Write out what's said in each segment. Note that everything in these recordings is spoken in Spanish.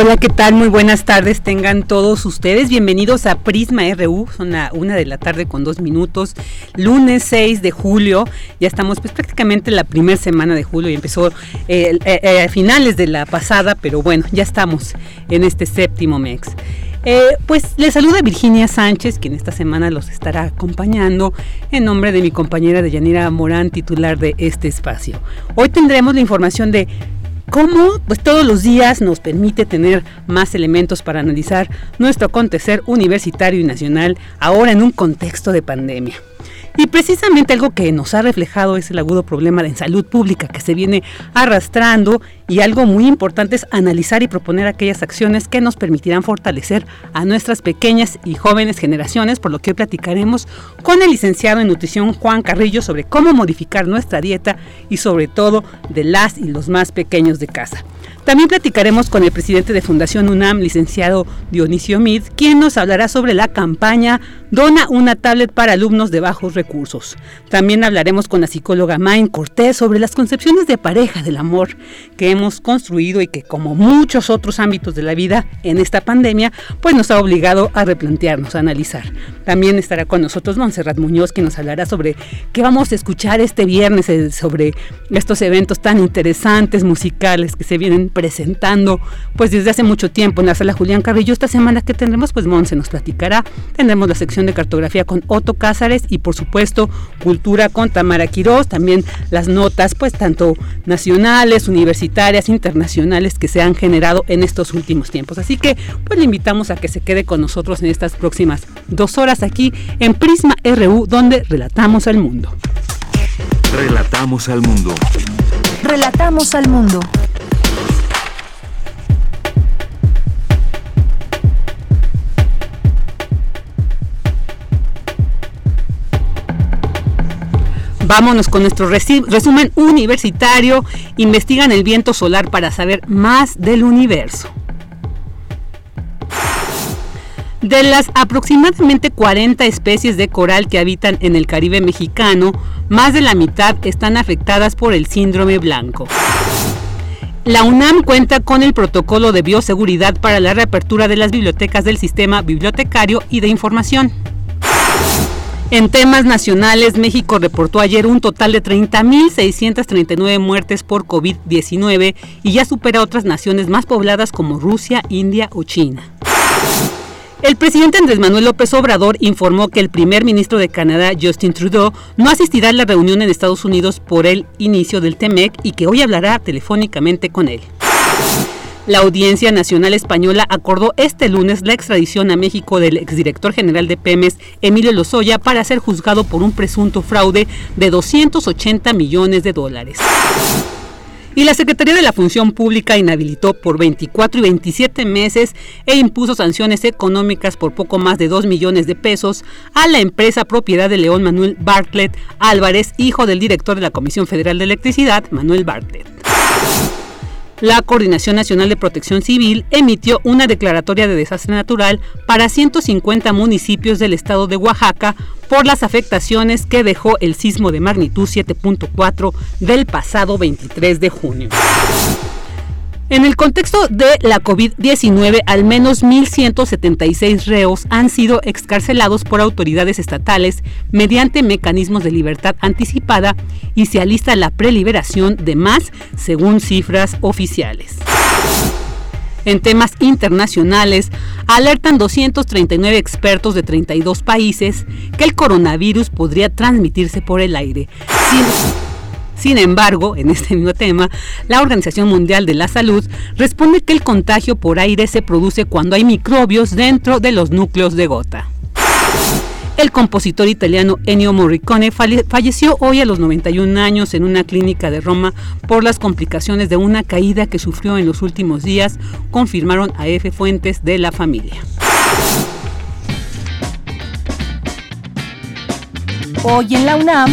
Hola, ¿qué tal? Muy buenas tardes tengan todos ustedes. Bienvenidos a Prisma RU. Son la una de la tarde con dos minutos. Lunes 6 de julio. Ya estamos pues prácticamente la primera semana de julio y empezó eh, eh, eh, a finales de la pasada, pero bueno, ya estamos en este séptimo mes. pues les saluda Virginia Sánchez, quien esta semana los estará acompañando en nombre de mi compañera Deyanira Morán, titular de este espacio. Hoy tendremos la información de cómo pues todos los días nos permite tener más elementos para analizar nuestro acontecer universitario y nacional ahora en un contexto de pandemia. Y precisamente algo que nos ha reflejado es el agudo problema de salud pública que se viene arrastrando y algo muy importante es analizar y proponer aquellas acciones que nos permitirán fortalecer a nuestras pequeñas y jóvenes generaciones, por lo que hoy platicaremos con el licenciado en nutrición Juan Carrillo sobre cómo modificar nuestra dieta y sobre todo de las y los más pequeños de casa. También platicaremos con el presidente de Fundación UNAM, licenciado Dionisio Mid, quien nos hablará sobre la campaña Dona una tablet para alumnos de bajos recursos. También hablaremos con la psicóloga Main Cortés sobre las concepciones de pareja del amor que hemos construido y que como muchos otros ámbitos de la vida en esta pandemia, pues nos ha obligado a replantearnos, a analizar. También estará con nosotros Montserrat Muñoz, que nos hablará sobre qué vamos a escuchar este viernes, eh, sobre estos eventos tan interesantes musicales que se vienen presentando pues desde hace mucho tiempo en la sala Julián Carrillo. Esta semana que tendremos, pues Monse nos platicará. Tendremos la sección de cartografía con Otto Cázares y por supuesto cultura con Tamara Quirós. También las notas pues tanto nacionales, universitarias, internacionales que se han generado en estos últimos tiempos. Así que pues le invitamos a que se quede con nosotros en estas próximas dos horas aquí en Prisma RU donde relatamos al mundo. Relatamos al mundo. Relatamos al mundo. Vámonos con nuestro resumen universitario. Investigan el viento solar para saber más del universo. De las aproximadamente 40 especies de coral que habitan en el Caribe mexicano, más de la mitad están afectadas por el síndrome blanco. La UNAM cuenta con el protocolo de bioseguridad para la reapertura de las bibliotecas del sistema bibliotecario y de información. En temas nacionales, México reportó ayer un total de 30.639 muertes por COVID-19 y ya supera otras naciones más pobladas como Rusia, India o China. El presidente Andrés Manuel López Obrador informó que el primer ministro de Canadá, Justin Trudeau, no asistirá a la reunión en Estados Unidos por el inicio del TEMEC y que hoy hablará telefónicamente con él. La Audiencia Nacional Española acordó este lunes la extradición a México del exdirector general de Pemes, Emilio Lozoya, para ser juzgado por un presunto fraude de 280 millones de dólares. Y la Secretaría de la Función Pública inhabilitó por 24 y 27 meses e impuso sanciones económicas por poco más de 2 millones de pesos a la empresa propiedad de León Manuel Bartlett Álvarez, hijo del director de la Comisión Federal de Electricidad, Manuel Bartlett la Coordinación Nacional de Protección Civil emitió una declaratoria de desastre natural para 150 municipios del estado de Oaxaca por las afectaciones que dejó el sismo de magnitud 7.4 del pasado 23 de junio. En el contexto de la COVID-19, al menos 1.176 reos han sido excarcelados por autoridades estatales mediante mecanismos de libertad anticipada y se alista la preliberación de más, según cifras oficiales. En temas internacionales, alertan 239 expertos de 32 países que el coronavirus podría transmitirse por el aire. Embargo, en este mismo tema, la Organización Mundial de la Salud responde que el contagio por aire se produce cuando hay microbios dentro de los núcleos de gota. El compositor italiano Ennio Morricone falleció hoy a los 91 años en una clínica de Roma por las complicaciones de una caída que sufrió en los últimos días, confirmaron a F fuentes de la familia. Hoy en la UNAM,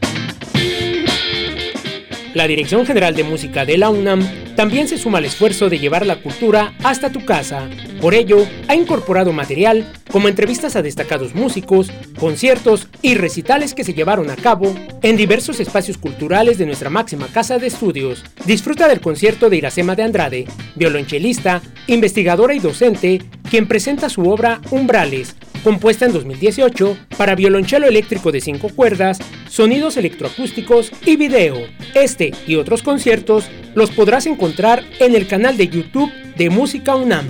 La Dirección General de Música de la UNAM también se suma al esfuerzo de llevar la cultura hasta tu casa. Por ello, ha incorporado material como entrevistas a destacados músicos, conciertos y recitales que se llevaron a cabo en diversos espacios culturales de nuestra máxima casa de estudios. Disfruta del concierto de Iracema de Andrade, violonchelista, investigadora y docente, quien presenta su obra Umbrales, compuesta en 2018 para violonchelo eléctrico de 5 cuerdas, sonidos electroacústicos y video. Este y otros conciertos los podrás encontrar en el canal de YouTube de Música UNAM.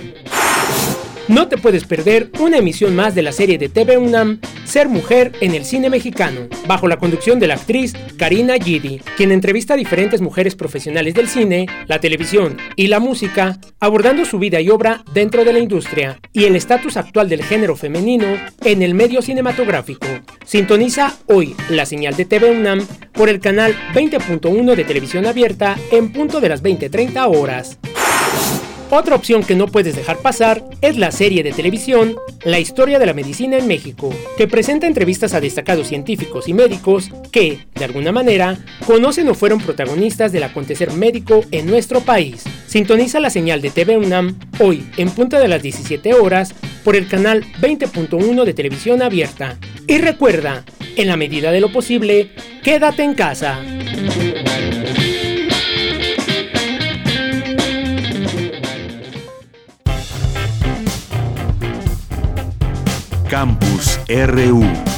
No te puedes perder una emisión más de la serie de TV UNAM Ser Mujer en el Cine Mexicano, bajo la conducción de la actriz Karina Gidi, quien entrevista a diferentes mujeres profesionales del cine, la televisión y la música, abordando su vida y obra dentro de la industria y el estatus actual del género femenino en el medio cinematográfico. Sintoniza hoy la señal de TV UNAM por el canal 20.1 de televisión abierta en punto de las 20:30 horas. Otra opción que no puedes dejar pasar es la serie de televisión La historia de la medicina en México, que presenta entrevistas a destacados científicos y médicos que, de alguna manera, conocen o fueron protagonistas del acontecer médico en nuestro país. Sintoniza la señal de TV UNAM hoy en punto de las 17 horas por el canal 20.1 de televisión abierta. Y recuerda, en la medida de lo posible, quédate en casa. Campus RU.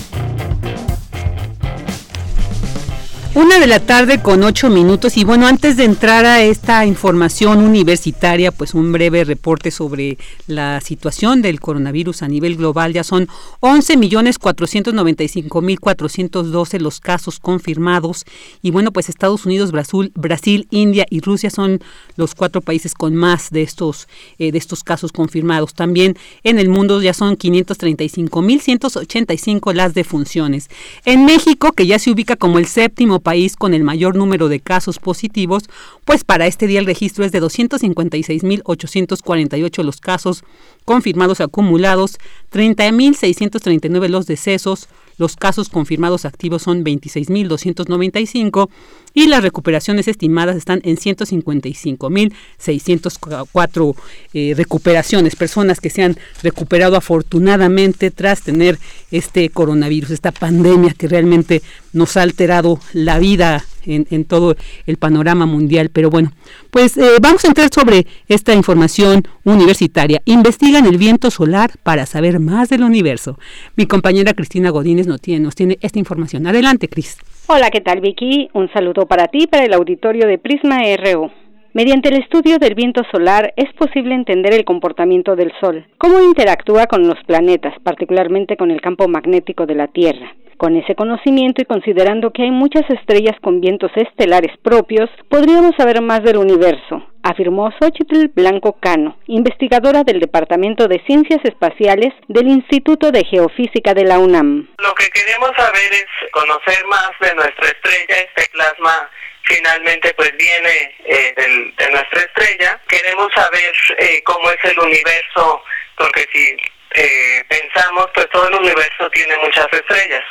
Una de la tarde con ocho minutos y bueno, antes de entrar a esta información universitaria, pues un breve reporte sobre la situación del coronavirus a nivel global. Ya son 11 millones 495 mil 412 los casos confirmados y bueno, pues Estados Unidos, Brasil, Brasil, India y Rusia son los cuatro países con más de estos eh, de estos casos confirmados. También en el mundo ya son 535 mil 185 las defunciones. En México, que ya se ubica como el séptimo país con el mayor número de casos positivos, pues para este día el registro es de 256.848 los casos confirmados acumulados, 30.639 los decesos, los casos confirmados activos son 26.295 y las recuperaciones estimadas están en 155.604 eh, recuperaciones, personas que se han recuperado afortunadamente tras tener este coronavirus, esta pandemia que realmente nos ha alterado la vida en, todo el panorama mundial. Pero bueno, pues eh, vamos a entrar sobre esta información universitaria. Investigan el viento solar para saber más del universo. Mi compañera Cristina Godínez nos tiene, esta información. Adelante, Cris. Hola, ¿qué tal, Vicky? Un saludo para ti, para el auditorio de Prisma RU. Mediante el estudio del viento solar es posible entender el comportamiento del Sol, cómo interactúa con los planetas, particularmente con el campo magnético de la Tierra. Con ese conocimiento y considerando que hay muchas estrellas con vientos estelares propios, podríamos saber más del universo, afirmó Xochitl Blanco Cano, investigadora del Departamento de Ciencias Espaciales del Instituto de Geofísica de la UNAM. Lo que queremos saber es conocer más de nuestra estrella, este plasma finalmente pues viene eh, de nuestra estrella. Queremos saber eh, cómo es el universo, porque si eh, pensamos, pues todo el universo tiene muchas estrellas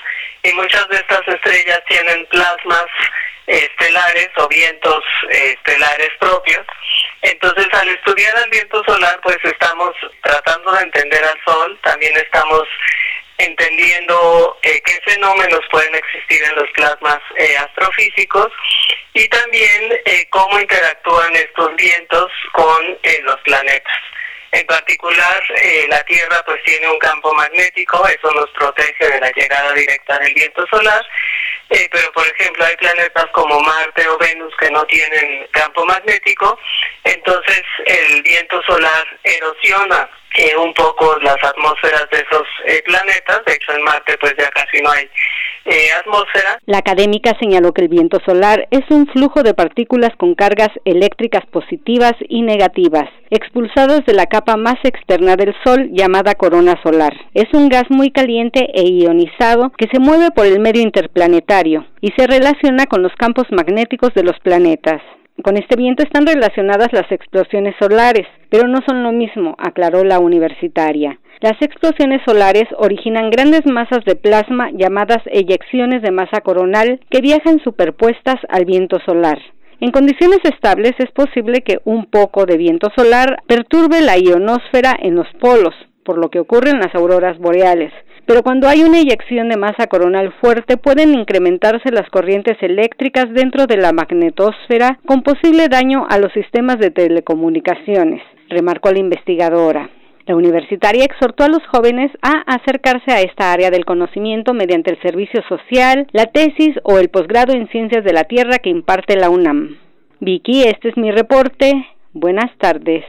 y muchas de estas estrellas tienen plasmas estelares o vientos estelares propios. Entonces, al estudiar el viento solar, pues estamos tratando de entender al Sol, también estamos entendiendo eh, qué fenómenos pueden existir en los plasmas eh, astrofísicos y también eh, cómo interactúan estos vientos con los planetas. En particular, eh, la Tierra pues tiene un campo magnético, eso nos protege de la llegada directa del viento solar, eh, pero por ejemplo hay planetas como Marte o Venus que no tienen campo magnético, entonces el viento solar erosiona eh, un poco las atmósferas de esos eh, planetas. De hecho, en Marte pues ya casi no hay eh, atmósfera. La académica señaló que el viento solar es un flujo de partículas con cargas eléctricas positivas y negativas, expulsados de la capa más externa del Sol llamada corona solar. Es un gas muy caliente e ionizado que se mueve por el medio interplanetario y se relaciona con los campos magnéticos de los planetas. Con este viento están relacionadas las explosiones solares, pero no son lo mismo, aclaró la universitaria. Las explosiones solares originan grandes masas de plasma llamadas eyecciones de masa coronal que viajan superpuestas al viento solar. En condiciones estables es posible que un poco de viento solar perturbe la ionosfera en los polos, por lo que ocurre en las auroras boreales. Pero cuando hay una eyección de masa coronal fuerte pueden incrementarse las corrientes eléctricas dentro de la magnetosfera con posible daño a los sistemas de telecomunicaciones, remarcó la investigadora. La universitaria exhortó a los jóvenes a acercarse a esta área del conocimiento mediante el servicio social, la tesis o el posgrado en ciencias de la Tierra que imparte la UNAM. Vicky, este es mi reporte. Buenas tardes.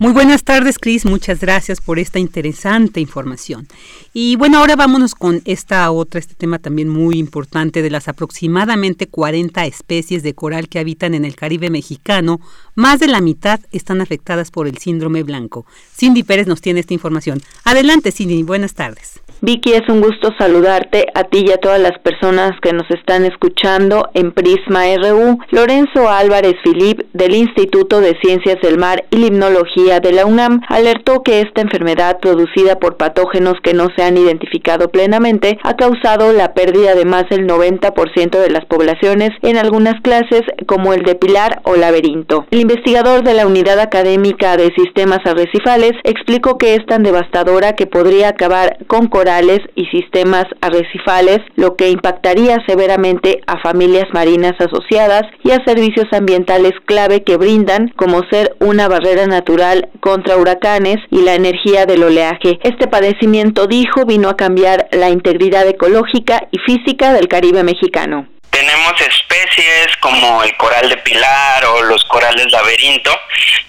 Muy buenas tardes, Cris. Muchas gracias por esta interesante información. Y bueno, ahora vámonos con esta otra, este tema también muy importante de las aproximadamente 40 especies de coral que habitan en el Caribe mexicano. Más de la mitad están afectadas por el síndrome blanco. Cindy Pérez nos tiene esta información. Adelante, Cindy. Buenas tardes. Vicky, es un gusto saludarte a ti y a todas las personas que nos están escuchando en Prisma RU. Lorenzo Álvarez Filip, del Instituto de Ciencias del Mar y Limnología de la UNAM, alertó que esta enfermedad producida por patógenos que no se han identificado plenamente ha causado la pérdida de más del 90% de las poblaciones en algunas clases como el de Pilar o Laberinto. El investigador de la Unidad Académica de Sistemas Arrecifales explicó que es tan devastadora que podría acabar con coral y sistemas arrecifales, lo que impactaría severamente a familias marinas asociadas y a servicios ambientales clave que brindan, como ser una barrera natural contra huracanes y la energía del oleaje. Este padecimiento, dijo, vino a cambiar la integridad ecológica y física del Caribe mexicano. Tenemos especies como el coral de pilar o los corales laberinto,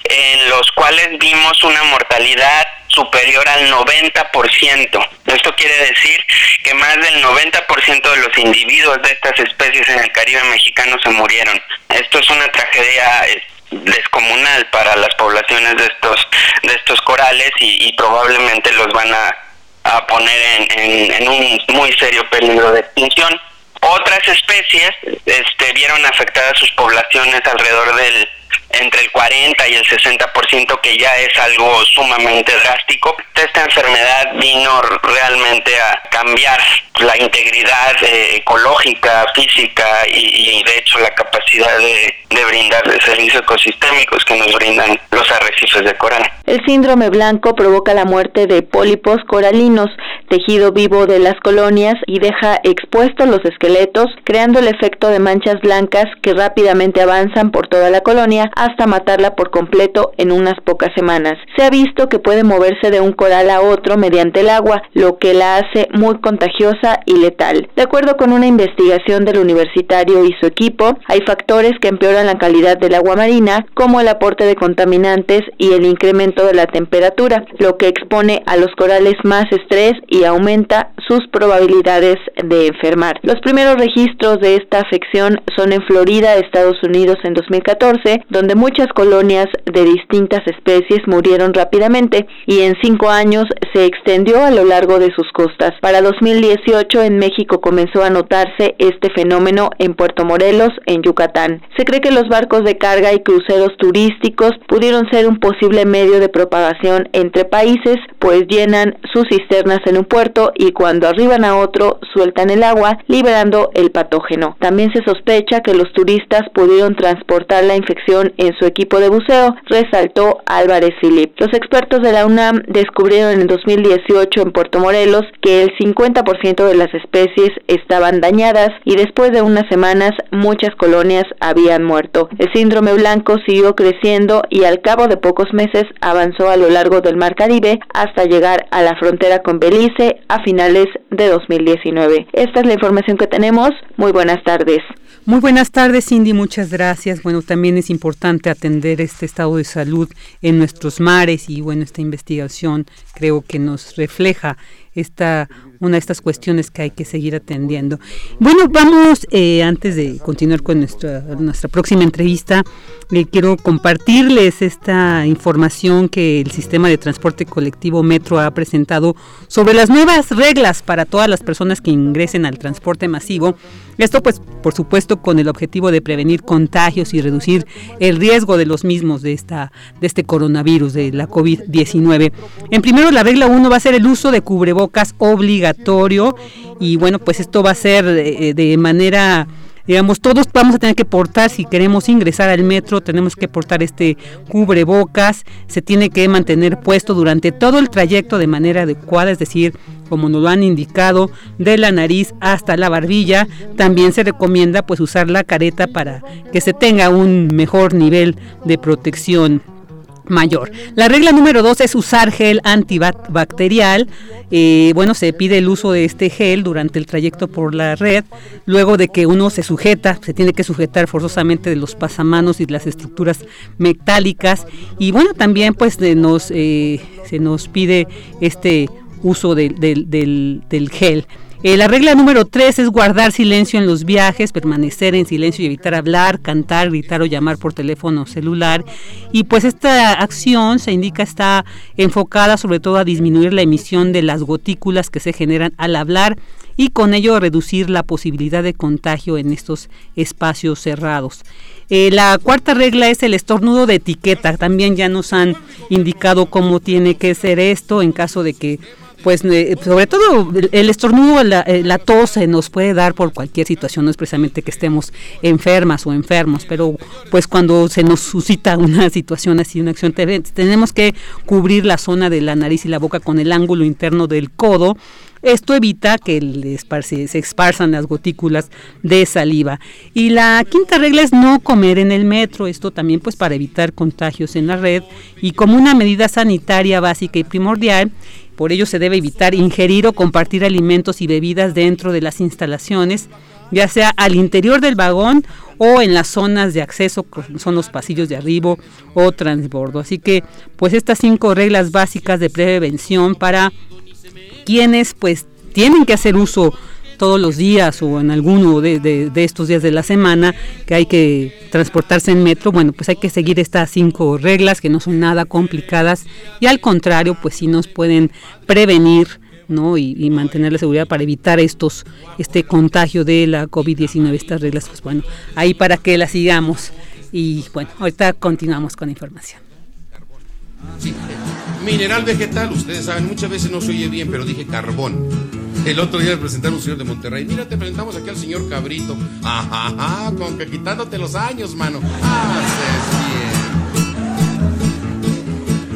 en los cuales vimos una mortalidad superior al 90%. Esto quiere decir que más del 90% de los individuos de estas especies en el Caribe mexicano se murieron. Esto es una tragedia eh, descomunal para las poblaciones de estos de estos corales y, probablemente los van a, poner en, en un muy serio peligro de extinción. Otras especies este, vieron afectadas sus poblaciones alrededor del entre el 40 y el 60%, que ya es algo sumamente drástico. Esta enfermedad vino realmente a cambiar la integridad eh, ecológica, física y, de hecho la capacidad de, de brindar servicios ecosistémicos que nos brindan los arrecifes de coral. El síndrome blanco provoca la muerte de pólipos coralinos, tejido vivo de las colonias y deja expuestos los esqueletos, creando el efecto de manchas blancas que rápidamente avanzan por toda la colonia hasta matarla por completo en unas pocas semanas. Se ha visto que puede moverse de un coral a otro mediante el agua, lo que la hace muy contagiosa y letal. De acuerdo con una investigación del universitario y su equipo, hay factores que empeoran la calidad del agua marina, como el aporte de contaminantes y el incremento de la temperatura, lo que expone a los corales más estrés y aumenta sus probabilidades de enfermar. Los primeros registros de esta afección son en Florida, Estados Unidos en 2014, donde muchas colonias de distintas especies murieron rápidamente y en cinco años se extendió a lo largo de sus costas. Para 2018 en México comenzó a notarse este fenómeno en Puerto Morelos, en Yucatán. Se cree que los barcos de carga y cruceros turísticos pudieron ser un posible medio de propagación entre países, pues llenan sus cisternas en un puerto y cuando arriban a otro sueltan el agua, liberando el patógeno. También se sospecha que los turistas pudieron transportar la infección en su equipo de buceo, resaltó Álvarez Filip. Los expertos de la UNAM descubrieron en 2018 en Puerto Morelos que el 50% de las especies estaban dañadas y después de unas semanas muchas colonias habían muerto. El síndrome blanco siguió creciendo y al cabo de pocos meses avanzó a lo largo del Mar Caribe hasta llegar a la frontera con Belice a finales de 2019. Esta es la información que tenemos. Muy buenas tardes. Muy buenas tardes, Cindy. Muchas gracias. Bueno, también es importante atender este estado de salud en nuestros mares y bueno, esta investigación creo que nos refleja esta una de estas cuestiones que hay que seguir atendiendo. Bueno, vamos, eh, antes de continuar con nuestra, nuestra próxima entrevista, eh, quiero compartirles esta información que el sistema de transporte colectivo Metro ha presentado sobre las nuevas reglas para todas las personas que ingresen al transporte masivo. Esto pues por supuesto con el objetivo de prevenir contagios y reducir el riesgo de los mismos de esta de este coronavirus de la COVID-19. En primero la regla 1 va a ser el uso de cubrebocas obligatorio y bueno, pues esto va a ser de, de manera digamos, todos vamos a tener que portar, si queremos ingresar al metro, tenemos que portar este cubrebocas, se tiene que mantener puesto durante todo el trayecto de manera adecuada, es decir, como nos lo han indicado, de la nariz hasta la barbilla. También se recomienda pues usar la careta para que se tenga un mejor nivel de protección mayor. La regla número dos es usar gel antibacterial. Eh, bueno, se pide el uso de este gel durante el trayecto por la red, luego de que uno se sujeta, se tiene que sujetar forzosamente de los pasamanos y de las estructuras metálicas. Y bueno, también pues nos, eh, se nos pide este uso del, del gel. Eh, la regla número tres es guardar silencio en los viajes, permanecer en silencio y evitar hablar, cantar, gritar o llamar por teléfono celular. Y pues esta acción se indica está enfocada sobre todo a disminuir la emisión de las gotículas que se generan al hablar y con ello reducir la posibilidad de contagio en estos espacios cerrados. Eh, la cuarta regla es el estornudo de etiqueta. También ya nos han indicado cómo tiene que ser esto en caso de que pues eh, sobre todo el estornudo, la, eh, la, tos se nos puede dar por cualquier situación, no es precisamente que estemos enfermas o enfermos, pero pues cuando se nos suscita una situación así, una acción, tenemos que cubrir la zona de la nariz y la boca con el ángulo interno del codo. Esto evita que se esparzan las gotículas de saliva. Y la quinta regla es no comer en el metro. Esto también pues para evitar contagios en la red y como una medida sanitaria básica y primordial por ello se debe evitar ingerir o compartir alimentos y bebidas dentro de las instalaciones, ya sea al interior del vagón o en las zonas de acceso, son los pasillos de arribo o transbordo. Así que, pues estas cinco reglas básicas de prevención para quienes pues tienen que hacer uso todos los días o en alguno de, estos días de la semana que hay que transportarse en metro, bueno, pues hay que seguir estas cinco reglas que no son nada complicadas y al contrario, pues sí nos pueden prevenir ¿no? Y, mantener la seguridad para evitar estos este contagio de la COVID-19. Estas reglas, pues bueno, ahí para que las sigamos. Y bueno, ahorita continuamos con la información. Mineral vegetal, ustedes saben, muchas veces no se oye bien, pero dije carbón. El otro día le presentaron un señor de Monterrey. Mira, te presentamos aquí al señor Cabrito. Ajá, con que quitándote los años, mano. Haces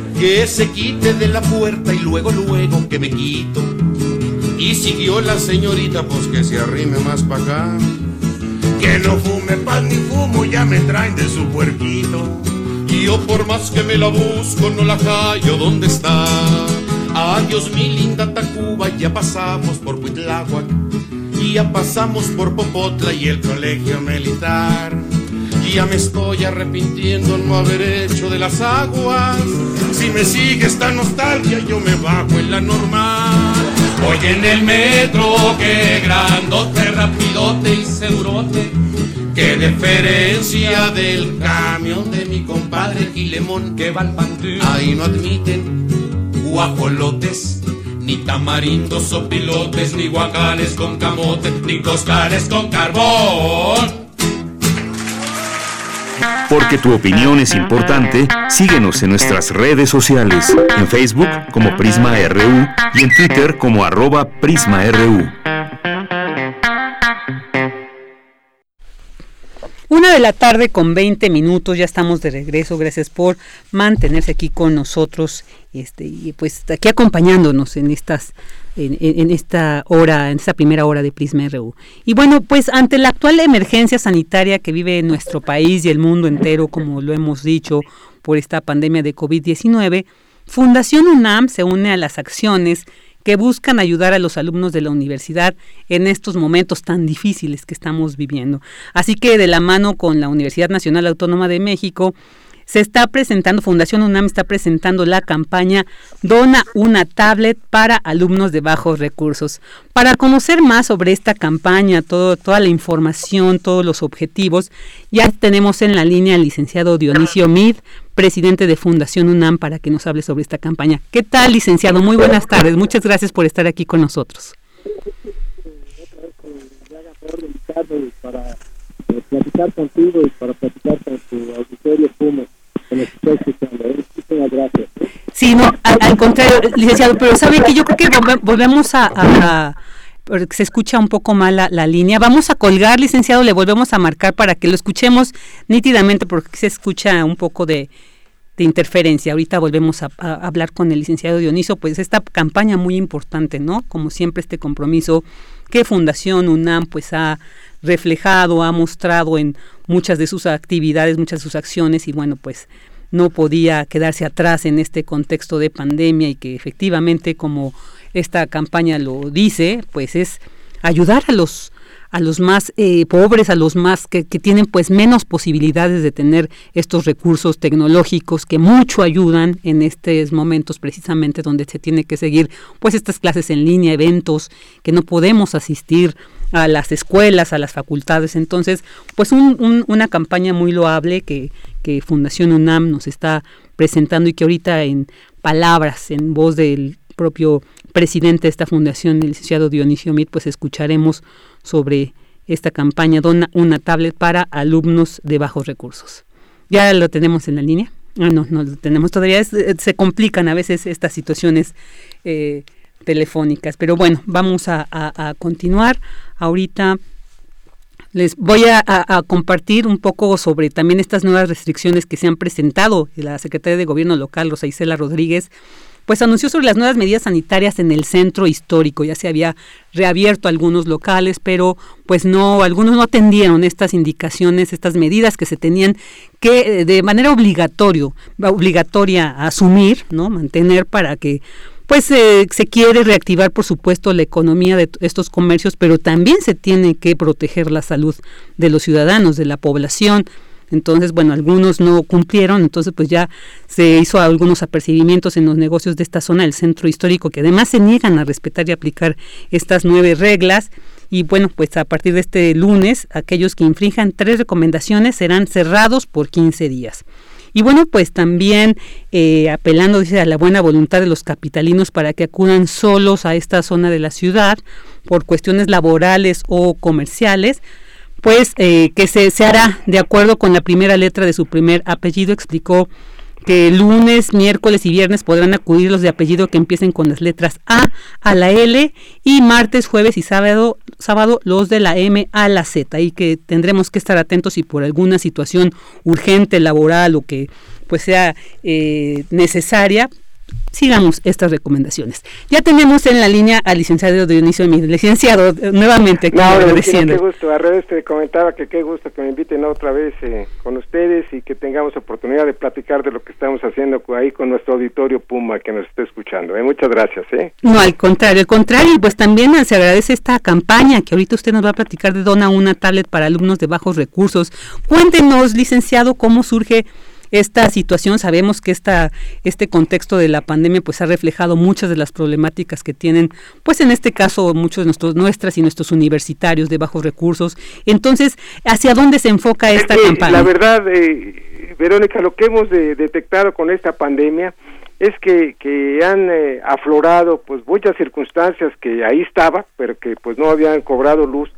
bien. Que se quite de la puerta y luego, luego que me quito. Y siguió la señorita, pues que se arrime más para acá. Que no fume pan ni fumo, ya me traen de su puerquito. Y yo por más que me la busco, no la callo, ¿dónde está? Adiós mi linda Tacuba, ya pasamos por Huitláhuac ya pasamos por Popotla y el colegio militar. Ya me estoy arrepintiendo no haber hecho de las aguas. Si me sigue esta nostalgia, yo me bajo en la normal. Voy en el metro, que grandote, rapidote y segurote. Qué diferencia del camión de mi compadre Quilemón que va al. Ahí no admiten guajolotes, ni tamarindos o pilotes, ni guacales con camote, ni coscares con carbón. Porque tu opinión es importante, síguenos en nuestras redes sociales, en Facebook como Prisma RU y en Twitter como arroba PrismaRU. De la tarde con 20 minutos, ya estamos de regreso. Gracias por mantenerse aquí con nosotros este, y pues aquí acompañándonos en estas en, esta hora, en esta primera hora de Prisma RU. Y bueno, pues ante la actual emergencia sanitaria que vive nuestro país y el mundo entero, como lo hemos dicho, por esta pandemia de COVID-19, Fundación UNAM se une a las acciones que buscan ayudar a los alumnos de la universidad en estos momentos tan difíciles que estamos viviendo. Así que de la mano con la Universidad Nacional Autónoma de México, se está presentando, Fundación UNAM está presentando la campaña Dona una tablet para alumnos de bajos recursos. Para conocer más sobre esta campaña, todo, toda la información, todos los objetivos, ya tenemos en la línea al licenciado Dionisio Mid, presidente de Fundación UNAM, para que nos hable sobre esta campaña. ¿Qué tal, licenciado? Muy buenas tardes. Muchas gracias por estar aquí con nosotros. Para platicar contigo y para platicar con tu auditorio Puma. Sí, no, al, contrario, licenciado, pero sabe que yo creo que volvemos a, se escucha un poco mal la, línea. Vamos a colgar, licenciado, le volvemos a marcar para que lo escuchemos nítidamente porque se escucha un poco de, interferencia. Ahorita volvemos a, hablar con el licenciado Dioniso, pues esta campaña muy importante, ¿no? Como siempre este compromiso que Fundación UNAM pues ha reflejado, ha mostrado en muchas de sus actividades, muchas de sus acciones y bueno, pues no podía quedarse atrás en este contexto de pandemia y que efectivamente, como esta campaña lo dice, pues es ayudar a los a los más eh, pobres, a los más que, que, tienen pues menos posibilidades de tener estos recursos tecnológicos que mucho ayudan en estos momentos precisamente donde se tiene que seguir pues estas clases en línea, eventos que no podemos asistir a las escuelas, a las facultades. Entonces, pues una campaña muy loable que, que Fundación UNAM nos está presentando y que ahorita en palabras, en voz del propio presidente de esta fundación, el licenciado Dionisio Mit, pues escucharemos sobre esta campaña Dona una tablet para alumnos de bajos recursos. ¿Ya lo tenemos en la línea? Ah, no, no lo tenemos todavía. Eh, se complican a veces estas situaciones eh, telefónicas. Pero bueno, vamos a, continuar. Ahorita les voy a, compartir un poco sobre también estas nuevas restricciones que se han presentado. La secretaria de Gobierno local, Rosa Isela Rodríguez, pues anunció sobre las nuevas medidas sanitarias en el centro histórico. Ya se había reabierto algunos locales, pero pues no, algunos no atendieron estas indicaciones, estas medidas que se tenían que eh, de manera obligatorio, obligatoria asumir, ¿no? Mantener para que pues se quiere reactivar, por supuesto, la economía de estos comercios, pero también se tiene que proteger la salud de los ciudadanos, de la población. Entonces, bueno, algunos no cumplieron, entonces pues ya se hizo algunos apercibimientos en los negocios de esta zona del centro histórico que además se niegan a respetar y aplicar estas nueve reglas. Y bueno, pues a partir de este lunes, aquellos que infrinjan tres recomendaciones serán cerrados por 15 días. Y bueno, pues también eh, apelando a la buena voluntad de los capitalinos para que acudan solos a esta zona de la ciudad por cuestiones laborales o comerciales, pues eh, que se, se hará de acuerdo con la primera letra de su primer apellido, explicó que lunes, miércoles y viernes podrán acudir los de apellido que empiecen con las letras A a la L y martes, jueves y sábado, sábado los de la M a la Z. Y que tendremos que estar atentos si por alguna situación urgente, laboral o que pues sea eh, necesaria, sigamos estas recomendaciones. Ya tenemos en la línea al licenciado Dionisio mi licenciado, eh, nuevamente. No, agradeciendo. qué gusto, a revés te comentaba que qué gusto que me inviten otra vez eh, con ustedes y que tengamos oportunidad de platicar de lo que estamos haciendo ahí con nuestro auditorio Puma que nos está escuchando. Eh. Muchas gracias. ¿eh? No, al contrario, al contrario, pues también se agradece esta campaña que ahorita usted nos va a platicar de Dona una tablet para alumnos de bajos recursos. Cuéntenos, licenciado, cómo surge esta situación, sabemos que esta, este contexto de la pandemia pues ha reflejado muchas de las problemáticas que tienen, pues en este caso muchos de nuestros, nuestras y nuestros universitarios de bajos recursos. Entonces, ¿hacia dónde se enfoca esta campaña? La verdad, eh, Verónica, lo que hemos detectado con esta pandemia es que, que han eh, aflorado pues muchas circunstancias que ahí estaba, pero que pues no habían cobrado luz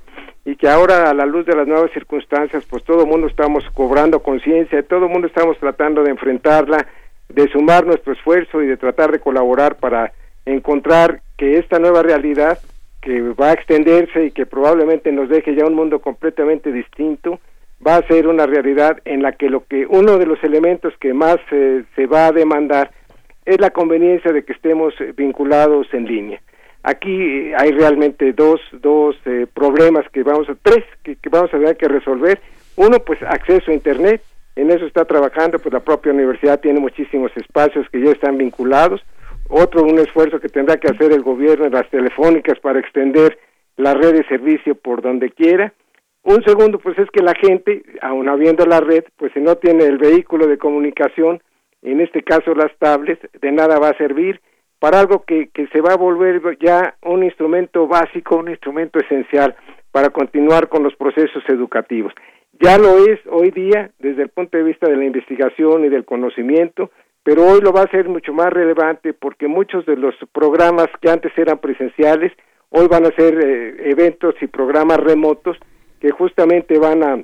y que ahora a la luz de las nuevas circunstancias, pues todo el mundo estamos cobrando conciencia, todo el mundo estamos tratando de enfrentarla, de sumar nuestro esfuerzo y de tratar de colaborar para encontrar que esta nueva realidad que va a extenderse y que probablemente nos deje ya un mundo completamente distinto, va a ser una realidad en la que lo que uno de los elementos que más eh, se va a demandar es la conveniencia de que estemos vinculados en línea. Aquí hay realmente dos, dos eh, problemas que vamos a, tres que, vamos a tener que resolver. Uno, pues acceso a Internet, en eso está trabajando, pues la propia universidad tiene muchísimos espacios que ya están vinculados. otro un esfuerzo que tendrá que hacer el gobierno en las telefónicas para extender la red de servicio por donde quiera. Un segundo, pues es que la gente, aun habiendo la red, pues si no tiene el vehículo de comunicación, en este caso las tablets, de nada va a servir para algo que, que se va a volver ya un instrumento básico, un instrumento esencial para continuar con los procesos educativos. Ya lo es hoy día desde el punto de vista de la investigación y del conocimiento, pero hoy lo va a ser mucho más relevante porque muchos de los programas que antes eran presenciales, hoy van a ser eh, eventos y programas remotos que justamente van a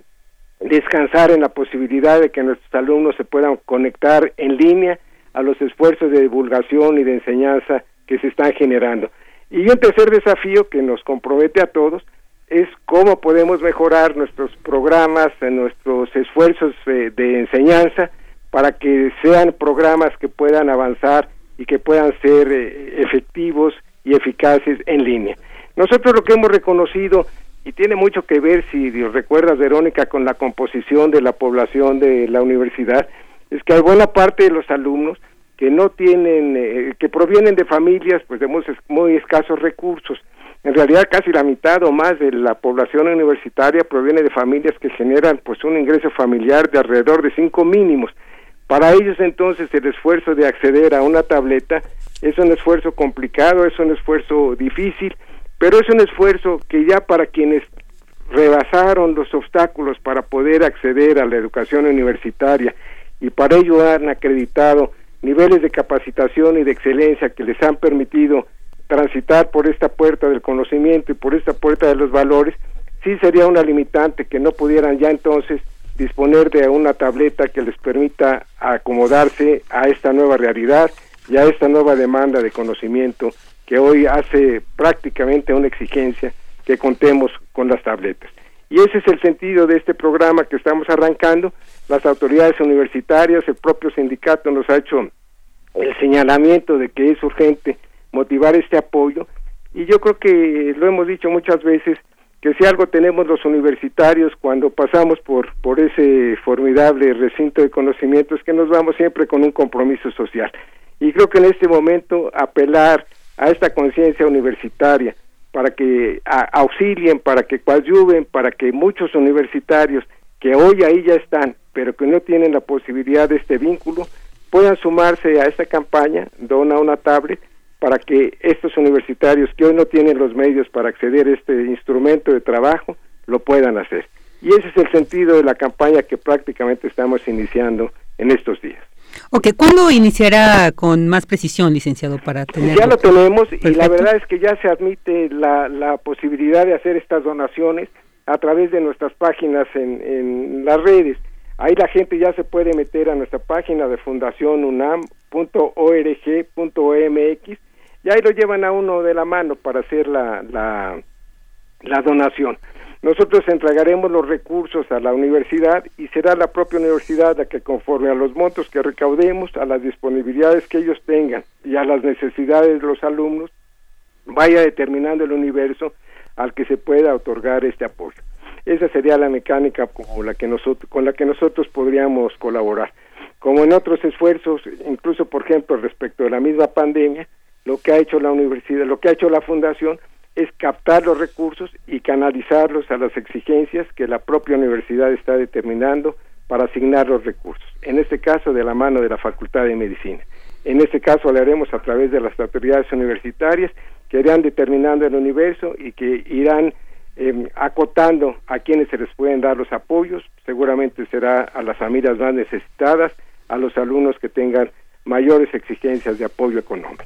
descansar en la posibilidad de que nuestros alumnos se puedan conectar en línea a los esfuerzos de divulgación y de enseñanza que se están generando. Y un tercer desafío que nos compromete a todos es cómo podemos mejorar nuestros programas, nuestros esfuerzos de, de enseñanza, para que sean programas que puedan avanzar y que puedan ser eh, efectivos y eficaces en línea. Nosotros lo que hemos reconocido, y tiene mucho que ver, si Dios recuerdas, Verónica, con la composición de la población de la universidad, es que hay buena parte de los alumnos que no tienen, eh, que provienen de familias pues de muy, muy escasos recursos. En realidad casi la mitad o más de la población universitaria proviene de familias que generan pues un ingreso familiar de alrededor de cinco mínimos. Para ellos entonces el esfuerzo de acceder a una tableta es un esfuerzo complicado, es un esfuerzo difícil, pero es un esfuerzo que ya para quienes rebasaron los obstáculos para poder acceder a la educación universitaria y para ello han acreditado niveles de capacitación y de excelencia que les han permitido transitar por esta puerta del conocimiento y por esta puerta de los valores, sí sería una limitante que no pudieran ya entonces disponer de una tableta que les permita acomodarse a esta nueva realidad y a esta nueva demanda de conocimiento que hoy hace prácticamente una exigencia que contemos con las tabletas. Y ese es el sentido de este programa que estamos arrancando. Las autoridades universitarias, el propio sindicato nos ha hecho el señalamiento de que es urgente motivar este apoyo y yo creo que lo hemos dicho muchas veces, que si algo tenemos los universitarios cuando pasamos por, por ese formidable recinto de conocimiento es que nos vamos siempre con un compromiso social. Y creo que en este momento apelar a esta conciencia universitaria para que auxilien, para que coadyuven, para que muchos universitarios que hoy ahí ya están, pero que no tienen la posibilidad de este vínculo, puedan sumarse a esta campaña, dona una tablet, para que estos universitarios que hoy no tienen los medios para acceder a este instrumento de trabajo lo puedan hacer. Y ese es el sentido de la campaña que prácticamente estamos iniciando en estos días. Ok, ¿cuándo iniciará con más precisión, licenciado, para tener? Ya lo tenemos y la verdad es que ya se admite la, la posibilidad de hacer estas donaciones a través de nuestras páginas en, en las redes. Ahí la gente ya se puede meter a nuestra página de fundacionunam.org.mx y ahí lo llevan a uno de la mano para hacer la, la, la donación. Nosotros entregaremos los recursos a la universidad y será la propia universidad la que conforme a los montos que recaudemos, a las disponibilidades que ellos tengan y a las necesidades de los alumnos, vaya determinando el universo al que se pueda otorgar este apoyo. Esa sería la mecánica con la que nosotros, con la que nosotros podríamos colaborar. Como en otros esfuerzos, incluso por ejemplo respecto de la misma pandemia, lo que ha hecho la universidad, lo que ha hecho la fundación es captar los recursos y canalizarlos a las exigencias que la propia universidad está determinando para asignar los recursos. En este caso, de la mano de la Facultad de Medicina. En este caso, lo haremos a través de las autoridades universitarias que irán determinando el universo y que irán em, acotando a quienes se les pueden dar los apoyos. Seguramente será a las familias más necesitadas, a los alumnos que tengan mayores exigencias de apoyo económico.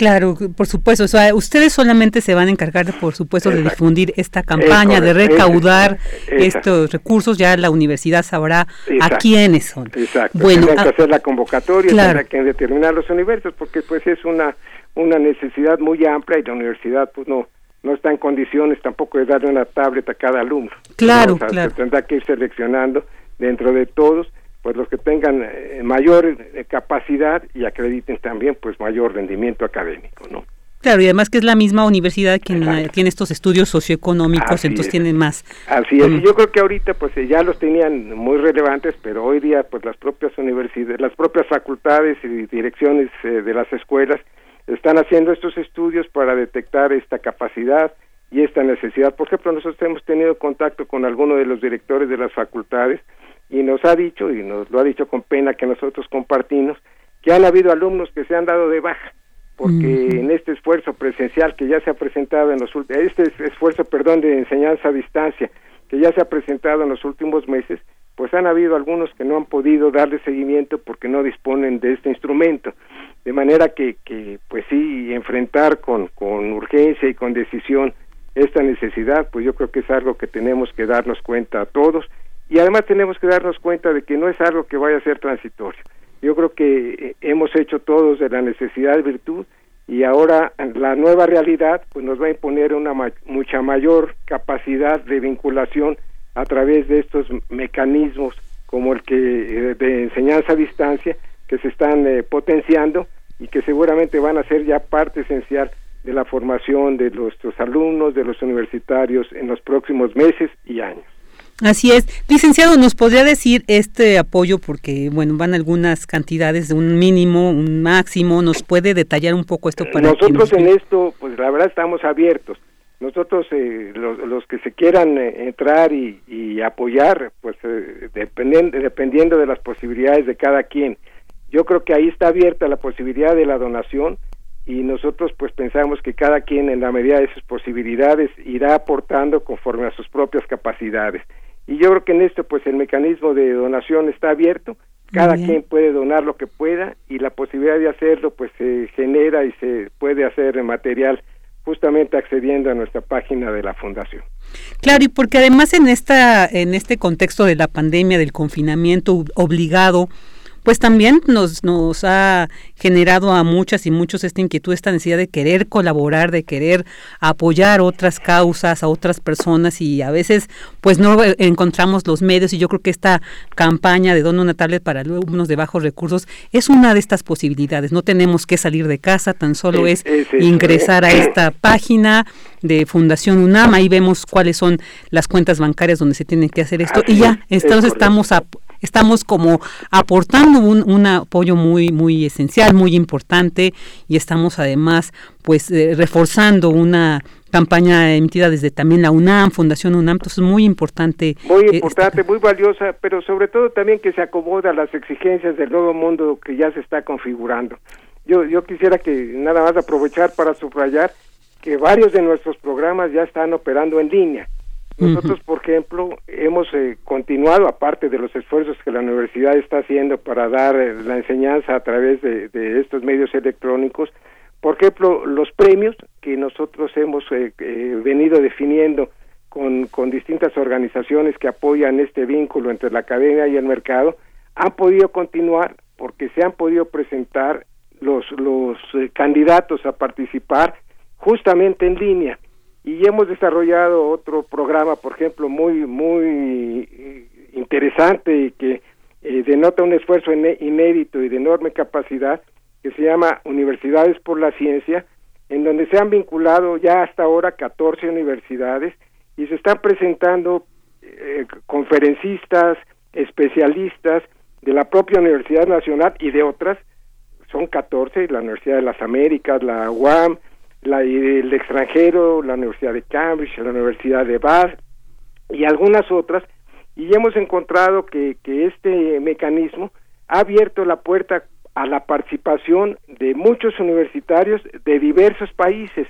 Claro, por supuesto. O sea, ustedes solamente se van a encargar, por supuesto, de difundir esta campaña, de recaudar estos recursos. Ya la universidad sabrá a quiénes son. Exacto. Bueno, que hacer la convocatoria, claro. que determinar los universos, porque pues es una una necesidad muy amplia y la universidad pues no no está en condiciones tampoco de darle una tablet a cada alumno. Claro, claro. Se tendrá que ir seleccionando dentro de todos pues los que tengan eh, mayor eh, capacidad y acrediten también pues mayor rendimiento académico, ¿no? Claro, y además que es la misma universidad quien eh, tiene estos estudios socioeconómicos, entonces tienen más. Así es, y yo creo que ahorita pues ya los tenían muy relevantes, pero hoy día pues las propias universidades, las propias facultades y direcciones de las escuelas están haciendo estos estudios para detectar esta capacidad y esta necesidad. Por ejemplo, nosotros hemos tenido contacto con alguno de los directores de las facultades y nos ha dicho, y nos lo ha dicho con pena que nosotros compartimos, que han habido alumnos que se han dado de baja porque en este esfuerzo presencial que ya se ha presentado en los este esfuerzo, perdón, de enseñanza a distancia que ya se ha presentado en los últimos meses, pues han habido algunos que no han podido darle seguimiento porque no disponen de este instrumento. De manera que, que pues sí, enfrentar con, con urgencia y con decisión esta necesidad, pues yo creo que es algo que tenemos que darnos cuenta a todos y además tenemos que darnos cuenta de que no es algo que vaya a ser transitorio yo creo que eh, hemos hecho todos de la necesidad de virtud y ahora la nueva realidad pues nos va a imponer una mucha mayor capacidad de vinculación a través de estos mecanismos como el que eh, de enseñanza a distancia que se están eh, potenciando y que seguramente van a ser ya parte esencial de la formación de nuestros alumnos, de los universitarios en los próximos meses y años. Así es. Licenciado, ¿nos podría decir este apoyo? Porque, bueno, van algunas cantidades de un mínimo, un máximo. ¿Nos puede detallar un poco esto para Nosotros en esto, pues la verdad estamos abiertos. Nosotros, eh, los, que se quieran eh, entrar y, apoyar, pues eh, dependiendo, dependiendo de las posibilidades de cada quien. Yo creo que ahí está abierta la posibilidad de la donación y nosotros pues pensamos que cada quien en la medida de sus posibilidades irá aportando conforme a sus propias capacidades y yo creo que en esto pues el mecanismo de donación está abierto cada quien puede donar lo que pueda y la posibilidad de hacerlo pues se genera y se puede hacer material justamente accediendo a nuestra página de la fundación. Claro, y porque además en esta en este contexto de la pandemia del confinamiento obligado pues también nos, nos ha generado a muchas y muchos esta inquietud, esta necesidad de querer colaborar, de querer apoyar otras causas, a otras personas y a veces pues no encontramos los medios y yo creo que esta campaña de Dona una tablet para alumnos de bajos recursos es una de estas posibilidades. No tenemos que salir de casa, tan solo es, ingresar a esta página de Fundación UNAM, ahí vemos cuáles son las cuentas bancarias donde se tiene que hacer esto y ya, entonces estamos a, estamos como aportando un, un, apoyo muy muy esencial, muy importante y estamos además pues eh, reforzando una campaña emitida desde también la UNAM, Fundación UNAM, entonces es muy importante. Muy eh, importante, muy valiosa, pero sobre todo también que se acomoda a las exigencias del nuevo mundo que ya se está configurando. Yo, yo quisiera que nada más aprovechar para subrayar que varios de nuestros programas ya están operando en línea. Nosotros, por ejemplo, hemos eh, continuado, aparte de los esfuerzos que la universidad está haciendo para dar eh, la enseñanza a través de, estos medios electrónicos, por ejemplo, los premios que nosotros hemos eh, venido definiendo con, con distintas organizaciones que apoyan este vínculo entre la academia y el mercado, han podido continuar porque se han podido presentar los, los candidatos a participar justamente en línea y hemos desarrollado otro programa, por ejemplo, muy muy eh, interesante y que eh, denota un esfuerzo inédito y de enorme capacidad que se llama Universidades por la Ciencia, en donde se han vinculado ya hasta ahora 14 universidades y se están presentando eh, conferencistas, especialistas de la propia Universidad Nacional y de otras, son 14, la Universidad de las Américas, la UAM, la, el extranjero, la Universidad de Cambridge, la Universidad de Bath y algunas otras, y hemos encontrado que, que este mecanismo ha abierto la puerta a la participación de muchos universitarios de diversos países,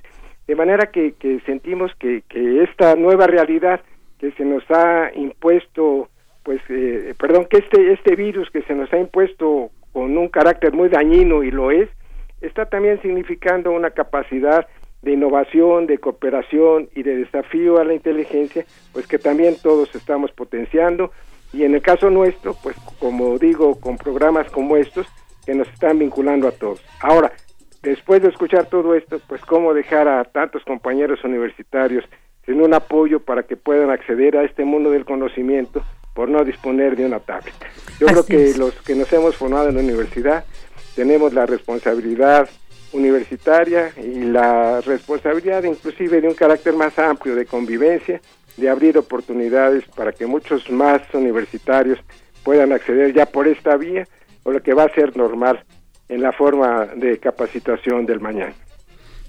de manera que, que sentimos que, que esta nueva realidad que se nos ha impuesto, pues, eh, perdón, que este, este virus que se nos ha impuesto con un carácter muy dañino y lo es, está también significando una capacidad de innovación, de cooperación y de desafío a la inteligencia, pues que también todos estamos potenciando y en el caso nuestro, pues como digo, con programas como estos que nos están vinculando a todos. Ahora, después de escuchar todo esto, pues cómo dejar a tantos compañeros universitarios sin un apoyo para que puedan acceder a este mundo del conocimiento por no disponer de una tablet. Yo creo que los que nos hemos formado en la universidad tenemos la responsabilidad universitaria y la responsabilidad inclusive de un carácter más amplio de convivencia, de abrir oportunidades para que muchos más universitarios puedan acceder ya por esta vía o lo que va a ser normal en la forma de capacitación del mañana.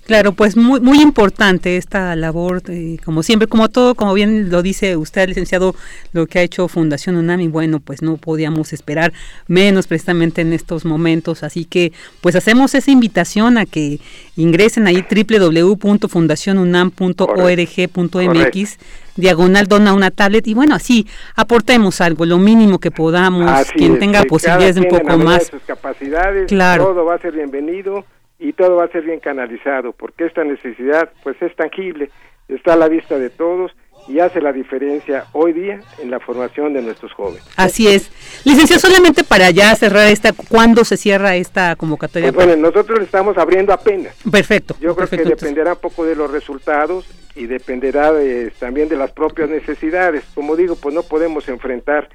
Claro, pues muy muy importante esta labor, eh, como siempre, como todo, como bien lo dice usted, licenciado, lo que ha hecho Fundación UNAMI, bueno, pues no podíamos esperar menos precisamente en estos momentos, así que pues hacemos esa invitación a que ingresen ahí www.fundacionunam.org.mx diagonal dona una tablet y bueno así aportemos algo lo mínimo que podamos quien tenga posibilidades un poco más sus capacidades claro. todo va a ser bienvenido y todo va a ser bien canalizado, porque esta necesidad pues es tangible, está a la vista de todos y hace la diferencia hoy día en la formación de nuestros jóvenes. Así es. Licenciado, solamente para ya cerrar esta, ¿cuándo se cierra esta convocatoria? Pues, bueno, nosotros estamos abriendo apenas. Perfecto. Yo creo que dependerá un poco de los resultados y dependerá también de las propias necesidades. Como digo, pues no podemos enfrentar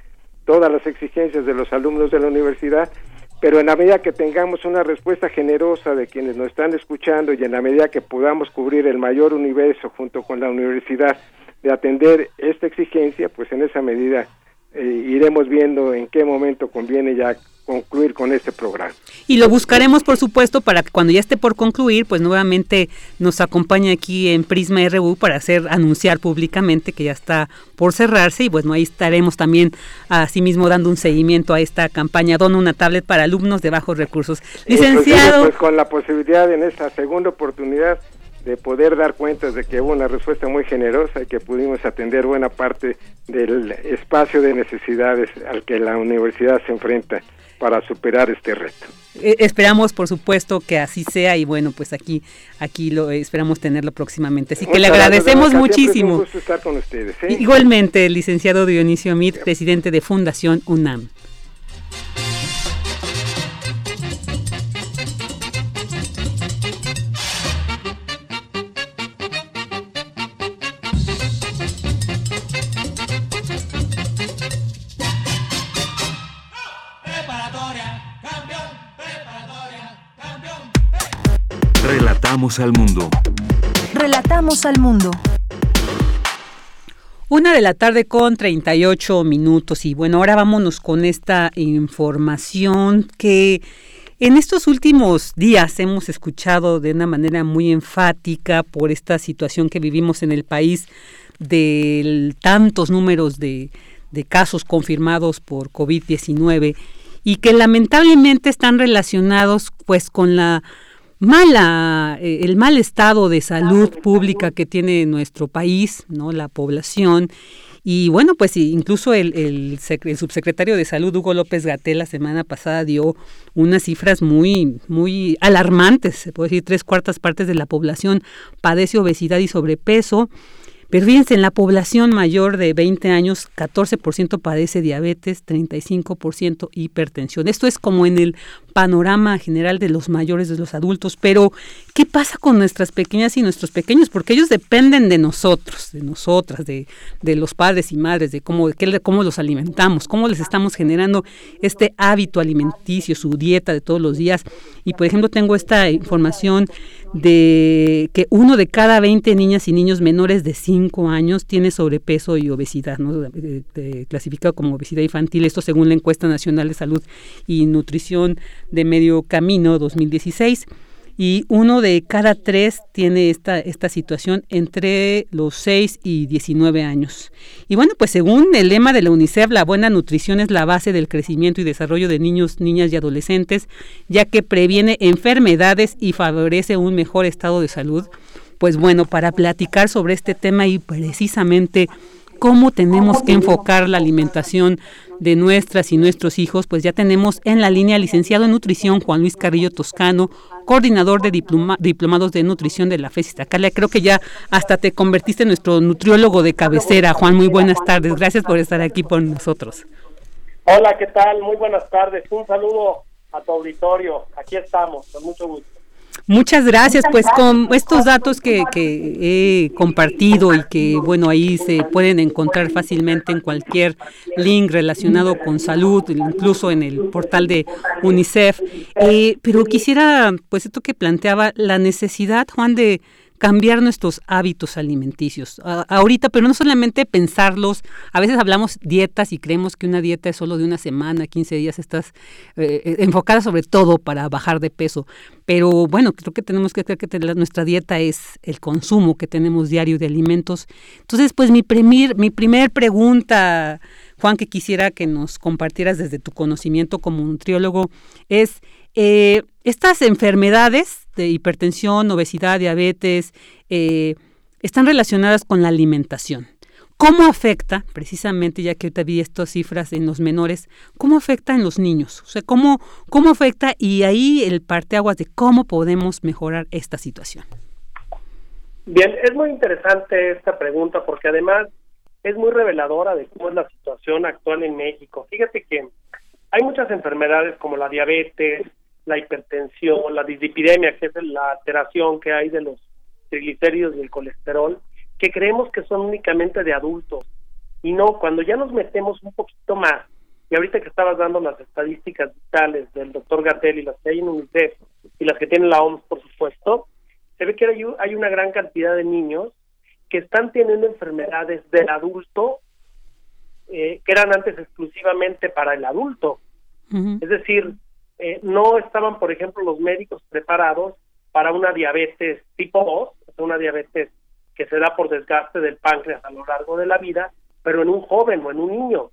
todas las exigencias de los alumnos de la universidad, pero en la medida que tengamos una respuesta generosa de quienes nos están escuchando y en la medida que podamos cubrir el mayor universo junto con la universidad de atender esta exigencia, pues en esa medida eh, iremos viendo en qué momento conviene ya concluir con este programa. Y lo buscaremos, por supuesto, para que cuando ya esté por concluir, pues nuevamente nos acompañe aquí en Prisma RU para hacer anunciar públicamente que ya está por cerrarse y bueno, ahí estaremos también asimismo dando un seguimiento a esta campaña Dona una tablet para alumnos de bajos recursos. Licenciado. Pues con la posibilidad en esta segunda oportunidad de poder dar cuenta de que hubo una respuesta muy generosa y que pudimos atender buena parte del espacio de necesidades al que la universidad se enfrenta para superar este reto. Eh, esperamos, por supuesto, que así sea y bueno, pues aquí aquí lo esperamos tenerlo próximamente. Así que le agradecemos muchísimo. un gusto estar con ustedes. ¿eh? Igualmente, el licenciado Dionisio Mit, presidente de Fundación UNAM. Relatamos al mundo. Relatamos al mundo. Una de la tarde con 38 minutos y bueno, ahora vámonos con esta información que en estos últimos días hemos escuchado de una manera muy enfática por esta situación que vivimos en el país de tantos números de, de casos confirmados por COVID-19 y que lamentablemente están relacionados pues con la mala, eh, el mal estado de salud pública que tiene nuestro país, ¿no? La población. Y bueno, pues incluso el, el, subsecretario de Salud, Hugo López Gatel, la semana pasada dio unas cifras muy, muy alarmantes. Se puede decir, tres cuartas partes de la población padece obesidad y sobrepeso. Pero fíjense, en la población mayor de 20 años, 14% padece diabetes, 35% hipertensión. Esto es como en el panorama general de los mayores, de los adultos, pero ¿qué pasa con nuestras pequeñas y nuestros pequeños? Porque ellos dependen de nosotros, de nosotras, de, de los padres y madres, de cómo, de cómo los alimentamos, cómo les estamos generando este hábito alimenticio, su dieta de todos los días. Y por ejemplo, tengo esta información de que uno de cada 20 niñas y niños menores de 5 años tiene sobrepeso y obesidad, ¿no? clasificado como obesidad infantil, esto según la encuesta nacional de salud y nutrición de Medio Camino 2016 y uno de cada tres tiene esta, esta situación entre los 6 y 19 años. Y bueno, pues según el lema de la UNICEF, la buena nutrición es la base del crecimiento y desarrollo de niños, niñas y adolescentes, ya que previene enfermedades y favorece un mejor estado de salud. Pues bueno, para platicar sobre este tema y precisamente cómo tenemos que enfocar la alimentación de nuestras y nuestros hijos, pues ya tenemos en la línea licenciado en nutrición Juan Luis Carrillo Toscano, coordinador de diplomados de nutrición de la FES Iztacala. Creo que ya hasta te convertiste en nuestro nutriólogo de cabecera. Juan, muy buenas tardes. Gracias por estar aquí con nosotros. Hola, ¿qué tal? Muy buenas tardes. Un saludo a tu auditorio. Aquí estamos, con mucho gusto. Muchas gracias, pues con estos datos que, que, he compartido y que, bueno, ahí se pueden encontrar fácilmente en cualquier link relacionado con salud, incluso en el portal de UNICEF. Eh, pero quisiera, pues esto que planteaba, la necesidad, Juan, de cambiar nuestros hábitos alimenticios. ahorita, pero no solamente pensarlos, a veces hablamos dietas y creemos que una dieta es solo de una semana, 15 días, estás eh, eh, enfocada sobre todo para bajar de peso. Pero bueno, creo que tenemos que creer que nuestra dieta es el consumo que tenemos diario de alimentos. Entonces, pues mi primer, mi primer pregunta, Juan, que quisiera que nos compartieras desde tu conocimiento como nutriólogo, es eh, estas enfermedades de hipertensión, obesidad, diabetes, eh, están relacionadas con la alimentación. ¿Cómo afecta, precisamente, ya que ahorita vi estas cifras en los menores, cómo afecta en los niños? O sea, ¿cómo, cómo afecta? Y ahí el parteaguas de cómo podemos mejorar esta situación. Bien, es muy interesante esta pregunta porque además es muy reveladora de cómo es la situación actual en México. Fíjate que hay muchas enfermedades como la diabetes, la hipertensión, la dislipidemia, que es la alteración que hay de los triglicéridos y el colesterol, que creemos que son únicamente de adultos. Y no, cuando ya nos metemos un poquito más, y ahorita que estabas dando las estadísticas vitales del doctor Gatel y las que hay en UNICEF y las que tiene la OMS, por supuesto, se ve que hay, hay una gran cantidad de niños que están teniendo enfermedades del adulto eh, que eran antes exclusivamente para el adulto. Es decir, eh, no estaban, por ejemplo, los médicos preparados para una diabetes tipo 2, una diabetes que se da por desgaste del páncreas a lo largo de la vida, pero en un joven o en un niño.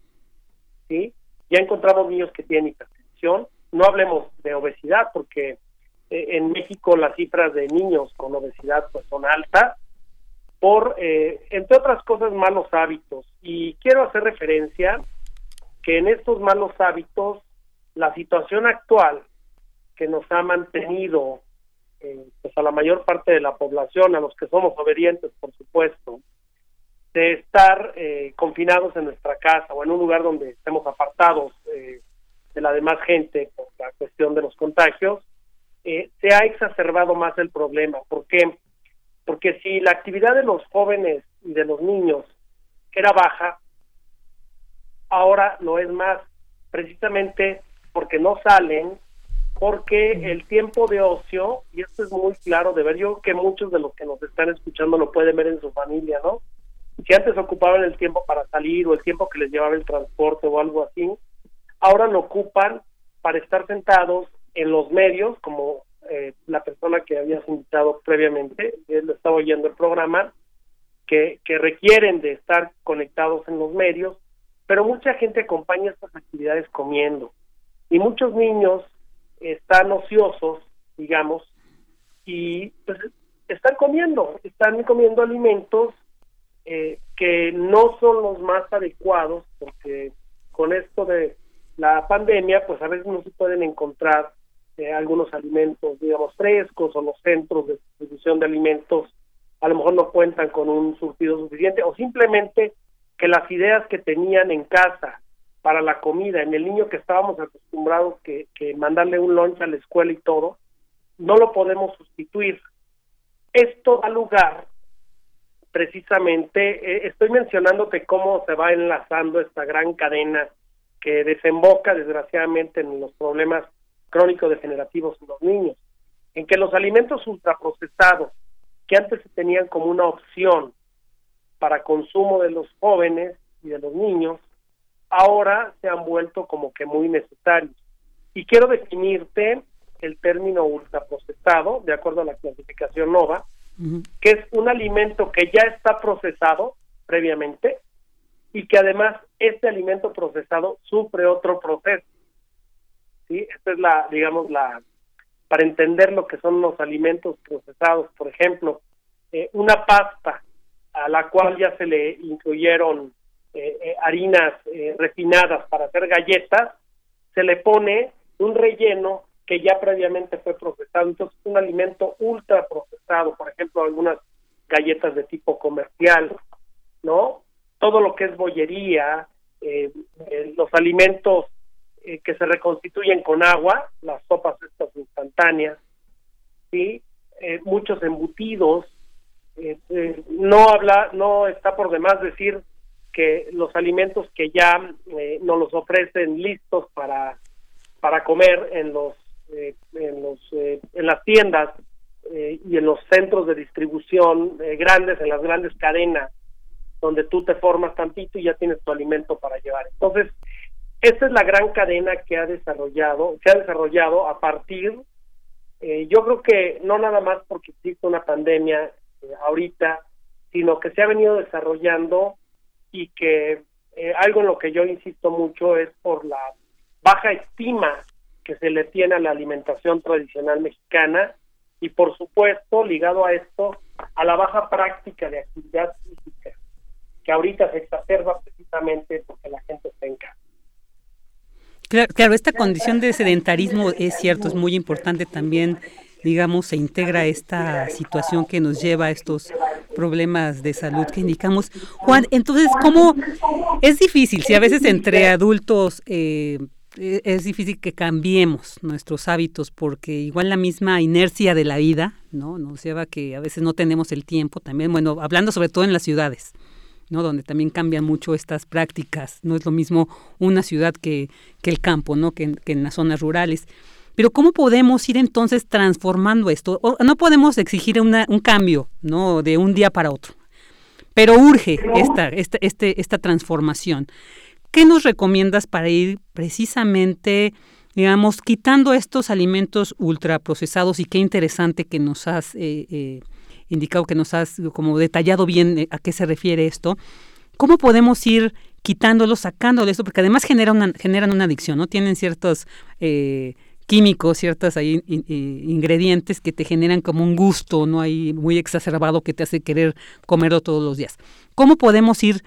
¿sí? Ya encontramos niños que tienen hipertensión, no hablemos de obesidad, porque eh, en México las cifras de niños con obesidad pues son altas, por, eh, entre otras cosas, malos hábitos. Y quiero hacer referencia que en estos malos hábitos la situación actual que nos ha mantenido eh, pues a la mayor parte de la población, a los que somos obedientes, por supuesto, de estar eh, confinados en nuestra casa o en un lugar donde estemos apartados eh, de la demás gente por la cuestión de los contagios, se ha exacerbado más el problema. ¿Por qué? Porque si la actividad de los jóvenes y de los niños era baja, ahora lo es más, precisamente porque no salen, porque el tiempo de ocio, y esto es muy claro de ver, yo que muchos de los que nos están escuchando lo pueden ver en su familia, ¿no? Si antes ocupaban el tiempo para salir o el tiempo que les llevaba el transporte o algo así, ahora lo ocupan para estar sentados en los medios, como eh, la persona que habías invitado previamente, él estaba oyendo el programa, que, que requieren de estar conectados en los medios, pero mucha gente acompaña estas actividades comiendo y muchos niños están ociosos, digamos, y pues, están comiendo, están comiendo alimentos eh, que no son los más adecuados, porque con esto de la pandemia, pues a veces no se pueden encontrar eh, algunos alimentos, digamos, frescos o los centros de distribución de alimentos a lo mejor no cuentan con un surtido suficiente o simplemente que las ideas que tenían en casa para la comida, en el niño que estábamos acostumbrados que, que mandarle un lunch a la escuela y todo, no lo podemos sustituir. Esto da lugar precisamente, eh, estoy mencionándote cómo se va enlazando esta gran cadena que desemboca desgraciadamente en los problemas crónicos degenerativos en los niños, en que los alimentos ultraprocesados, que antes se tenían como una opción para consumo de los jóvenes y de los niños, ahora se han vuelto como que muy necesarios. Y quiero definirte el término ultraprocesado, de acuerdo a la clasificación NOVA, que es un alimento que ya está procesado previamente y que además este alimento procesado sufre otro proceso. ¿Sí? Esta es la, digamos, la, para entender lo que son los alimentos procesados, por ejemplo, eh, una pasta a la cual ya se le incluyeron eh, eh, harinas eh, refinadas para hacer galletas, se le pone un relleno que ya previamente fue procesado, entonces un alimento ultra procesado, por ejemplo, algunas galletas de tipo comercial, ¿no? Todo lo que es bollería, los alimentos que se reconstituyen con agua, las sopas estas instantáneas, ¿sí? muchos embutidos, no habla, no está por demás decir que los alimentos que ya eh, nos los ofrecen listos para para comer en los eh, en los eh, en las tiendas eh, y en los centros de distribución eh, grandes, en las grandes cadenas, donde tú te formas tantito y ya tienes tu alimento para llevar. Entonces, esta es la gran cadena que ha desarrollado, se ha desarrollado a partir, yo creo que no nada más porque existe una pandemia ahorita, sino que se ha venido desarrollando y que algo en lo que yo insisto mucho es por la baja estima que se le tiene a la alimentación tradicional mexicana y por supuesto ligado a esto a la baja práctica de actividad física que ahorita se exacerba precisamente porque la gente está en casa. Claro, esta condición de sedentarismo es cierto, es muy importante también, digamos, se integra esta situación que nos lleva a estos problemas de salud que indicamos. Juan, entonces, ¿cómo es difícil si a veces entre adultos eh, e, es difícil que cambiemos nuestros hábitos porque igual la misma inercia de la vida, ¿no? Nos lleva que a veces no tenemos el tiempo también, bueno, hablando sobre todo en las ciudades, ¿no? Donde también cambian mucho estas prácticas, no es lo mismo una ciudad que, que el campo, ¿no? Que, que en las zonas rurales. Pero ¿cómo podemos ir entonces transformando esto? no podemos exigir una, un cambio, ¿no? De un día para otro. Pero urge esta, esta, este, esta transformación. ¿Qué nos recomiendas para ir precisamente, digamos, quitando estos alimentos ultraprocesados y qué interesante que nos has eh, eh, indicado, que nos has como detallado bien eh, a qué se refiere esto? ¿Cómo podemos ir quitándolos, sacándolos esto? Porque además genera una, generan una adicción, ¿no? Tienen ciertos químicos, ciertos ahí, ingredientes que te generan como un gusto, ¿no? Ahí muy exacerbado que te hace querer comerlo todos los días. ¿Cómo podemos ir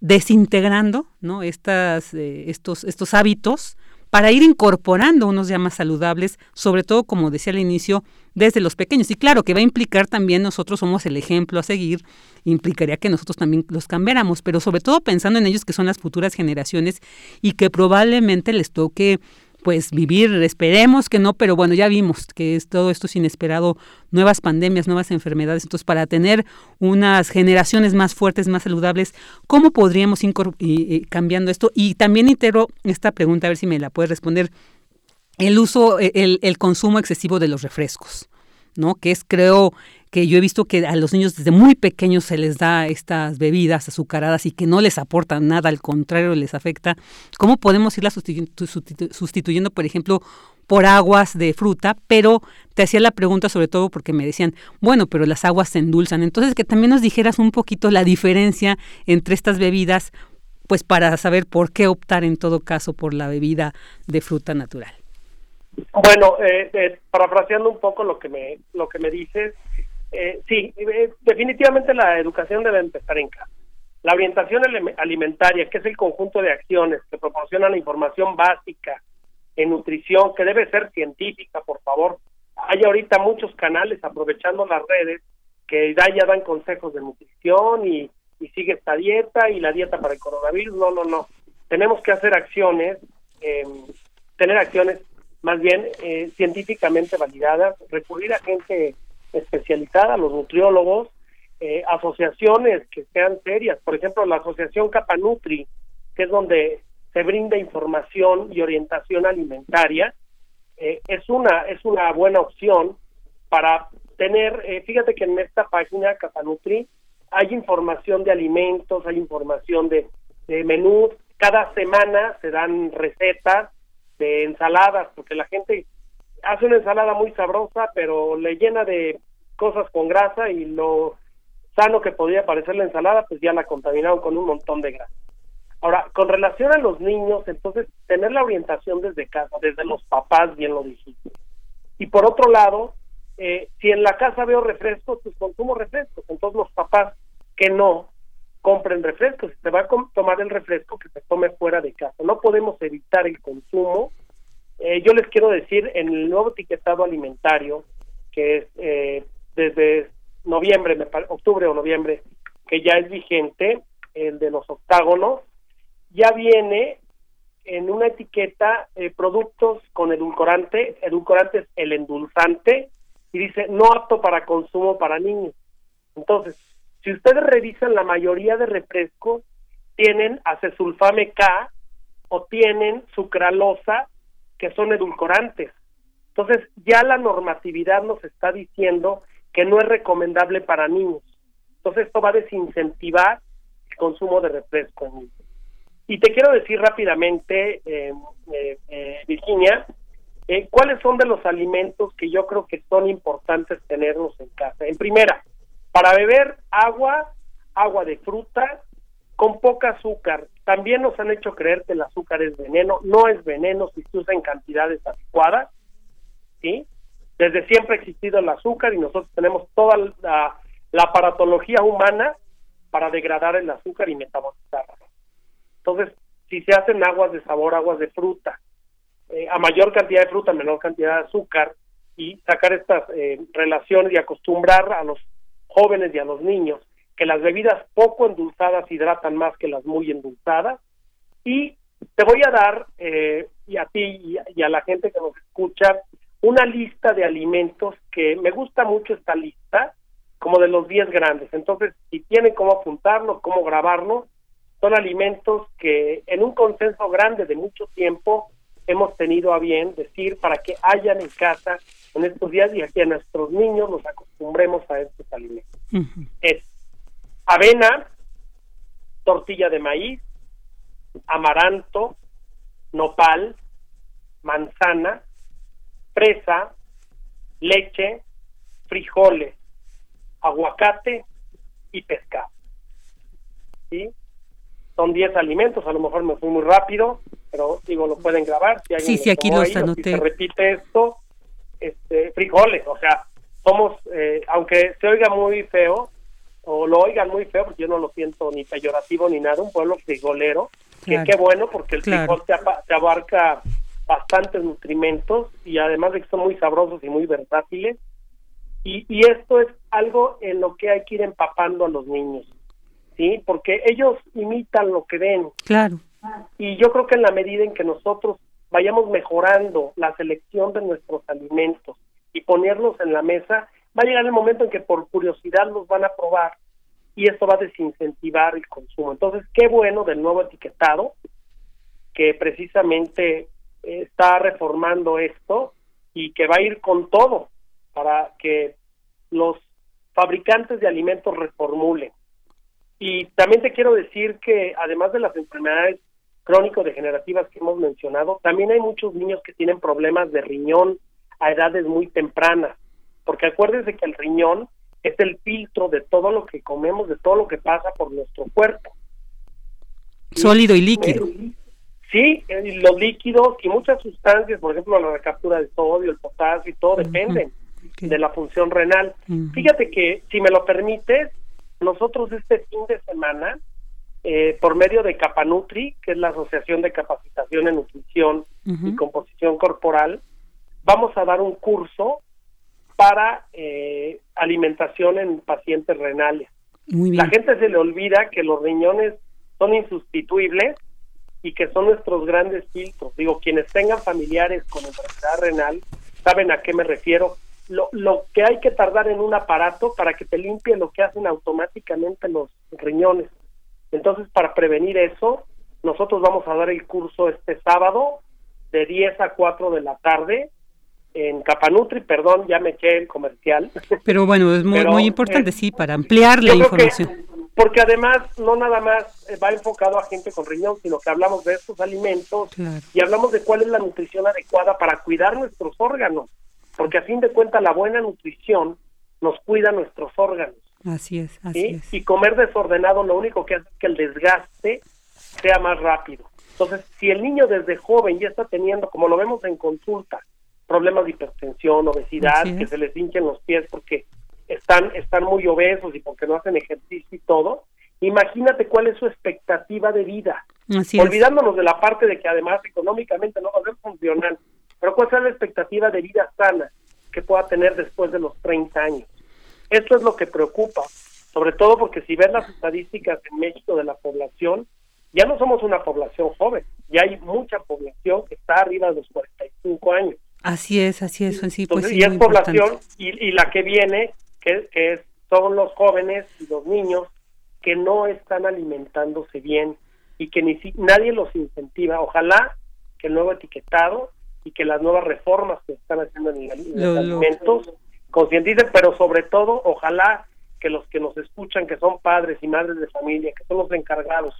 desintegrando ¿no? Estas, eh, estos, estos hábitos para ir incorporando unos ya más saludables, sobre todo, como decía al inicio, desde los pequeños. Y claro, que va a implicar también nosotros somos el ejemplo a seguir, implicaría que nosotros también los cambiáramos, pero sobre todo pensando en ellos que son las futuras generaciones y que probablemente les toque pues vivir, esperemos que no, pero bueno, ya vimos que es, todo esto es inesperado, nuevas pandemias, nuevas enfermedades, entonces para tener unas generaciones más fuertes, más saludables, ¿cómo podríamos ir cambiando esto? Y también integro esta pregunta, a ver si me la puedes responder, el uso, el, el consumo excesivo de los refrescos, ¿no? Que es, creo, que yo he visto que a los niños desde muy pequeños se les da estas bebidas azucaradas y que no les aportan nada, al contrario, les afecta. ¿Cómo podemos irlas sustituyendo, por ejemplo, por aguas de fruta? Pero te hacía la pregunta sobre todo porque me decían, bueno, pero las aguas se endulzan. Entonces, que también nos dijeras un poquito la diferencia entre estas bebidas, pues para saber por qué optar en todo caso por la bebida de fruta natural. Bueno, eh, eh, parafraseando un poco lo que me lo que me dices, eh, sí, eh, definitivamente la educación debe empezar en casa. La orientación alimentaria, que es el conjunto de acciones que proporcionan la información básica en nutrición, que debe ser científica, por favor. Hay ahorita muchos canales aprovechando las redes que ya dan consejos de nutrición y, sigue esta dieta y la dieta para el coronavirus. No, no, no. Tenemos que hacer acciones, eh, tener acciones más bien eh, científicamente validadas, recurrir a gente especializada, los nutriólogos, eh, asociaciones que sean serias, por ejemplo la asociación Capanutri, que es donde se brinda información y orientación alimentaria, eh, es una es una buena opción para tener, eh, fíjate que en esta página Capanutri hay información de alimentos, hay información de, de menús, cada semana se dan recetas de ensaladas, porque la gente hace una ensalada muy sabrosa, pero le llena de cosas con grasa y lo sano que podía parecer la ensalada, pues ya la contaminaron con un montón de grasa. Ahora, con relación a los niños, entonces, tener la orientación desde casa, desde los papás, bien lo dijiste. Y por otro lado, eh, si en la casa veo refrescos, pues consumo refrescos. Entonces, los papás que no compren refrescos, si se va a tomar el refresco, que se tome fuera de casa. No podemos evitar el consumo eh, yo les quiero decir, en el nuevo etiquetado alimentario, que es eh, desde noviembre, octubre o noviembre, que ya es vigente, el de los octágonos, ya viene en una etiqueta eh, productos con edulcorante, edulcorante es el endulzante, y dice no apto para consumo para niños. Entonces, si ustedes revisan la mayoría de refrescos, tienen acesulfame K o tienen sucralosa que son edulcorantes. Entonces, ya la normatividad nos está diciendo que no es recomendable para niños. Entonces, esto va a desincentivar el consumo de refresco. Y te quiero decir rápidamente, eh, eh, eh, Virginia, cuáles son de los alimentos que yo creo que son importantes tenerlos en casa. En primera, para beber agua, agua de fruta, con poca azúcar. También nos han hecho creer que el azúcar es veneno. No es veneno si se usa en cantidades adecuadas. ¿sí? Desde siempre ha existido el azúcar y nosotros tenemos toda la, la aparatología humana para degradar el azúcar y metabolizarlo. Entonces, si se hacen aguas de sabor, aguas de fruta, eh, a mayor cantidad de fruta, menor cantidad de azúcar, y sacar estas eh, relaciones y acostumbrar a los jóvenes y a los niños que las bebidas poco endulzadas hidratan más que las muy endulzadas. Y te voy a dar, eh, y a ti y a la gente que nos escucha, una lista de alimentos que me gusta mucho esta lista, como de los 10 grandes. Entonces, si tienen cómo apuntarlo, cómo grabarlo, son alimentos que en un consenso grande de mucho tiempo hemos tenido a bien decir para que hayan en casa en estos días y aquí a nuestros niños nos acostumbremos a estos alimentos. Es avena, tortilla de maíz, amaranto, nopal, manzana, fresa, leche, frijoles, aguacate y pescado. ¿Sí? son 10 alimentos, a lo mejor me fui muy rápido, pero digo, lo pueden grabar. Si sí, sí, aquí los anoté. Si se repite esto, este, frijoles, o sea, somos, eh, aunque se oiga muy feo, o lo oigan muy feo, porque yo no lo siento ni peyorativo ni nada, un pueblo frijolero, que qué bueno, porque el frijol te, abarca bastantes nutrimentos y además de que son muy sabrosos y muy versátiles. Y, y esto es algo en lo que hay que ir empapando a los niños ¿sí? Porque ellos imitan lo que ven. Claro. Y yo creo que en la medida en que nosotros vayamos mejorando la selección de nuestros alimentos y ponerlos en la mesa, va a llegar el momento en que por curiosidad los van a probar y esto va a desincentivar el consumo. Entonces, qué bueno del nuevo etiquetado que precisamente está reformando esto y que va a ir con todo para que los fabricantes de alimentos reformulen y también te quiero decir que además de las enfermedades crónico-degenerativas que hemos mencionado, también hay muchos niños que tienen problemas de riñón a edades muy tempranas, porque acuérdense que el riñón es el filtro de todo lo que comemos, de todo lo que pasa por nuestro cuerpo. Sólido y líquido. Sí, los líquidos y muchas sustancias, por ejemplo, la recaptura de sodio, el potasio y todo, dependen de la función renal. Fíjate que, si me lo permites, nosotros este fin de semana, eh, por medio de Capanutri, que es la Asociación de Capacitación en Nutrición y Composición Corporal, vamos a dar un curso para eh, alimentación en pacientes renales. La gente se le olvida que los riñones son insustituibles y que son nuestros grandes filtros. Digo, quienes tengan familiares con enfermedad renal saben a qué me refiero lo, lo que hay que tardar en un aparato para que te limpie lo que hacen automáticamente los riñones. Entonces, para prevenir eso, nosotros vamos a dar el curso este sábado de 10 a 4 de la tarde en Capanutri, perdón, ya me eché el comercial. Pero bueno, es muy, muy importante, sí, para ampliar la información. porque además no nada más va enfocado a gente con riñón, sino que hablamos de estos alimentos y hablamos de cuál es la nutrición adecuada para cuidar nuestros órganos porque a fin de cuentas la buena nutrición nos cuida nuestros órganos. Así es, así es. Y comer desordenado lo único que hace es que el desgaste sea más rápido. Entonces, si el niño desde joven ya está teniendo, como lo vemos en consulta, problemas de hipertensión, obesidad, que se les hinchen los pies porque están, están muy obesos y porque no hacen ejercicio y todo, imagínate cuál es su expectativa de vida. Olvidándonos de la parte de que además económicamente no va a ser funcional, pero ¿cuál es la expectativa de vida sana que pueda tener después de los 30 años? Esto es lo que preocupa, sobre todo porque si ves las estadísticas en México de la población, ya no somos una población joven, ya hay mucha población que está arriba de los 45 años. Así es, así es, sí, pues y es población y, la que viene, que, que son los jóvenes y los niños que no están alimentándose bien y que ni nadie los incentiva. Ojalá que el nuevo etiquetado y que las nuevas reformas que están haciendo en, los alimentos concienticen, pero sobre todo, ojalá que los que nos escuchan, que son padres y madres de familia, que son los encargados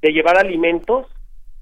de llevar alimentos,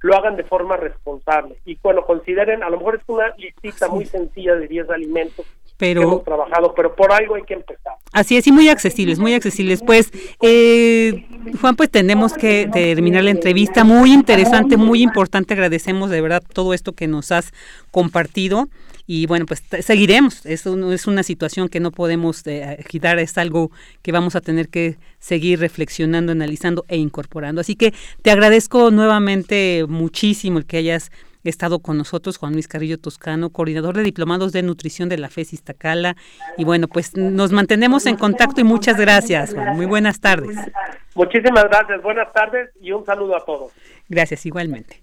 lo hagan de forma responsable. Y bueno, consideren, a lo mejor es una listita muy sencilla de 10 alimentos pero, que hemos trabajado, pero por algo hay que empezar. Así es, y muy accesibles, muy accesibles. Pues, eh, Juan, pues tenemos que terminar la entrevista. Muy interesante, muy importante. Agradecemos de verdad todo esto que nos has compartido y bueno, pues seguiremos. Es, es una situación que no podemos eh, quitar, es algo que vamos a tener que seguir reflexionando, analizando e incorporando. Así que te agradezco nuevamente muchísimo el que hayas estado con nosotros, Juan Luis Carrillo Toscano, coordinador de diplomados de nutrición de la FES Iztacala. Y bueno, pues nos mantenemos en contacto y muchas gracias, Muy buenas tardes. Muchísimas gracias, buenas tardes y un saludo a todos. Gracias, igualmente.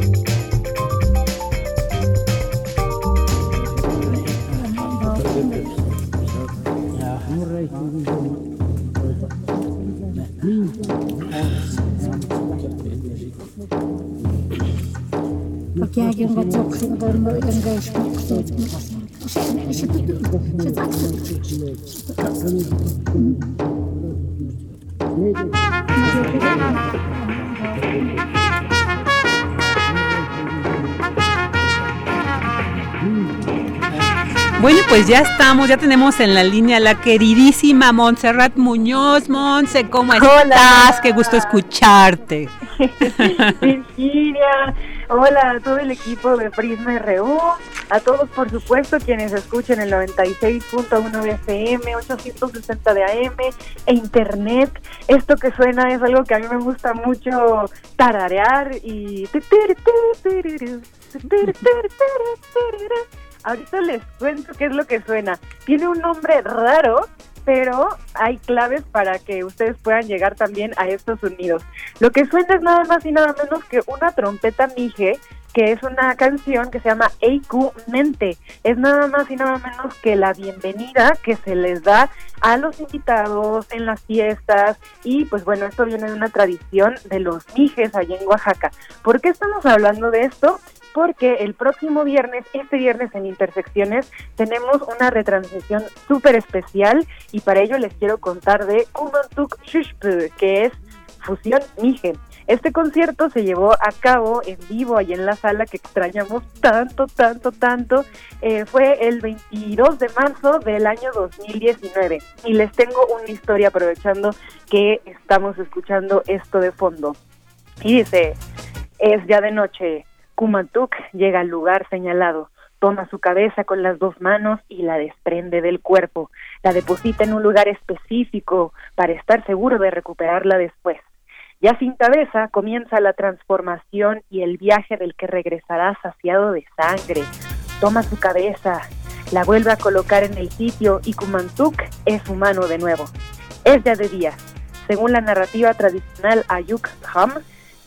Bueno, pues ya estamos, ya tenemos en la línea la queridísima Montserrat Muñoz. Monse, ¿cómo estás? Qué gusto escucharte. Virginia, hola a todo el equipo de Prisma RU, a todos por supuesto quienes escuchan el 96.1 de FM, 860 de AM e Internet. Esto que suena es algo que a mí me gusta mucho tararear y... Ahorita les cuento qué es lo que suena. Tiene un nombre raro, pero hay claves para que ustedes puedan llegar también a estos sonidos. Lo que suena es nada más y nada menos que una trompeta mije, que es una canción que se llama Eiku Mente. Es nada más y nada menos que la bienvenida que se les da a los invitados en las fiestas y pues bueno, esto viene de una tradición de los mijes allá en Oaxaca. ¿Por qué estamos hablando de esto? Porque el próximo viernes, este viernes en Intersecciones, tenemos una retransmisión súper especial y para ello les quiero contar de Kumantuk Shushpu, que es Fusión Mije. Este concierto se llevó a cabo en vivo ahí en la sala que extrañamos tanto, tanto, tanto. Eh, fue el 22 de marzo del año 2019. Y les tengo una historia aprovechando que estamos escuchando esto de fondo. Y dice, es ya de noche, Kumantuk llega al lugar señalado, toma su cabeza con las dos manos y la desprende del cuerpo, la deposita en un lugar específico para estar seguro de recuperarla después. Ya sin cabeza comienza la transformación y el viaje del que regresará saciado de sangre. Toma su cabeza, la vuelve a colocar en el sitio y Kumantuk es humano de nuevo. Es ya de día. Según la narrativa tradicional Ayuk Ham,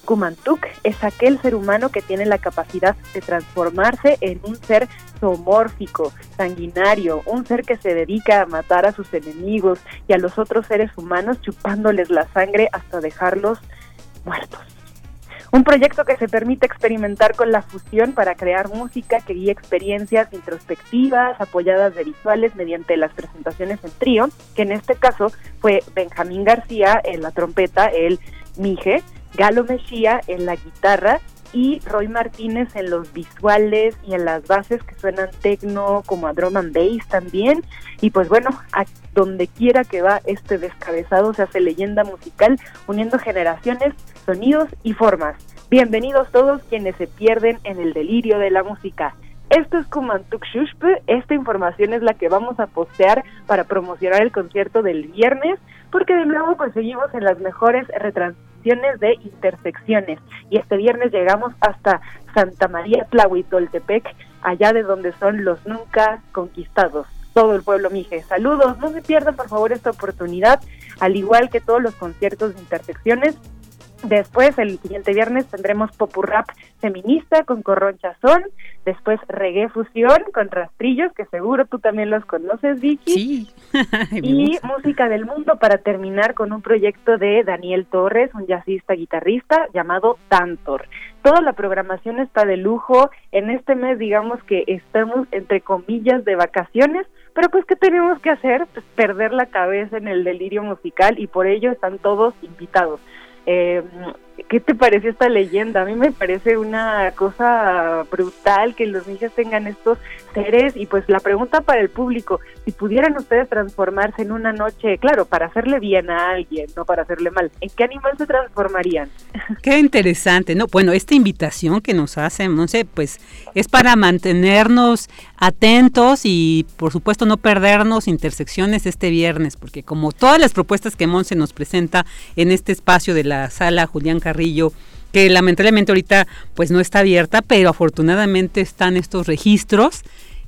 Kumantuk es aquel ser humano que tiene la capacidad de transformarse en un ser zoomórfico, sanguinario, un ser que se dedica a matar a sus enemigos y a los otros seres humanos chupándoles la sangre hasta dejarlos muertos. Un proyecto que se permite experimentar con la fusión para crear música que guíe experiencias introspectivas apoyadas de visuales mediante las presentaciones en trío, que en este caso fue Benjamín García en la trompeta, el Mije, Galo Mejía en la guitarra y Roy Martínez en los visuales y en las bases que suenan tecno como a drum and bass también. Y pues bueno a donde quiera que va este descabezado se hace leyenda musical uniendo generaciones sonidos y formas. Bienvenidos todos quienes se pierden en el delirio de la música. Esto es Kumantuk Shushpe, esta información es la que vamos a postear para promocionar el concierto del viernes, porque de nuevo conseguimos en las mejores retransmisiones de intersecciones. Y este viernes llegamos hasta Santa María Tlahuitoltepec, allá de donde son los nunca conquistados. todo el pueblo mije. Saludos, no se pierdan por favor esta oportunidad, al igual que todos los conciertos de intersecciones Después, el siguiente viernes, tendremos Popurrap feminista con Corron Chazón. Después, Reggae Fusión con Rastrillos, que seguro tú también los conoces, Vicky. Sí. y Música del Mundo para terminar con un proyecto de Daniel Torres, un jazzista guitarrista llamado Tantor. Toda la programación está de lujo. En este mes, digamos que estamos, entre comillas, de vacaciones, pero pues, ¿qué tenemos que hacer? Pues perder la cabeza en el delirio musical y por ello están todos invitados. Eh, ¿Qué te parece esta leyenda? A mí me parece una cosa brutal que los niños tengan estos seres y pues la pregunta para el público, si pudieran ustedes transformarse en una noche, claro, para hacerle bien a alguien, no para hacerle mal, ¿en qué animal se transformarían? Qué interesante, ¿no? Bueno, esta invitación que nos hacen, no pues es para mantenernos atentos y por supuesto no perdernos intersecciones este viernes, porque como todas las propuestas que Monse nos presenta en este espacio de la sala Julián Carrillo, que lamentablemente ahorita pues no está abierta, pero afortunadamente están estos registros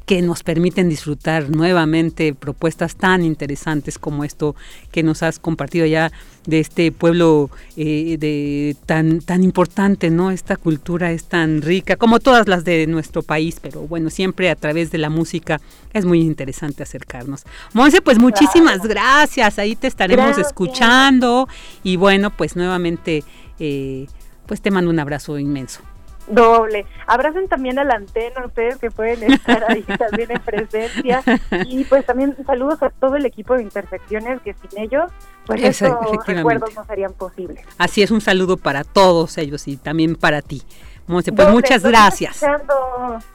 que nos permiten disfrutar nuevamente propuestas tan interesantes como esto que nos has compartido ya de este pueblo eh, de tan tan importante, ¿no? Esta cultura es tan rica como todas las de nuestro país, pero bueno, siempre a través de la música es muy interesante acercarnos. Monse, pues muchísimas gracias, ahí te estaremos escuchando y bueno, pues nuevamente eh, pues te mando un abrazo inmenso. Doble. Abracen también a la antena, ustedes que pueden estar ahí también en presencia. Y pues también saludos a todo el equipo de Intersecciones, que sin ellos, pues estos recuerdos no serían posibles. Así es, un saludo para todos ellos y también para ti. Monse, pues muchas gracias.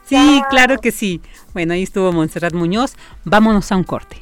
Sí, claro que sí. Bueno, ahí estuvo Montserrat Muñoz. Vámonos a un corte.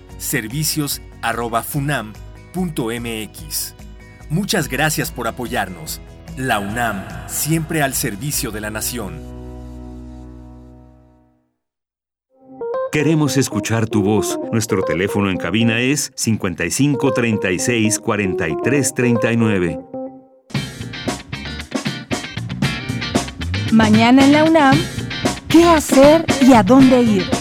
servicios@funam.mx. Muchas gracias por apoyarnos. La UNAM, siempre al servicio de la nación. Queremos escuchar tu voz. Nuestro teléfono en cabina es 55 36 43 39. Mañana en la UNAM, ¿qué hacer y a dónde ir?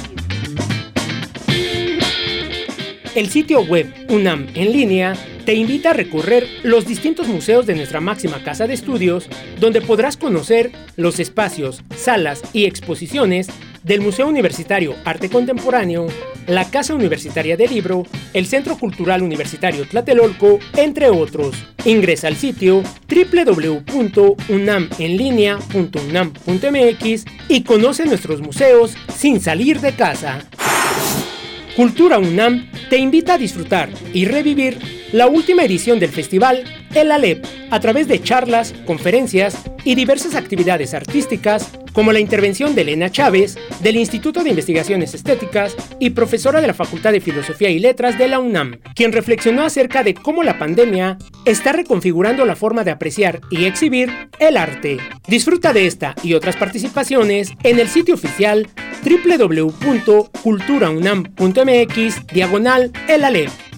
El sitio web UNAM en línea te invita a recorrer los distintos museos de nuestra máxima casa de estudios, donde podrás conocer los espacios, salas y exposiciones del Museo Universitario Arte Contemporáneo, la Casa Universitaria del Libro, el Centro Cultural Universitario Tlatelolco, entre otros. Ingresa al sitio www.unamenlinea.unam.mx y conoce nuestros museos sin salir de casa. Cultura UNAM te invita a disfrutar y revivir la última edición del festival El Alep a través de charlas, conferencias y diversas actividades artísticas como la intervención de Elena Chávez del Instituto de Investigaciones Estéticas y profesora de la Facultad de Filosofía y Letras de la UNAM, quien reflexionó acerca de cómo la pandemia está reconfigurando la forma de apreciar y exhibir el arte. Disfruta de esta y otras participaciones en el sitio oficial www.culturaunam.mx diagonal el.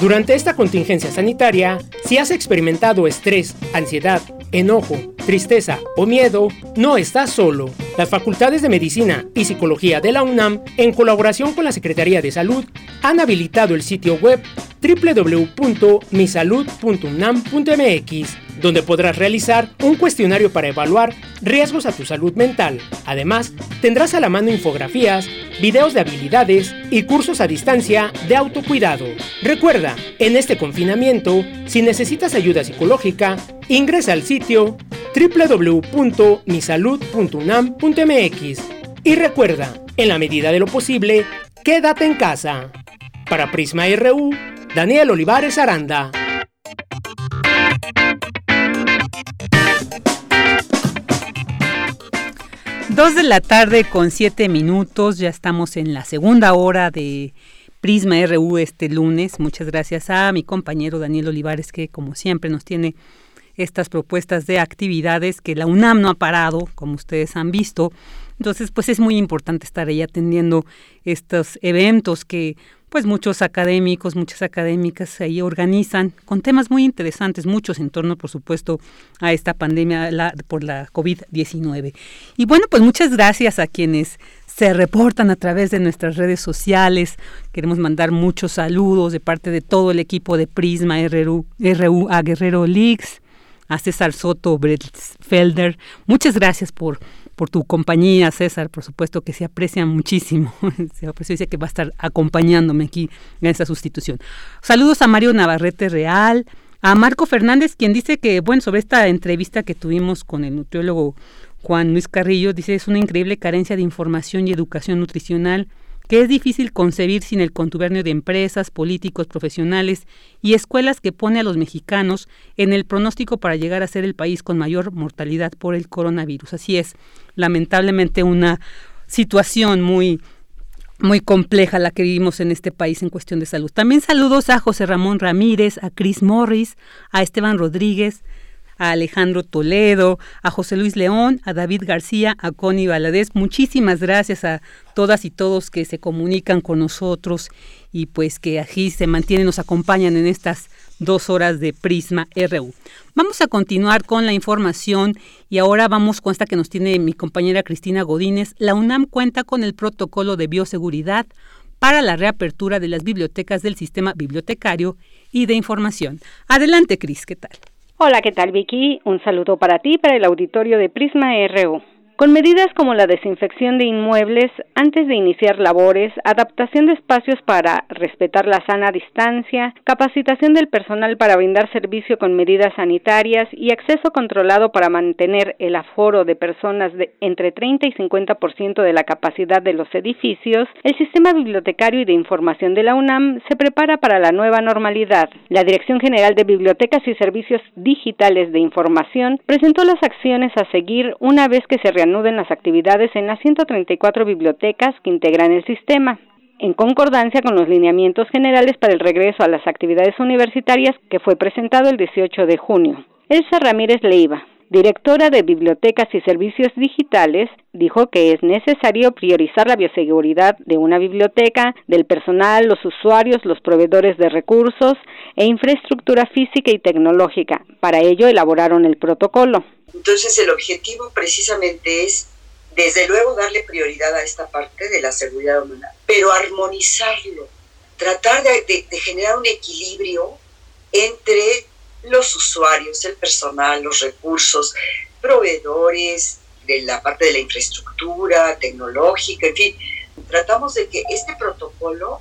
Durante esta contingencia sanitaria, si has experimentado estrés, ansiedad, enojo, tristeza o miedo, no estás solo. Las facultades de Medicina y Psicología de la UNAM, en colaboración con la Secretaría de Salud, han habilitado el sitio web www.misalud.unam.mx donde podrás realizar un cuestionario para evaluar riesgos a tu salud mental. Además, tendrás a la mano infografías, videos de habilidades y cursos a distancia de autocuidado. Recuerda, en este confinamiento, si necesitas ayuda psicológica, ingresa al sitio www.misalud.unam.mx y recuerda, en la medida de lo posible, quédate en casa. Para Prisma RU, Daniel Olivares Aranda. Dos de la tarde con siete minutos, ya estamos en la segunda hora de Prisma RU este lunes. Muchas gracias a mi compañero Daniel Olivares que como siempre nos tiene estas propuestas de actividades que la UNAM no ha parado, como ustedes han visto. Entonces, pues es muy importante estar ahí atendiendo estos eventos que pues muchos académicos, muchas académicas ahí organizan con temas muy interesantes, muchos en torno, por supuesto, a esta pandemia por la COVID-19. Y bueno, pues muchas gracias a quienes se reportan a través de nuestras redes sociales. Queremos mandar muchos saludos de parte de todo el equipo de Prisma RU, a Guerrero Leaks, a César Soto Felder. Muchas gracias por por tu compañía, César, por supuesto que se aprecia muchísimo. se aprecia que va a estar acompañándome aquí en esta sustitución. Saludos a Mario Navarrete Real, a Marco Fernández, quien dice que, bueno, sobre esta entrevista que tuvimos con el nutriólogo Juan Luis Carrillo, dice es una increíble carencia de información y educación nutricional que es difícil concebir sin el contubernio de empresas, políticos, profesionales y escuelas que pone a los mexicanos en el pronóstico para llegar a ser el país con mayor mortalidad por el coronavirus. Así es, lamentablemente una situación muy muy compleja la que vivimos en este país en cuestión de salud. También saludos a José Ramón Ramírez, a Chris Morris, a Esteban Rodríguez, a Alejandro Toledo, a José Luis León, a David García, a Connie Valadez. Muchísimas gracias a todas y todos que se comunican con nosotros y pues que aquí se mantienen, nos acompañan en estas dos horas de Prisma RU. Vamos a continuar con la información y ahora vamos con esta que nos tiene mi compañera Cristina Godínez. La UNAM cuenta con el protocolo de bioseguridad para la reapertura de las bibliotecas del sistema bibliotecario y de información. Adelante, Cris, ¿qué tal? Hola, ¿qué tal Vicky? Un saludo para ti, para el auditorio de Prisma RU. Con medidas como la desinfección de inmuebles antes de iniciar labores, adaptación de espacios para respetar la sana distancia, capacitación del personal para brindar servicio con medidas sanitarias y acceso controlado para mantener el aforo de personas de entre 30 y 50% de la capacidad de los edificios, el sistema bibliotecario y de información de la UNAM se prepara para la nueva normalidad. La Dirección General de Bibliotecas y Servicios Digitales de Información presentó las acciones a seguir una vez que se las actividades en las 134 bibliotecas que integran el sistema en concordancia con los lineamientos generales para el regreso a las actividades universitarias que fue presentado el 18 de junio. Elsa Ramírez Leiva, directora de Bibliotecas y Servicios Digitales, dijo que es necesario priorizar la bioseguridad de una biblioteca, del personal, los usuarios, los proveedores de recursos e infraestructura física y tecnológica. Para ello elaboraron el protocolo. Entonces el objetivo precisamente es, desde luego, darle prioridad a esta parte de la seguridad humana, pero armonizarlo, tratar de, generar un equilibrio entre los usuarios, el personal, los recursos, proveedores, de la parte de la infraestructura tecnológica, en fin, tratamos de que este protocolo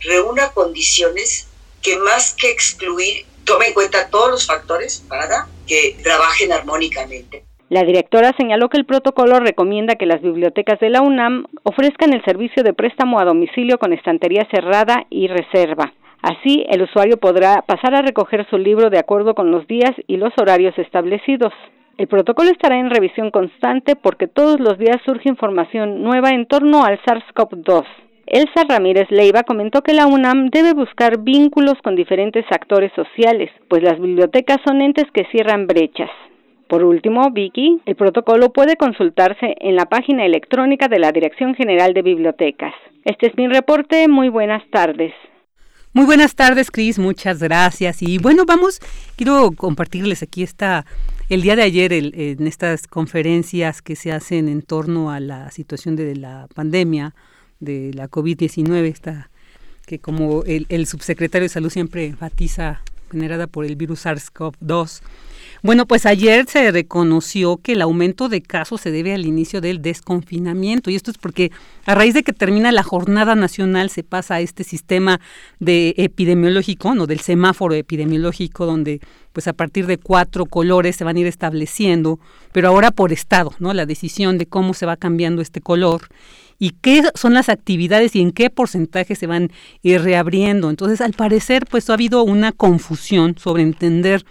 reúna condiciones que más que excluir, tome en cuenta todos los factores para que trabajen armónicamente. La directora señaló que el protocolo recomienda que las bibliotecas de la UNAM ofrezcan el servicio de préstamo a domicilio con estantería cerrada y reserva. Así, el usuario podrá pasar a recoger su libro de acuerdo con los días y los horarios establecidos. El protocolo estará en revisión constante porque todos los días surge información nueva en torno al SARS-CoV-2. Elsa Ramírez Leiva comentó que la UNAM debe buscar vínculos con diferentes actores sociales, pues las bibliotecas son entes que cierran brechas. Por último, Vicky, el protocolo puede consultarse en la página electrónica de la Dirección General de Bibliotecas. Este es mi reporte. Muy buenas tardes. Muy buenas tardes, Cris, muchas gracias. Y bueno, vamos, quiero compartirles aquí esta, el día de ayer en estas conferencias que se hacen en torno a la situación de la pandemia de la COVID-19, esta que como el, el subsecretario de Salud siempre enfatiza, generada por el virus SARS-CoV-2, bueno, pues ayer se reconoció que el aumento de casos se debe al inicio del desconfinamiento y esto es porque a raíz de que termina la jornada nacional se pasa a este sistema de epidemiológico, no del semáforo epidemiológico donde pues a partir de cuatro colores se van a ir estableciendo, pero ahora por estado, ¿no? La decisión de cómo se va cambiando este color y qué son las actividades y en qué porcentaje se van ir reabriendo. Entonces, al parecer, pues ha habido una confusión sobre entender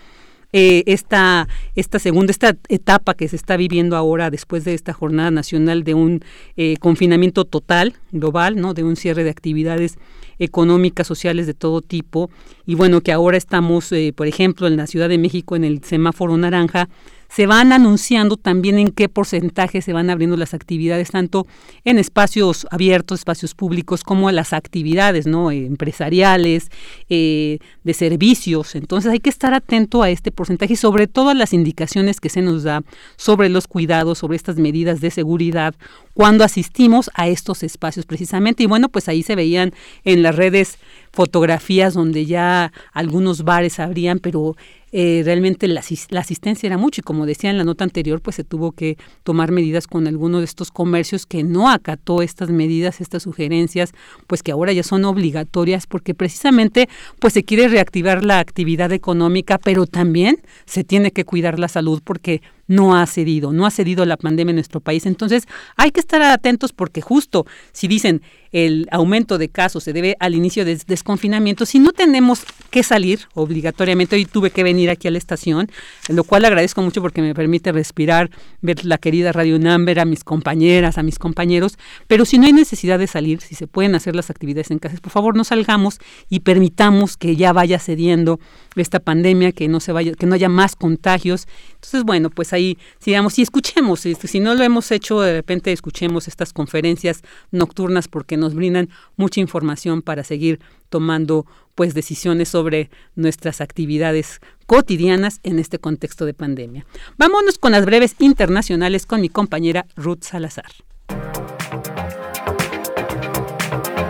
eh, esta, esta segunda, esta etapa que se está viviendo ahora después de esta jornada nacional de un eh, confinamiento total, global, ¿no? de un cierre de actividades económicas, sociales de todo tipo. Y bueno, que ahora estamos, eh, por ejemplo, en la Ciudad de México en el semáforo naranja, se van anunciando también en qué porcentaje se van abriendo las actividades, tanto en espacios abiertos, espacios públicos, como las actividades ¿no? Empresariales, eh, de servicios. Entonces hay que estar atento a este porcentaje y sobre todo a las indicaciones que se nos da sobre los cuidados, sobre estas medidas de seguridad cuando asistimos a estos espacios precisamente. Y bueno, pues ahí se veían en las redes fotografías donde ya algunos bares abrían, pero eh, realmente la, asistencia era mucho y como decía en la nota anterior, pues se tuvo que tomar medidas con algunos de estos comercios que no acató estas medidas, estas sugerencias, pues que ahora ya son obligatorias porque precisamente pues se quiere reactivar la actividad económica, pero también se tiene que cuidar la salud porque no ha cedido, no ha cedido la pandemia en nuestro país. Entonces hay que estar atentos porque justo si dicen el aumento de casos se debe al inicio del desconfinamiento, si no tenemos que salir obligatoriamente, hoy tuve que venir aquí a la estación, lo cual agradezco mucho porque me permite respirar, ver la querida Radio Number, a mis compañeras, a mis compañeros, pero si no hay necesidad de salir, si se pueden hacer las actividades en casa, por favor no salgamos y permitamos que ya vaya cediendo esta pandemia, que no se vaya, que no haya más contagios. Entonces, bueno, pues ahí sigamos y escuchemos, este, si no lo hemos hecho, de repente escuchemos estas conferencias nocturnas porque nos brindan mucha información para seguir tomando pues decisiones sobre nuestras actividades cotidianas en este contexto de pandemia. Vámonos con las breves internacionales con mi compañera Ruth Salazar.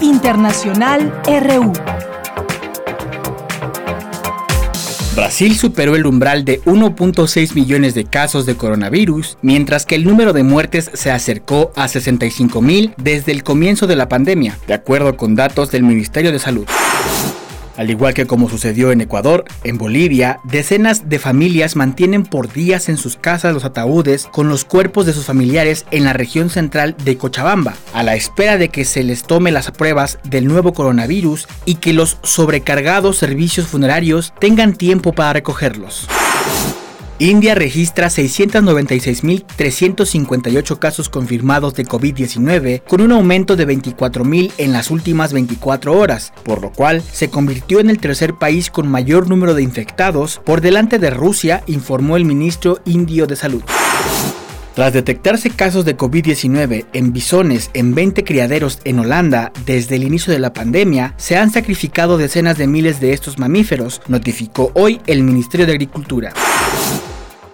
Internacional RU. Brasil superó el umbral de 1.6 millones de casos de coronavirus, mientras que el número de muertes se acercó a 65 mil desde el comienzo de la pandemia, de acuerdo con datos del Ministerio de Salud. Al igual que como sucedió en Ecuador, en Bolivia, decenas de familias mantienen por días en sus casas los ataúdes con los cuerpos de sus familiares en la región central de Cochabamba, a la espera de que se les tome las pruebas del nuevo coronavirus y que los sobrecargados servicios funerarios tengan tiempo para recogerlos. India registra 696.358 casos confirmados de COVID-19, con un aumento de 24.000 en las últimas 24 horas, por lo cual se convirtió en el tercer país con mayor número de infectados, por delante de Rusia, informó el ministro indio de Salud. Tras detectarse casos de COVID-19 en bisones en 20 criaderos en Holanda desde el inicio de la pandemia, se han sacrificado decenas de miles de estos mamíferos, notificó hoy el Ministerio de Agricultura.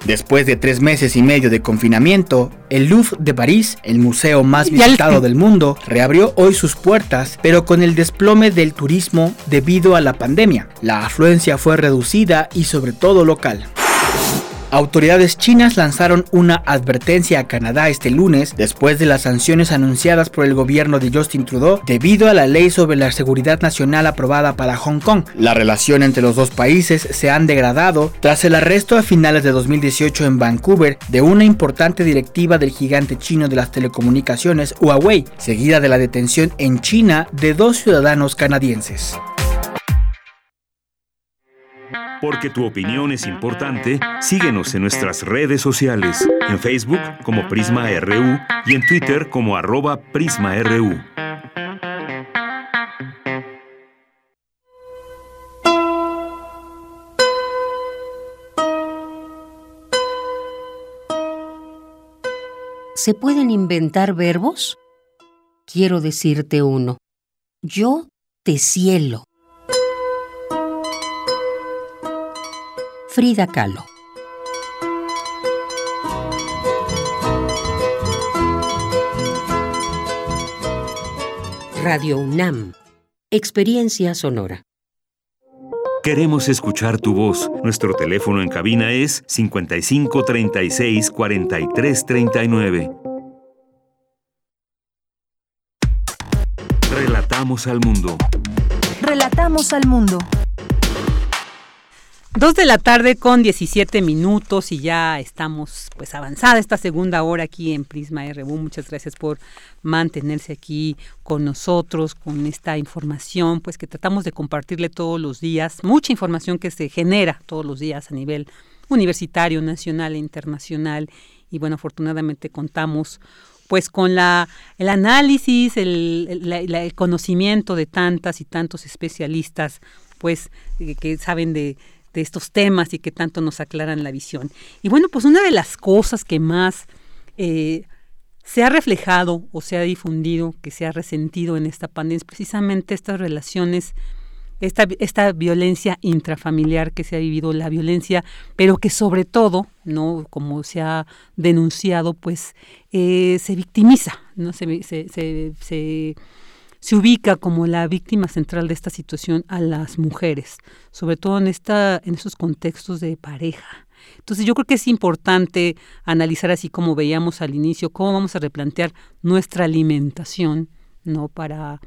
Después de tres meses y medio de confinamiento, el Louvre de París, el museo más visitado del mundo, reabrió hoy sus puertas, pero con el desplome del turismo debido a la pandemia. La afluencia fue reducida y sobre todo local. Autoridades chinas lanzaron una advertencia a Canadá este lunes después de las sanciones anunciadas por el gobierno de Justin Trudeau debido a la ley sobre la seguridad nacional aprobada para Hong Kong. La relación entre los dos países se han degradado tras el arresto a finales de 2018 en Vancouver de una importante directiva del gigante chino de las telecomunicaciones Huawei, seguida de la detención en China de dos ciudadanos canadienses. Porque tu opinión es importante, síguenos en nuestras redes sociales, en Facebook como Prisma RU y en Twitter como arroba PrismaRU. ¿Se pueden inventar verbos? Quiero decirte uno. Yo te cielo. Frida Kahlo. Radio UNAM. Experiencia sonora. Queremos escuchar tu voz. Nuestro teléfono en cabina es 55 36 43 39. Relatamos al mundo. Relatamos al mundo. Dos de la tarde con 17 minutos y ya estamos pues avanzada esta segunda hora aquí en Prisma RU. Muchas gracias por mantenerse aquí con nosotros con esta información pues que tratamos de compartirle todos los días. Mucha información que se genera todos los días a nivel universitario, nacional e internacional y bueno, afortunadamente contamos pues con la, el análisis, el, el conocimiento de tantas y tantos especialistas pues que saben de de estos temas y que tanto nos aclaran la visión. Y bueno, pues una de las cosas que más eh, se ha reflejado o se ha difundido, que se ha resentido en esta pandemia, es precisamente estas relaciones, esta, esta violencia intrafamiliar que se ha vivido, la violencia, pero que sobre todo, no como se ha denunciado, pues eh, se victimiza, no se, se, ubica como la víctima central de esta situación a las mujeres, sobre todo en, esta, en esos contextos de pareja. Entonces yo creo que es importante analizar así como veíamos al inicio, cómo vamos a replantear nuestra alimentación, ¿no? Para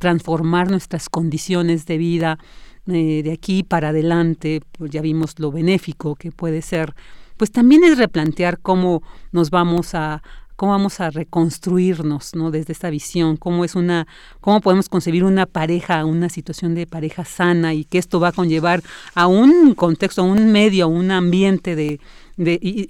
transformar nuestras condiciones de vida eh, de aquí para adelante, pues ya vimos lo benéfico que puede ser, pues también es replantear cómo nos vamos a, cómo vamos a reconstruirnos, ¿no? Desde esta visión, cómo es una, cómo podemos concebir una pareja, una situación de pareja sana y que esto va a conllevar a un contexto, a un medio, a un ambiente de,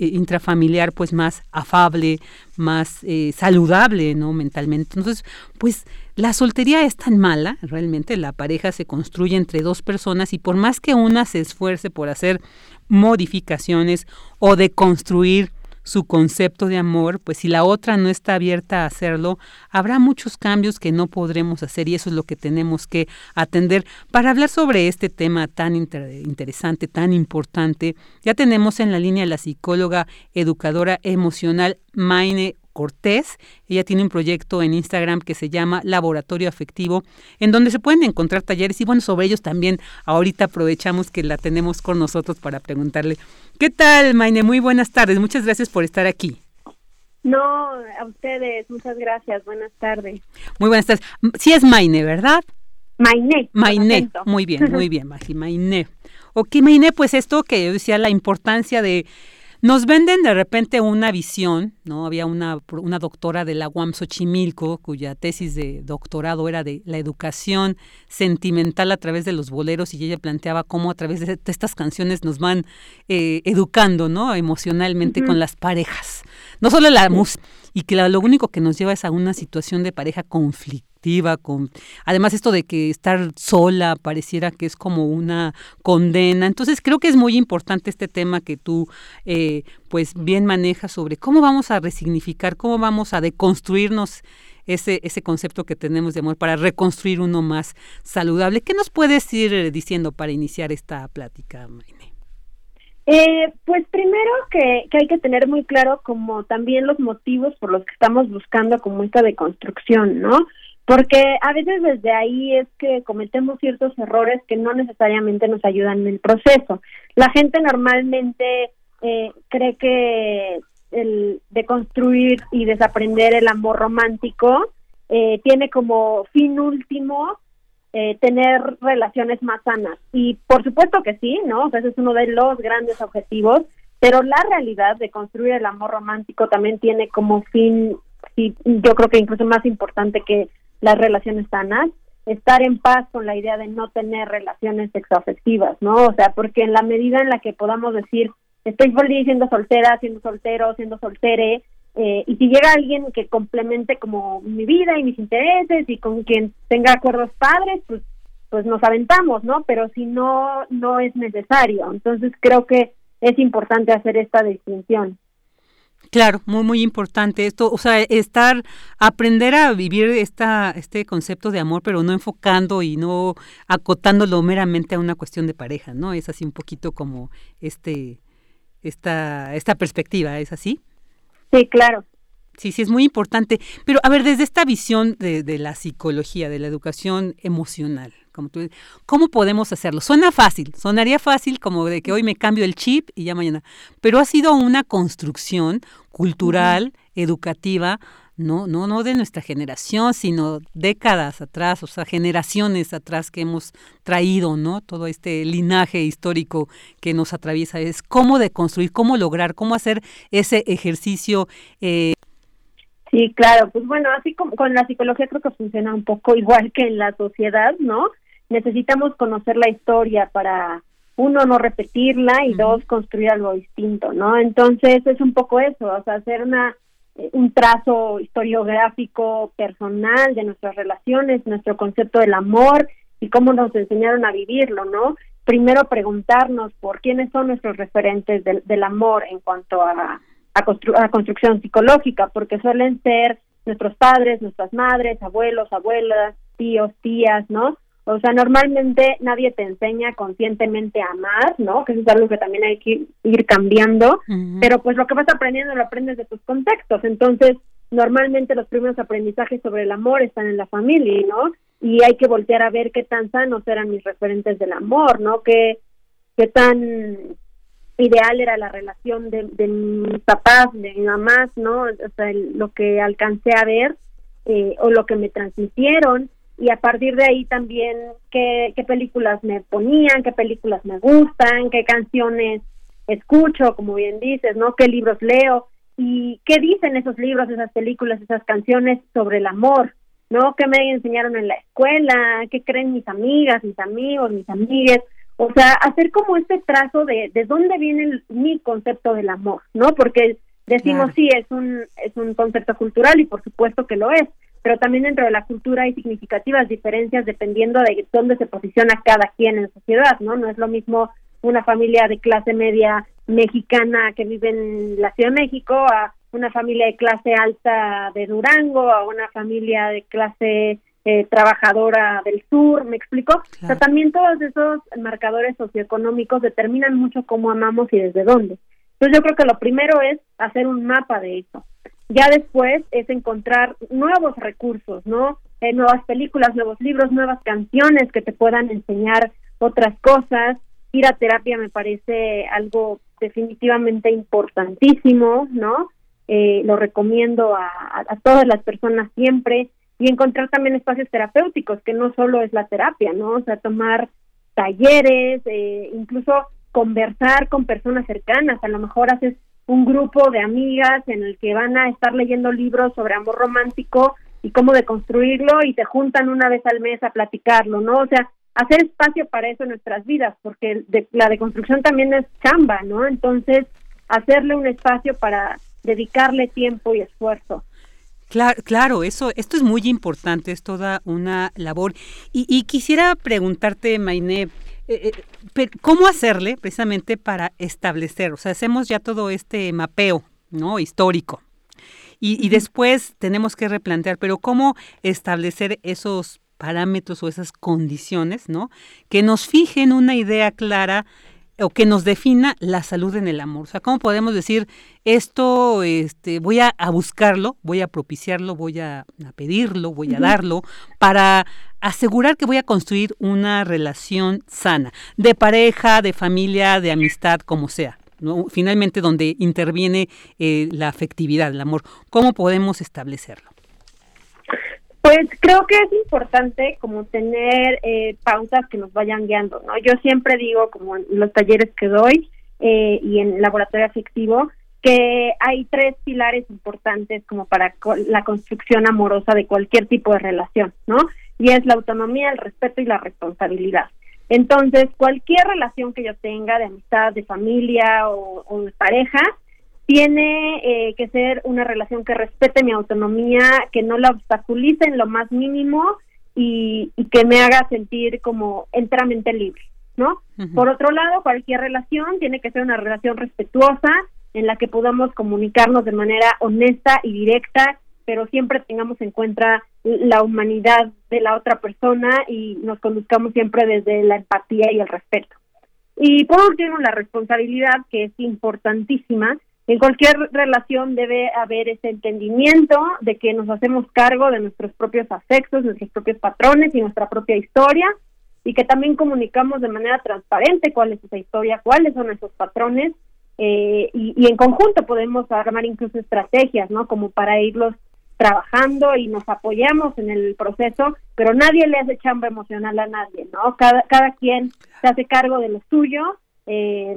intrafamiliar pues más afable, más eh, saludable, ¿no? Mentalmente. Entonces, pues la soltería es tan mala, realmente la pareja se construye entre dos personas y por más que una se esfuerce por hacer modificaciones o de construir su concepto de amor, pues si la otra no está abierta a hacerlo, habrá muchos cambios que no podremos hacer y eso es lo que tenemos que atender. Para hablar sobre este tema tan interesante, tan importante, ya tenemos en la línea la psicóloga educadora emocional Maine Cortés. Ella tiene un proyecto en Instagram que se llama Laboratorio Afectivo, en donde se pueden encontrar talleres y bueno, sobre ellos también ahorita aprovechamos que la tenemos con nosotros para preguntarle. ¿Qué tal, Maine? Muy buenas tardes. Muchas gracias por estar aquí. No, a ustedes, muchas gracias. Buenas tardes. Muy buenas tardes. Sí es Maine, ¿verdad? Maine. Maine. Muy bien, muy bien, Maine. Ok, Maine, pues esto que yo decía, la importancia de nos venden de repente una visión, ¿no? Había una, una doctora de la UAM Xochimilco, cuya tesis de doctorado era de la educación sentimental a través de los boleros, y ella planteaba cómo a través de, estas canciones nos van eh, educando, ¿no? Emocionalmente con las parejas. No solo la música, y que lo único que nos lleva es a una situación de pareja conflictiva con además esto de que estar sola pareciera que es como una condena. Entonces creo que es muy importante este tema que tú eh, pues bien manejas sobre cómo vamos a resignificar, cómo vamos a deconstruirnos ese, ese concepto que tenemos de amor para reconstruir uno más saludable. ¿Qué nos puedes ir diciendo para iniciar esta plática, Maine? Eh, pues primero que, que, hay que tener muy claro como también los motivos por los que estamos buscando como esta deconstrucción, ¿no? porque a veces desde ahí es que cometemos ciertos errores que no necesariamente nos ayudan en el proceso. La gente normalmente eh, cree que el de construir y desaprender el amor romántico eh, tiene como fin último eh, tener relaciones más sanas. Y por supuesto que sí, ¿no? Ese es uno de los grandes objetivos, pero la realidad de construir el amor romántico también tiene como fin, sí, yo creo que incluso más importante que las relaciones sanas, estar en paz con la idea de no tener relaciones sexoafectivas, ¿no? O sea, porque en la medida en la que podamos decir, estoy feliz siendo soltera, siendo soltero, siendo soltere, eh, y si llega alguien que complemente como mi vida y mis intereses y con quien tenga acuerdos padres, pues pues nos aventamos, ¿no? Pero si no, no es necesario. Entonces creo que es importante hacer esta distinción. Claro, muy muy importante esto, o sea, estar aprender a vivir esta este concepto de amor, pero no enfocando y no acotándolo meramente a una cuestión de pareja, ¿no? Es así un poquito como este esta esta perspectiva, ¿es así? Sí, claro. Sí, sí, es muy importante. Pero a ver, desde esta visión de, de la psicología, de la educación emocional, como tú, ¿cómo podemos hacerlo? Suena fácil, sonaría fácil como de que hoy me cambio el chip y ya mañana, pero ha sido una construcción cultural, educativa, no, no, no de nuestra generación, sino décadas atrás, o sea, generaciones atrás que hemos traído, ¿no? Todo este linaje histórico que nos atraviesa es cómo deconstruir, cómo lograr, cómo hacer ese ejercicio. Eh... Sí, claro, pues bueno, así como con la psicología creo que funciona un poco igual que en la sociedad, ¿no? Necesitamos conocer la historia para uno no repetirla y dos construir algo distinto, ¿no? Entonces es un poco eso, o sea, hacer una un trazo historiográfico personal de nuestras relaciones, nuestro concepto del amor y cómo nos enseñaron a vivirlo, ¿no? Primero preguntarnos por quiénes son nuestros referentes del, del amor en cuanto a, a, construcción psicológica, porque suelen ser nuestros padres, nuestras madres, abuelos, abuelas, tíos, tías, ¿no? O sea, normalmente nadie te enseña conscientemente a amar, ¿no? Que eso es algo que también hay que ir cambiando, pero pues lo que vas aprendiendo lo aprendes de tus contextos. Entonces, normalmente los primeros aprendizajes sobre el amor están en la familia, ¿no? Y hay que voltear a ver qué tan sanos eran mis referentes del amor, ¿no? Qué, qué tan ideal era la relación de, de mis papás, de mi mamás, ¿no? O sea, lo que alcancé a ver eh, o lo que me transmitieron y a partir de ahí también qué, qué películas me ponían, qué películas me gustan, qué canciones escucho, como bien dices, ¿no? Qué libros leo y qué dicen esos libros, esas películas, esas canciones sobre el amor, ¿no? ¿Qué me enseñaron en la escuela? ¿Qué creen mis amigas, mis amigos, mis amigues? O sea, hacer como este trazo de, de dónde viene mi concepto del amor, ¿no? Porque decimos sí, es un, es un concepto cultural y por supuesto que lo es, pero también dentro de la cultura hay significativas diferencias dependiendo de dónde se posiciona cada quien en sociedad, ¿no? No es lo mismo una familia de clase media mexicana que vive en la Ciudad de México a una familia de clase alta de Durango, a una familia de clase eh, trabajadora del sur, ¿me explico? O sea, también todos esos marcadores socioeconómicos determinan mucho cómo amamos y desde dónde. Entonces yo creo que lo primero es hacer un mapa de eso. Ya después es encontrar nuevos recursos, ¿no? Eh, nuevas películas, nuevos libros, nuevas canciones que te puedan enseñar otras cosas. Ir a terapia me parece algo definitivamente importantísimo, ¿no? Eh, lo recomiendo a, a, todas las personas siempre y encontrar también espacios terapéuticos, que no solo es la terapia, ¿no? O sea, tomar talleres, eh, incluso conversar con personas cercanas, a lo mejor haces un grupo de amigas en el que van a estar leyendo libros sobre amor romántico y cómo deconstruirlo y se juntan una vez al mes a platicarlo, ¿no? O sea, hacer espacio para eso en nuestras vidas, porque de, la deconstrucción también es chamba, ¿no? Entonces, hacerle un espacio para dedicarle tiempo y esfuerzo. Claro, claro, eso, esto es muy importante, es toda una labor. Y, y quisiera preguntarte, Mainé, eh, eh ¿cómo hacerle precisamente para establecer? O sea, hacemos ya todo este mapeo, ¿no? Histórico. Y, y después tenemos que replantear, pero ¿cómo establecer esos parámetros o esas condiciones, ¿no? Que nos fijen una idea clara o que nos defina la salud en el amor. O sea, ¿cómo podemos decir esto, este, voy a, buscarlo, voy a propiciarlo, voy a, pedirlo, voy a darlo, para asegurar que voy a construir una relación sana, de pareja, de familia, de amistad, como sea? finalmente donde interviene eh, la afectividad, el amor. ¿Cómo podemos establecerlo? Pues creo que es importante como tener eh, pautas que nos vayan guiando, ¿no? Yo siempre digo, como en los talleres que doy eh, y en laboratorio afectivo, que hay tres pilares importantes como para la construcción amorosa de cualquier tipo de relación, ¿no? Y es la autonomía, el respeto y la responsabilidad. Entonces, cualquier relación que yo tenga de amistad, de familia o, de pareja, tiene eh, que ser una relación que respete mi autonomía, que no la obstaculice en lo más mínimo y, que me haga sentir como enteramente libre, ¿no? Por otro lado, cualquier relación tiene que ser una relación respetuosa en la que podamos comunicarnos de manera honesta y directa, pero siempre tengamos en cuenta la humanidad de la otra persona y nos conduzcamos siempre desde la empatía y el respeto. Y por último, la responsabilidad, que es importantísima. En cualquier relación debe haber ese entendimiento de que nos hacemos cargo de nuestros propios afectos, nuestros propios patrones y nuestra propia historia, y que también comunicamos de manera transparente cuál es esa historia, cuáles son esos patrones, eh, y, y, en conjunto podemos armar incluso estrategias, ¿no? Como para irlos trabajando y nos apoyamos en el proceso, pero nadie le hace chamba emocional a nadie, ¿no? Cada, cada quien se hace cargo de lo suyo eh,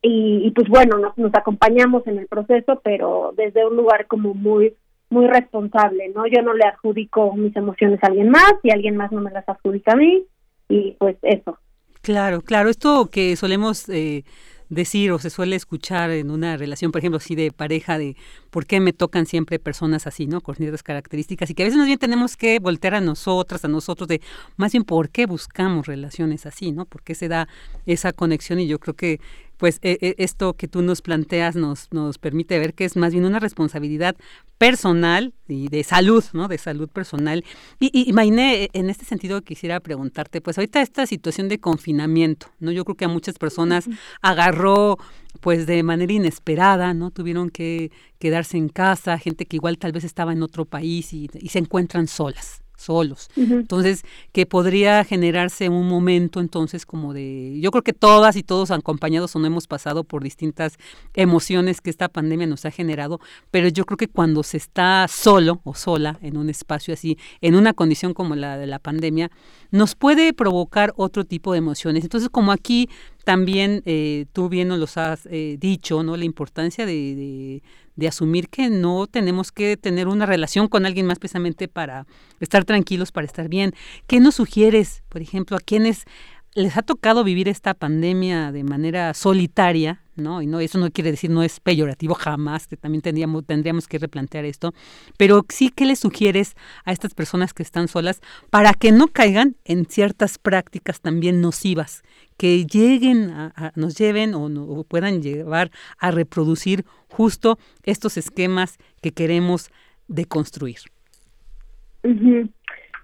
y, pues bueno, nos, nos acompañamos en el proceso, pero desde un lugar como muy muy responsable, ¿no? Yo no le adjudico mis emociones a alguien más y alguien más no me las adjudica a mí y pues eso. Claro, claro, esto que solemos eh, decir o se suele escuchar en una relación, por ejemplo, así de pareja, de por qué me tocan siempre personas así, ¿no? Con ciertas características y que a veces más bien tenemos que voltear a nosotras, a nosotros, de más bien por qué buscamos relaciones así, ¿no? ¿Por qué se da esa conexión? Y yo creo que pues e, e, esto que tú nos planteas nos, nos permite ver que es más bien una responsabilidad personal y de salud, ¿no? De salud personal. Y, y, Mainé, en este sentido quisiera preguntarte, pues ahorita esta situación de confinamiento, ¿no? Yo creo que a muchas personas agarró pues de manera inesperada, ¿no? Tuvieron que quedarse en casa, gente que igual tal vez estaba en otro país y se encuentran solas solos. Entonces, que podría generarse un momento entonces como de, yo creo que todas y todos acompañados o no hemos pasado por distintas emociones que esta pandemia nos ha generado, pero yo creo que cuando se está solo o sola en un espacio así, en una condición como la de la pandemia, nos puede provocar otro tipo de emociones. Entonces, como aquí también eh, tú bien nos lo has eh, dicho, ¿no? La importancia de, de asumir que no tenemos que tener una relación con alguien más precisamente para estar tranquilos, para estar bien. ¿Qué nos sugieres, por ejemplo, a quienes les ha tocado vivir esta pandemia de manera solitaria, ¿no? Y no, eso no quiere decir, no es peyorativo jamás, que también tendríamos, tendríamos que replantear esto, pero sí que le sugieres a estas personas que están solas para que no caigan en ciertas prácticas también nocivas, que lleguen a, nos lleven o, puedan llevar a reproducir justo estos esquemas que queremos deconstruir.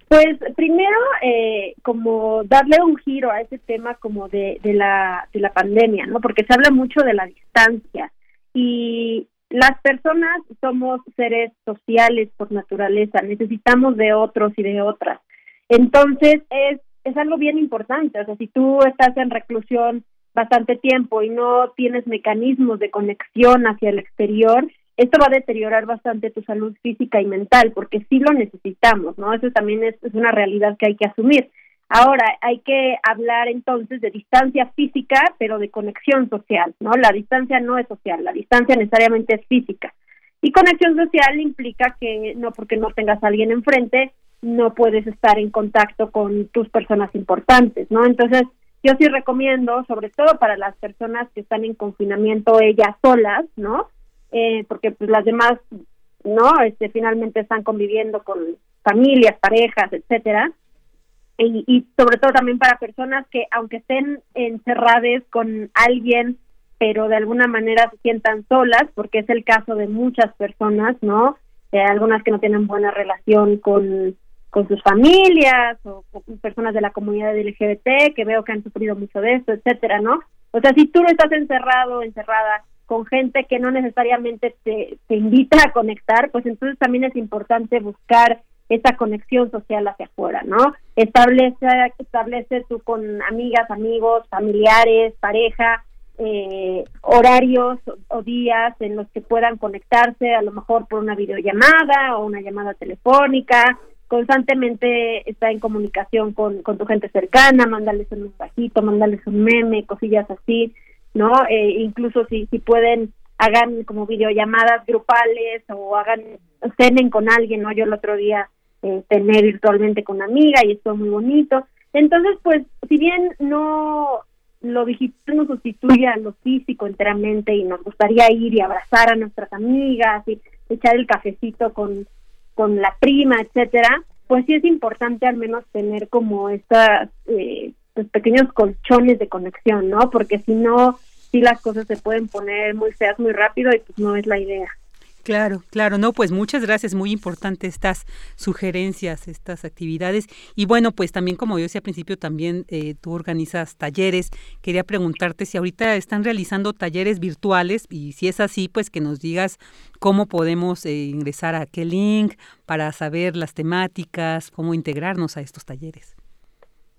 Pues primero, eh, como darle un giro a ese tema como de, de, la, de la pandemia, ¿no? Porque se habla mucho de la distancia y las personas somos seres sociales por naturaleza, necesitamos de otros y de otras. Entonces es, es algo bien importante, o sea, si tú estás en reclusión bastante tiempo y no tienes mecanismos de conexión hacia el exterior, esto va a deteriorar bastante tu salud física y mental, porque sí lo necesitamos, ¿no? Eso también es, una realidad que hay que asumir. Ahora, hay que hablar entonces de distancia física, pero de conexión social, ¿no? La distancia no es social, la distancia necesariamente es física. Y conexión social implica que no porque no tengas a alguien enfrente, no puedes estar en contacto con tus personas importantes, ¿no? Entonces, yo sí recomiendo, sobre todo para las personas que están en confinamiento ellas solas, ¿no? Eh, porque pues las demás no este finalmente están conviviendo con familias parejas etcétera. Y, y sobre todo también para personas que aunque estén encerradas con alguien pero de alguna manera se sientan solas porque es el caso de muchas personas no eh, algunas que no tienen buena relación con con sus familias o personas de la comunidad LGBT que veo que han sufrido mucho de esto, etcétera, ¿no? O sea, si tú no estás encerrado, encerrada con gente que no necesariamente te, te invita a conectar, pues entonces también es importante buscar esa conexión social hacia afuera, ¿no? Establece, establece tú con amigas, amigos, familiares, pareja, eh, horarios o, días en los que puedan conectarse, a lo mejor por una videollamada o una llamada telefónica, constantemente está en comunicación con, con tu gente cercana, mándales un mensajito, mándales un meme, cosillas así, ¿no? Eh, incluso si, si pueden, hagan como videollamadas grupales o hagan, cenen con alguien, ¿no? Yo el otro día eh, cené virtualmente con una amiga y esto muy bonito. Entonces, pues, si bien no lo digital no sustituye a lo físico enteramente y nos gustaría ir y abrazar a nuestras amigas y echar el cafecito con, con la prima, etcétera, pues sí es importante al menos tener como estas eh, pues pequeños colchones de conexión, ¿no? Porque si no, sí las cosas se pueden poner muy feas muy rápido y pues no es la idea. Claro, claro, no, pues muchas gracias, muy importante estas sugerencias, estas actividades. Y bueno, pues también como yo decía al principio, también eh, tú organizas talleres. Quería preguntarte si ahorita están realizando talleres virtuales y si es así, pues que nos digas cómo podemos eh, ingresar a qué link para saber las temáticas, cómo integrarnos a estos talleres.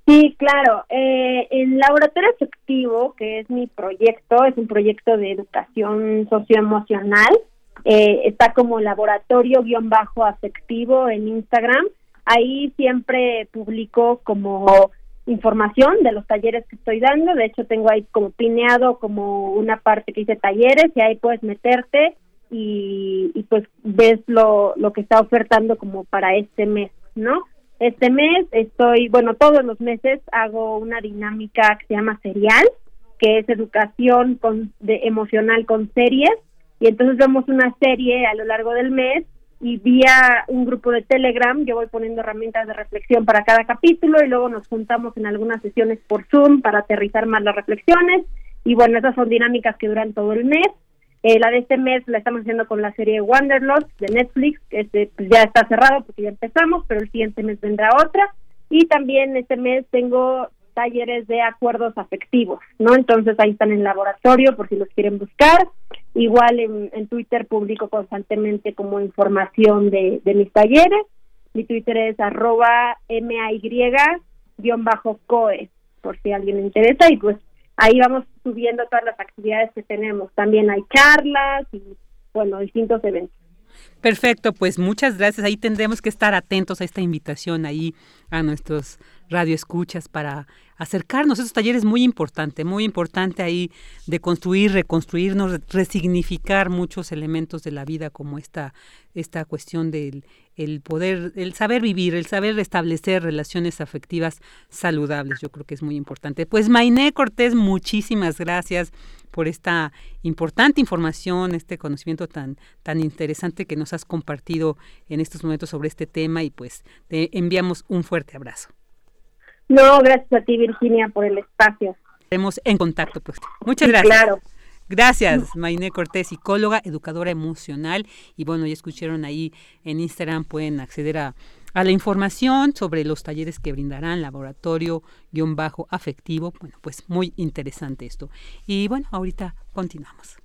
Sí, claro. Eh, el Laboratorio Efectivo, que es mi proyecto, es un proyecto de educación socioemocional eh, está como laboratorio-afectivo en Instagram. Ahí siempre publico como información de los talleres que estoy dando. De hecho, tengo ahí como pineado como una parte que dice talleres y ahí puedes meterte y, y pues ves lo, lo que está ofertando como para este mes, ¿no? Este mes estoy, bueno, todos los meses hago una dinámica que se llama serial, que es educación con, emocional con series y entonces vemos una serie a lo largo del mes y vía un grupo de Telegram yo voy poniendo herramientas de reflexión para cada capítulo y luego nos juntamos en algunas sesiones por Zoom para aterrizar más las reflexiones y bueno, esas son dinámicas que duran todo el mes. Eh, la de este mes la estamos haciendo con la serie Wanderlust de Netflix, que este, pues ya está cerrado porque ya empezamos, pero el siguiente mes vendrá otra. Y también este mes tengo talleres de acuerdos afectivos, ¿no? Entonces ahí están en laboratorio por si los quieren buscar. Igual en, Twitter publico constantemente como información de, mis talleres. Mi Twitter es arroba MAY-COE, por si alguien le interesa. Y pues ahí vamos subiendo todas las actividades que tenemos. También hay charlas y, bueno, distintos eventos. Perfecto, pues muchas gracias. Ahí tendremos que estar atentos a esta invitación ahí a nuestros radioescuchas para acercarnos. Esos talleres muy importante, muy importante ahí de construir, reconstruirnos, resignificar muchos elementos de la vida como esta, esta cuestión del el poder, el saber vivir, el saber establecer relaciones afectivas saludables. Yo creo que es muy importante. Pues Mainé Cortés, muchísimas gracias por esta importante información, este conocimiento tan, tan interesante que nos has compartido en estos momentos sobre este tema y pues te enviamos un fuerte abrazo. No, gracias a ti, Virginia, por el espacio. Estaremos en contacto, pues. Muchas gracias. Claro. Gracias, Mainé Cortés, psicóloga, educadora emocional. Y bueno, ya escucharon ahí en Instagram, pueden acceder a, a la información sobre los talleres que brindarán, laboratorio-afectivo. Bueno, pues muy interesante esto. Y bueno, ahorita continuamos.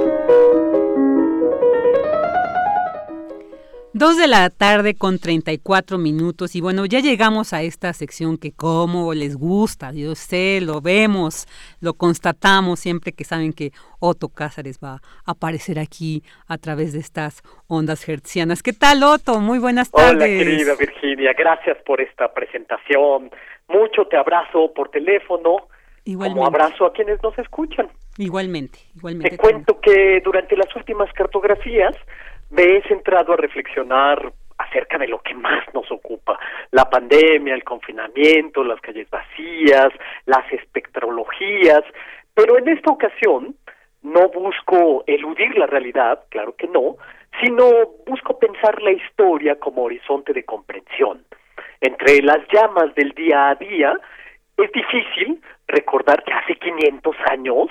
Dos de la tarde con 34 minutos y bueno, ya llegamos a esta sección que como les gusta, yo sé, lo vemos, lo constatamos siempre que saben que Otto Cázares va a aparecer aquí a través de estas ondas hertzianas. ¿Qué tal Otto? Muy buenas tardes. Hola querida Virginia, gracias por esta presentación. Mucho te abrazo por teléfono. Igualmente. Como abrazo a quienes nos escuchan. Igualmente, igualmente. Te cuento que durante las últimas cartografías me he centrado a reflexionar acerca de lo que más nos ocupa, la pandemia, el confinamiento, las calles vacías, las espectrologías, pero en esta ocasión no busco eludir la realidad, claro que no, sino busco pensar la historia como horizonte de comprensión. Entre las llamas del día a día, es difícil recordar que hace 500 años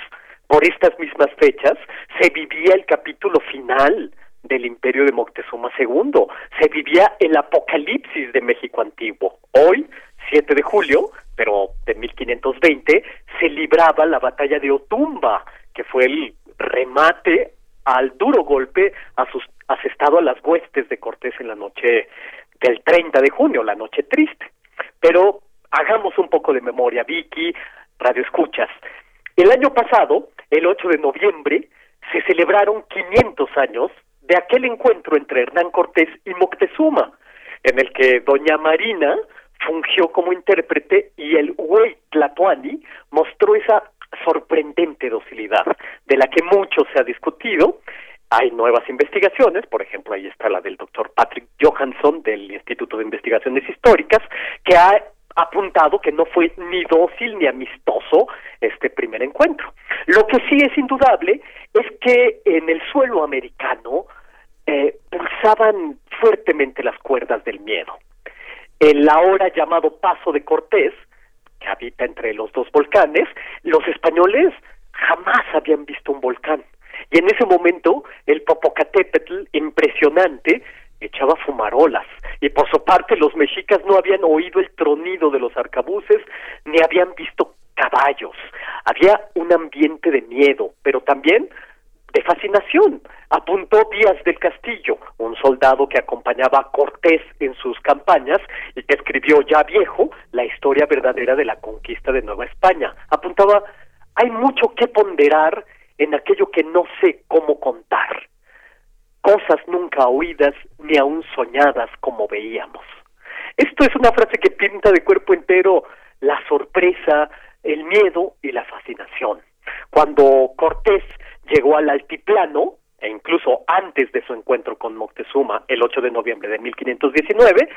por estas mismas fechas, se vivía el capítulo final del imperio de Moctezuma II, se vivía el apocalipsis de México antiguo. Hoy, 7 de julio, pero de 1520, se libraba la batalla de Otumba, que fue el remate al duro golpe asestado a las huestes de Cortés en la noche del 30 de junio, la noche triste. Pero hagamos un poco de memoria, Vicky, Radio Escuchas. El año pasado, el 8 de noviembre, se celebraron 500 años de aquel encuentro entre Hernán Cortés y Moctezuma, en el que doña Marina fungió como intérprete y el güey mostró esa sorprendente docilidad de la que mucho se ha discutido. Hay nuevas investigaciones, por ejemplo, ahí está la del doctor Patrick Johansson del Instituto de Investigaciones Históricas, que ha apuntado que no fue ni dócil ni amistoso este primer encuentro. Lo que sí es indudable es que en el suelo americano eh, pulsaban fuertemente las cuerdas del miedo. El ahora llamado Paso de Cortés, que habita entre los dos volcanes, los españoles jamás habían visto un volcán. Y en ese momento el Popocatépetl, impresionante, echaba fumarolas. Y por su parte los mexicas no habían oído el tronido de los arcabuces ni habían visto caballos. Había un ambiente de miedo, pero también de fascinación. Apuntó Díaz del Castillo, un soldado que acompañaba a Cortés en sus campañas y que escribió ya viejo la historia verdadera de la conquista de Nueva España. Apuntaba, hay mucho que ponderar en aquello que no sé cómo contar cosas nunca oídas ni aún soñadas como veíamos. Esto es una frase que pinta de cuerpo entero la sorpresa, el miedo y la fascinación. Cuando Cortés llegó al altiplano, e incluso antes de su encuentro con Moctezuma, el 8 de noviembre de 1519,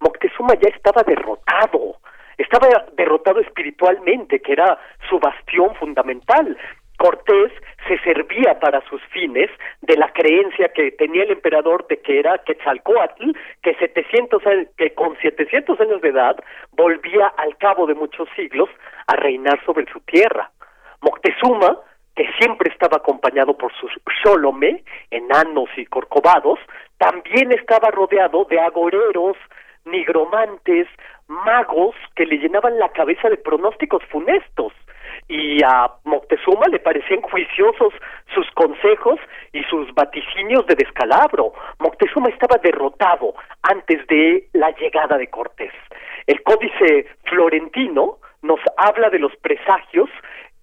Moctezuma ya estaba derrotado, estaba derrotado espiritualmente, que era su bastión fundamental. Cortés se servía para sus fines de la creencia que tenía el emperador de que era Quetzalcoatl, que, 700, que con 700 años de edad volvía al cabo de muchos siglos a reinar sobre su tierra. Moctezuma, que siempre estaba acompañado por sus xolome, enanos y corcovados, también estaba rodeado de agoreros, nigromantes, magos que le llenaban la cabeza de pronósticos funestos y a Moctezuma le parecían juiciosos sus consejos y sus vaticinios de descalabro. Moctezuma estaba derrotado antes de la llegada de Cortés. El códice florentino nos habla de los presagios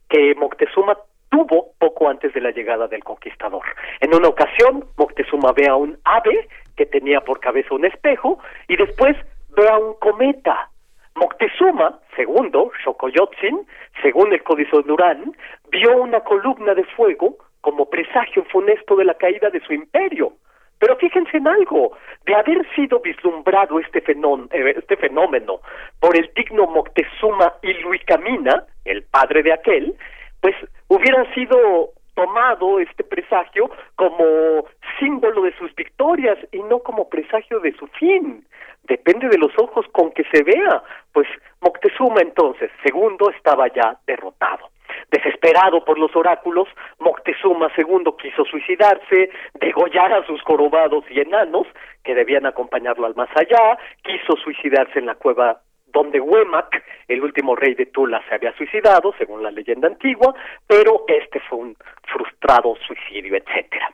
que Moctezuma tuvo poco antes de la llegada del conquistador. En una ocasión, Moctezuma ve a un ave que tenía por cabeza un espejo y después ve a un cometa Moctezuma, segundo, Xocoyotzin, según el Códice Durán, vio una columna de fuego como presagio funesto de la caída de su imperio. Pero fíjense en algo, de haber sido vislumbrado este, eh, este fenómeno por el digno Moctezuma y Luicamina, el padre de aquel, pues hubiera sido tomado este presagio como símbolo de sus victorias y no como presagio de su fin depende de los ojos con que se vea. Pues Moctezuma entonces, segundo, estaba ya derrotado. Desesperado por los oráculos, Moctezuma II quiso suicidarse, degollar a sus corobados y enanos, que debían acompañarlo al más allá, quiso suicidarse en la cueva donde Huemac, el último rey de Tula, se había suicidado, según la leyenda antigua, pero este fue un frustrado suicidio, etcétera.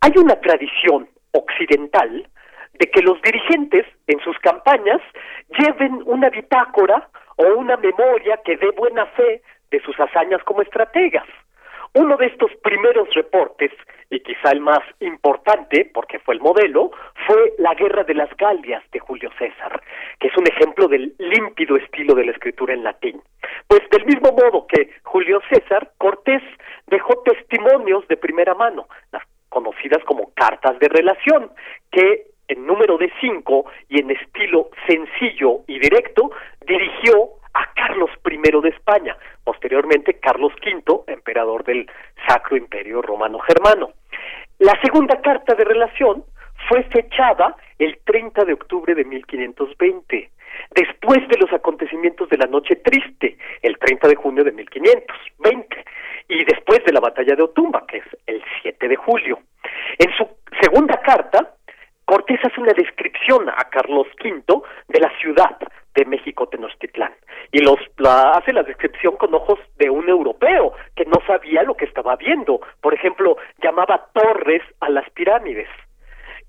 Hay una tradición occidental de que los dirigentes en sus campañas lleven una bitácora o una memoria que dé buena fe de sus hazañas como estrategas. Uno de estos primeros reportes, y quizá el más importante, porque fue el modelo, fue la Guerra de las Galias de Julio César, que es un ejemplo del límpido estilo de la escritura en latín. Pues del mismo modo que Julio César, Cortés dejó testimonios de primera mano, las conocidas como cartas de relación, que en número de cinco y en estilo sencillo y directo, dirigió a Carlos I de España, posteriormente Carlos V, emperador del Sacro Imperio Romano Germano. La segunda carta de relación fue fechada el 30 de octubre de 1520, después de los acontecimientos de la Noche Triste, el 30 de junio de 1520, y después de la batalla de Otumba, que es el 7 de julio. En su segunda carta, Cortés hace una descripción a Carlos V de la ciudad de México Tenochtitlán y los la, hace la descripción con ojos de un europeo que no sabía lo que estaba viendo. Por ejemplo, llamaba torres a las pirámides.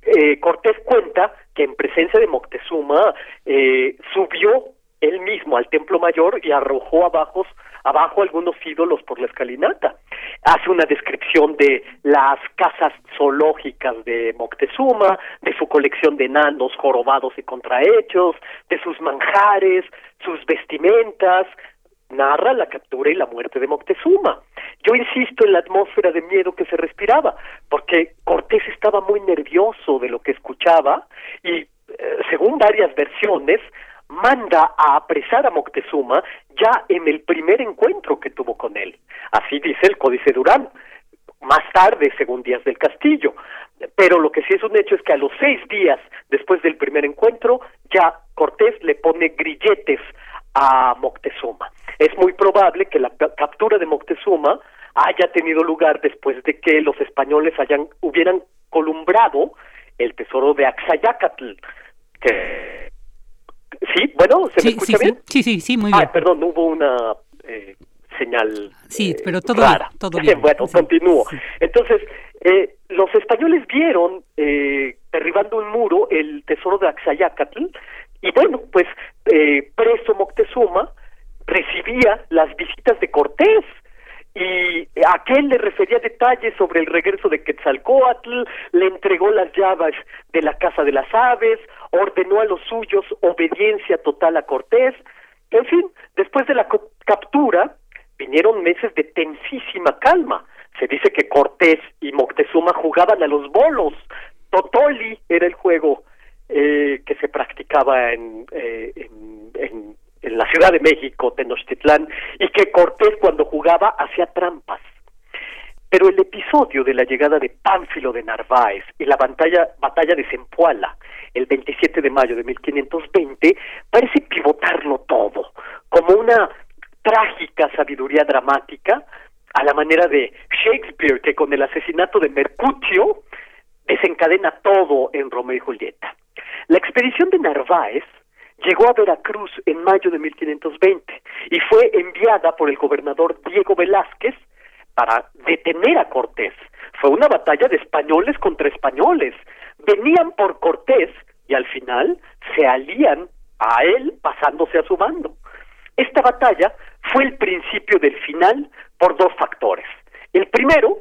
Eh, Cortés cuenta que en presencia de Moctezuma eh, subió él mismo al templo mayor y arrojó abajo, abajo algunos ídolos por la escalinata. Hace una descripción de las casas zoológicas de Moctezuma, de su colección de enanos jorobados y contrahechos, de sus manjares, sus vestimentas, narra la captura y la muerte de Moctezuma. Yo insisto en la atmósfera de miedo que se respiraba, porque Cortés estaba muy nervioso de lo que escuchaba y, eh, según varias versiones, manda a apresar a Moctezuma ya en el primer encuentro que tuvo con él. Así dice el Códice Durán, más tarde, según Díaz del Castillo. Pero lo que sí es un hecho es que a los seis días después del primer encuentro, ya Cortés le pone grilletes a Moctezuma. Es muy probable que la captura de Moctezuma haya tenido lugar después de que los españoles hayan hubieran columbrado el tesoro de Axayacatl, que Sí, bueno, ¿se me escucha sí, bien? Sí, sí, sí, muy ah, bien. perdón, hubo una eh, señal Sí, eh, pero todo, rara. todo bien. bueno, continúo. Entonces, eh, los españoles vieron eh, derribando un muro el tesoro de Axayacatl y bueno, pues eh, preso Moctezuma recibía las visitas de Cortés y aquel le refería detalles sobre el regreso de Quetzalcoatl, le entregó las llaves de la casa de las aves, ordenó a los suyos obediencia total a Cortés. En fin, después de la captura vinieron meses de tensísima calma. Se dice que Cortés y Moctezuma jugaban a los bolos. Totoli era el juego eh, que se practicaba en, eh, en, en en la Ciudad de México, Tenochtitlán, y que Cortés cuando jugaba hacía trampas. Pero el episodio de la llegada de Pánfilo de Narváez y la batalla, batalla de Zempoala, el 27 de mayo de 1520, parece pivotarlo todo, como una trágica sabiduría dramática, a la manera de Shakespeare, que con el asesinato de Mercutio desencadena todo en Romeo y Julieta. La expedición de Narváez llegó a Veracruz en mayo de 1520 y fue enviada por el gobernador Diego Velázquez para detener a Cortés. Fue una batalla de españoles contra españoles. Venían por Cortés y al final se alían a él pasándose a su bando. Esta batalla fue el principio del final por dos factores. El primero,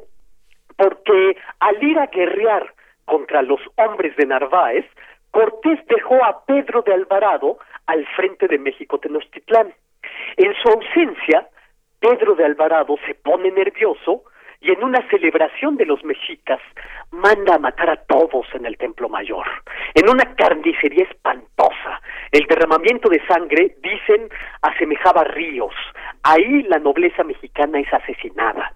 porque al ir a guerrear contra los hombres de Narváez, Cortés dejó a Pedro de Alvarado al frente de México Tenochtitlán. En su ausencia, Pedro de Alvarado se pone nervioso y en una celebración de los mexicas manda a matar a todos en el Templo Mayor, en una carnicería espantosa. El derramamiento de sangre, dicen, asemejaba ríos. Ahí la nobleza mexicana es asesinada.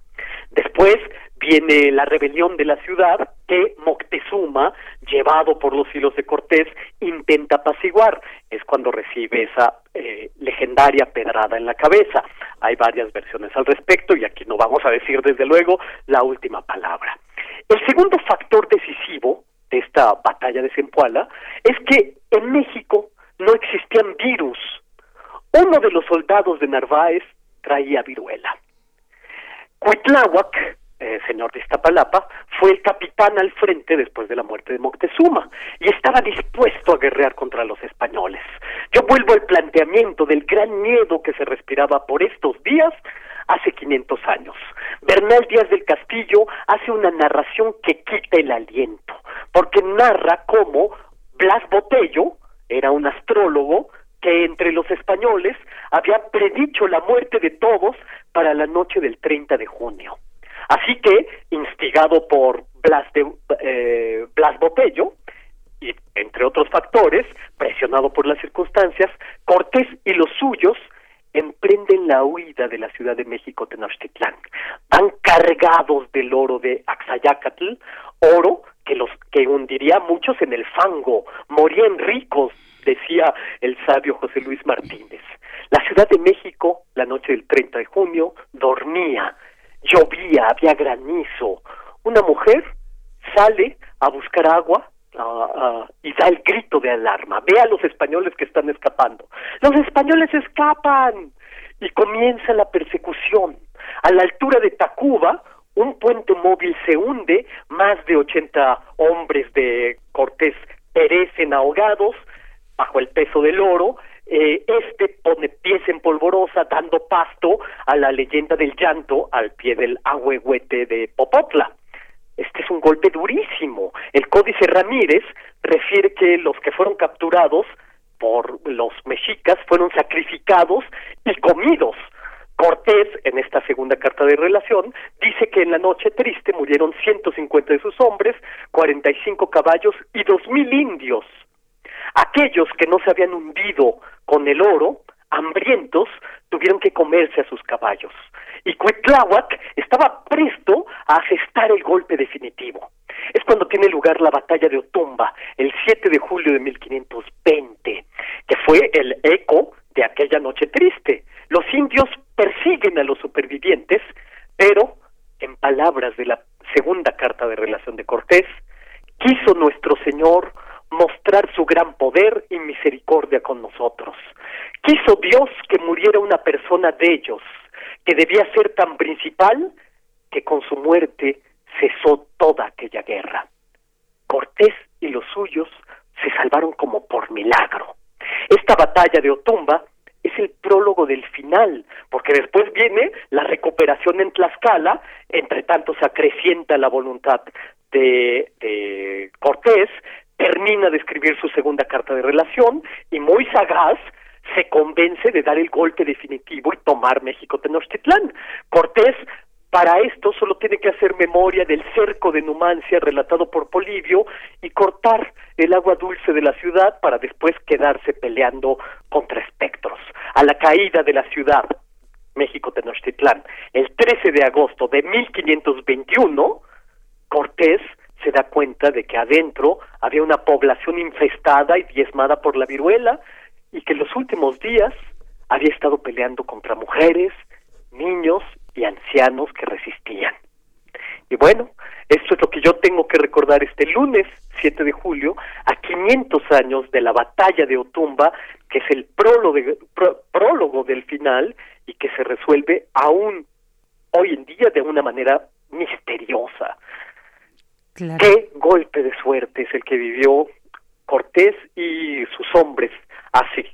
Después viene la rebelión de la ciudad que Moctezuma, llevado por los hilos de Cortés, intenta apaciguar. Es cuando recibe esa eh, legendaria pedrada en la cabeza. Hay varias versiones al respecto y aquí no vamos a decir desde luego la última palabra. El segundo factor decisivo de esta batalla de Zempoala es que en México no existían virus. Uno de los soldados de Narváez traía viruela. Cuitláhuac, eh, señor de Iztapalapa, fue el capitán al frente después de la muerte de Moctezuma y estaba dispuesto a guerrear contra los españoles. Yo vuelvo al planteamiento del gran miedo que se respiraba por estos días hace 500 años. Bernal Díaz del Castillo hace una narración que quita el aliento, porque narra cómo Blas Botello era un astrólogo que entre los españoles había predicho la muerte de todos para la noche del 30 de junio. Así que, instigado por Blas, de, eh, Blas y entre otros factores, presionado por las circunstancias, Cortés y los suyos emprenden la huida de la Ciudad de México Tenochtitlán. Van cargados del oro de Axayacatl, oro que los que hundiría a muchos en el fango, morían ricos, decía el sabio José Luis Martínez. La Ciudad de México, la noche del 30 de junio, dormía llovía, había granizo. Una mujer sale a buscar agua y da el grito de alarma. Ve a los españoles que están escapando. Los españoles escapan y comienza la persecución. A la altura de Tacuba, un puente móvil se hunde, más de 80 hombres de Cortés perecen ahogados bajo el peso del oro, eh, este pone pies en polvorosa dando pasto a la leyenda del llanto al pie del ahuehuete de Popotla. Este es un golpe durísimo. El Códice Ramírez refiere que los que fueron capturados por los mexicas fueron sacrificados y comidos. Cortés, en esta segunda carta de relación, dice que en la noche triste murieron 150 de sus hombres, 45 caballos y 2.000 indios. Aquellos que no se habían hundido con el oro, hambrientos, tuvieron que comerse a sus caballos. Y Cuitláhuac estaba presto a asestar el golpe definitivo. Es cuando tiene lugar la batalla de Otumba, el 7 de julio de 1520, que fue el eco de aquella noche triste. Los indios persiguen a los supervivientes, pero, en palabras de la segunda carta de relación de Cortés, quiso nuestro Señor mostrar su gran poder y misericordia con nosotros. Quiso Dios que muriera una persona de ellos, que debía ser tan principal que con su muerte cesó toda aquella guerra. Cortés y los suyos se salvaron como por milagro. Esta batalla de Otumba es el prólogo del final, porque después viene la recuperación en Tlaxcala, entre tanto se acrecienta la voluntad de, de Cortés, termina de escribir su segunda carta de relación y muy sagaz se convence de dar el golpe definitivo y tomar México Tenochtitlán. Cortés para esto solo tiene que hacer memoria del cerco de Numancia relatado por Polibio y cortar el agua dulce de la ciudad para después quedarse peleando contra espectros. A la caída de la ciudad, México Tenochtitlán, el 13 de agosto de 1521, Cortés se da cuenta de que adentro había una población infestada y diezmada por la viruela y que en los últimos días había estado peleando contra mujeres, niños y ancianos que resistían. Y bueno, esto es lo que yo tengo que recordar este lunes 7 de julio, a 500 años de la batalla de Otumba, que es el prólogo, prólogo del final y que se resuelve aún hoy en día de una manera misteriosa. Qué golpe de suerte es el que vivió Cortés y sus hombres hace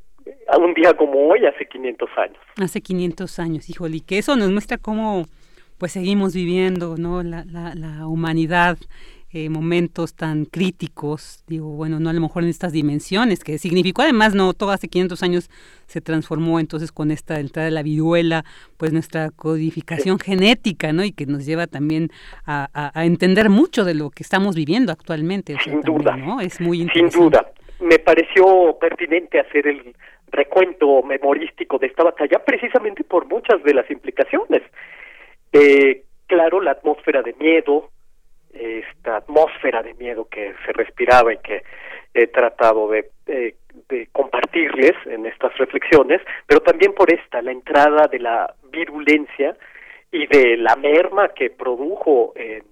un día como hoy, hace 500 años. Hace 500 años, híjole, y que eso nos muestra cómo pues seguimos viviendo, ¿no? La, la, la humanidad eh, momentos tan críticos, digo, bueno, no a lo mejor en estas dimensiones, que significó además, no, todo hace 500 años se transformó entonces con esta entrada de la viruela, pues nuestra codificación genética, ¿no? Y que nos lleva también a, entender mucho de lo que estamos viviendo actualmente. Sin duda. ¿no? Es muy interesante. Sin duda. Me pareció pertinente hacer el recuento memorístico de esta batalla precisamente por muchas de las implicaciones. Eh, claro, la atmósfera de miedo, esta atmósfera de miedo que se respiraba y que he tratado de, de, compartirles en estas reflexiones, pero también por esta, la entrada de la virulencia y de la merma que produjo en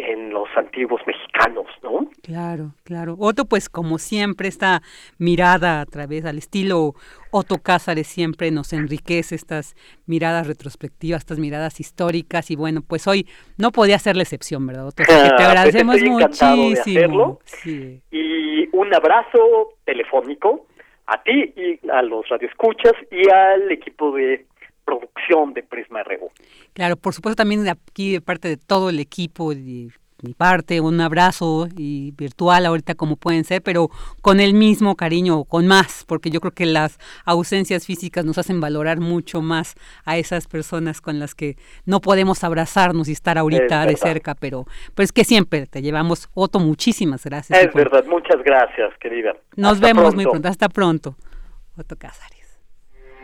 en los antiguos mexicanos, ¿no? Claro, claro. Otto, pues como siempre, esta mirada a través al estilo Otto Cázares siempre nos enriquece estas miradas retrospectivas, estas miradas históricas y bueno, pues hoy no podía ser la excepción, ¿verdad, Otto? te pues agradecemos muchísimo. Y un abrazo telefónico a ti y a los radioescuchas y al equipo de producción de Prisma RU. Claro, por supuesto también aquí de parte de todo el equipo de mi parte, un abrazo y virtual ahorita como pueden ser, pero con el mismo cariño, con más, porque yo creo que las ausencias físicas nos hacen valorar mucho más a esas personas con las que no podemos abrazarnos y estar ahorita de cerca, pero pues que siempre te llevamos. Otto, muchísimas gracias. Es verdad, muchas gracias, querida. Nos vemos muy pronto, hasta pronto. Otto Cázares.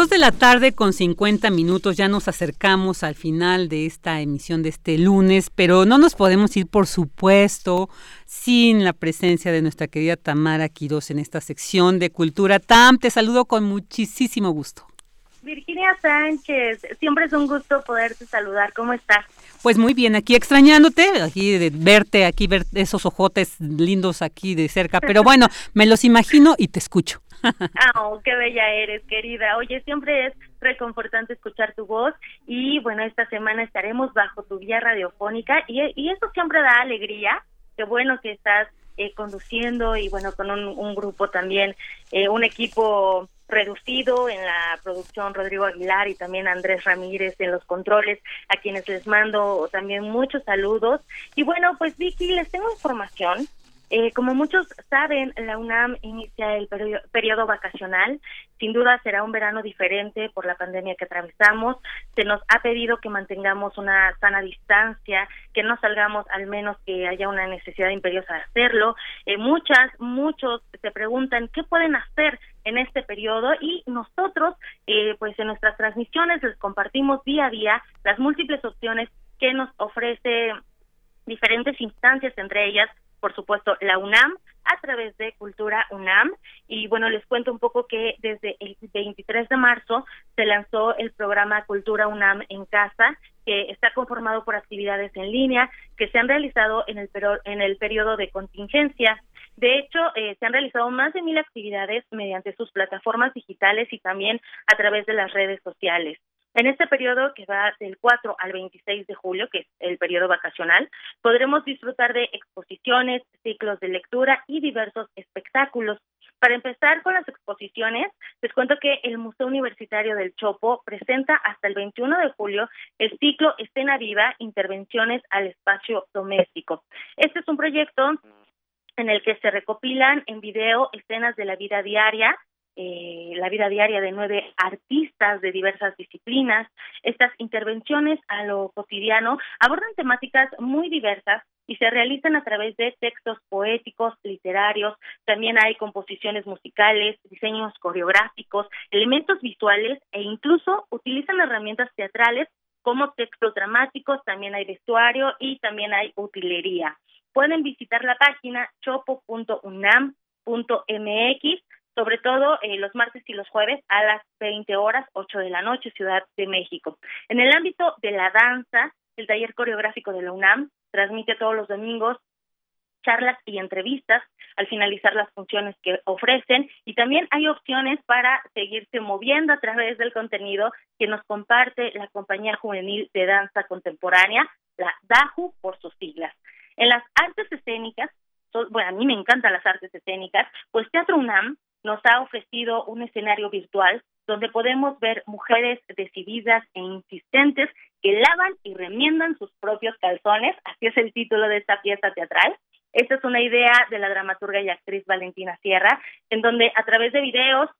2 de la tarde con 50 minutos, ya nos acercamos al final de esta emisión de este lunes, pero no nos podemos ir, por supuesto, sin la presencia de nuestra querida Tamara Quiroz en esta sección de Cultura. Tam, te saludo con muchísimo gusto. Virginia Sánchez, siempre es un gusto poderte saludar. ¿Cómo estás? Pues muy bien, aquí extrañándote, aquí de verte, aquí ver esos ojotes lindos aquí de cerca, pero bueno, me los imagino y te escucho. oh, qué bella eres, querida. Oye, siempre es reconfortante escuchar tu voz y bueno, esta semana estaremos bajo tu guía radiofónica y, eso siempre da alegría. Qué bueno que estás eh, conduciendo y bueno, con un, grupo también, eh, un equipo reducido en la producción Rodrigo Aguilar y también Andrés Ramírez en los controles, a quienes les mando también muchos saludos. Y bueno, pues Vicky, les tengo información eh, como muchos saben, la UNAM inicia el periodo, vacacional. Sin duda será un verano diferente por la pandemia que atravesamos. Se nos ha pedido que mantengamos una sana distancia, que no salgamos al menos que haya una necesidad imperiosa de hacerlo. Eh, muchas, muchos se preguntan qué pueden hacer en este periodo y nosotros, eh, pues en nuestras transmisiones les compartimos día a día las múltiples opciones que nos ofrece diferentes instancias, entre ellas por supuesto, la UNAM a través de Cultura UNAM. Y bueno, les cuento un poco que desde el 23 de marzo se lanzó el programa Cultura UNAM en casa, que está conformado por actividades en línea que se han realizado en el, en el periodo de contingencia. De hecho, eh, se han realizado más de mil actividades mediante sus plataformas digitales y también a través de las redes sociales. En este periodo que va del 4 al 26 de julio, que es el periodo vacacional, podremos disfrutar de exposiciones, ciclos de lectura y diversos espectáculos. Para empezar con las exposiciones, les cuento que el Museo Universitario del Chopo presenta hasta el 21 de julio el ciclo Escena Viva, Intervenciones al Espacio Doméstico. Este es un proyecto en el que se recopilan en video escenas de la vida diaria eh, la vida diaria de nueve artistas de diversas disciplinas. Estas intervenciones a lo cotidiano abordan temáticas muy diversas y se realizan a través de textos poéticos, literarios, también hay composiciones musicales, diseños coreográficos, elementos visuales e incluso utilizan herramientas teatrales como textos dramáticos, también hay vestuario y también hay utilería. Pueden visitar la página chopo.unam.mx sobre todo eh, los martes y los jueves a las 20 horas, 8 de la noche, Ciudad de México. En el ámbito de la danza, el taller coreográfico de la UNAM transmite todos los domingos charlas y entrevistas al finalizar las funciones que ofrecen y también hay opciones para seguirse moviendo a través del contenido que nos comparte la Compañía Juvenil de Danza Contemporánea, la DAJU por sus siglas. En las artes escénicas, bueno, a mí me encantan las artes escénicas, pues Teatro UNAM nos ha ofrecido un escenario virtual donde podemos ver mujeres decididas e insistentes que lavan y remiendan sus propios calzones, así es el título de esta pieza teatral. Esta es una idea de la dramaturga y actriz Valentina Sierra, en donde a través de videos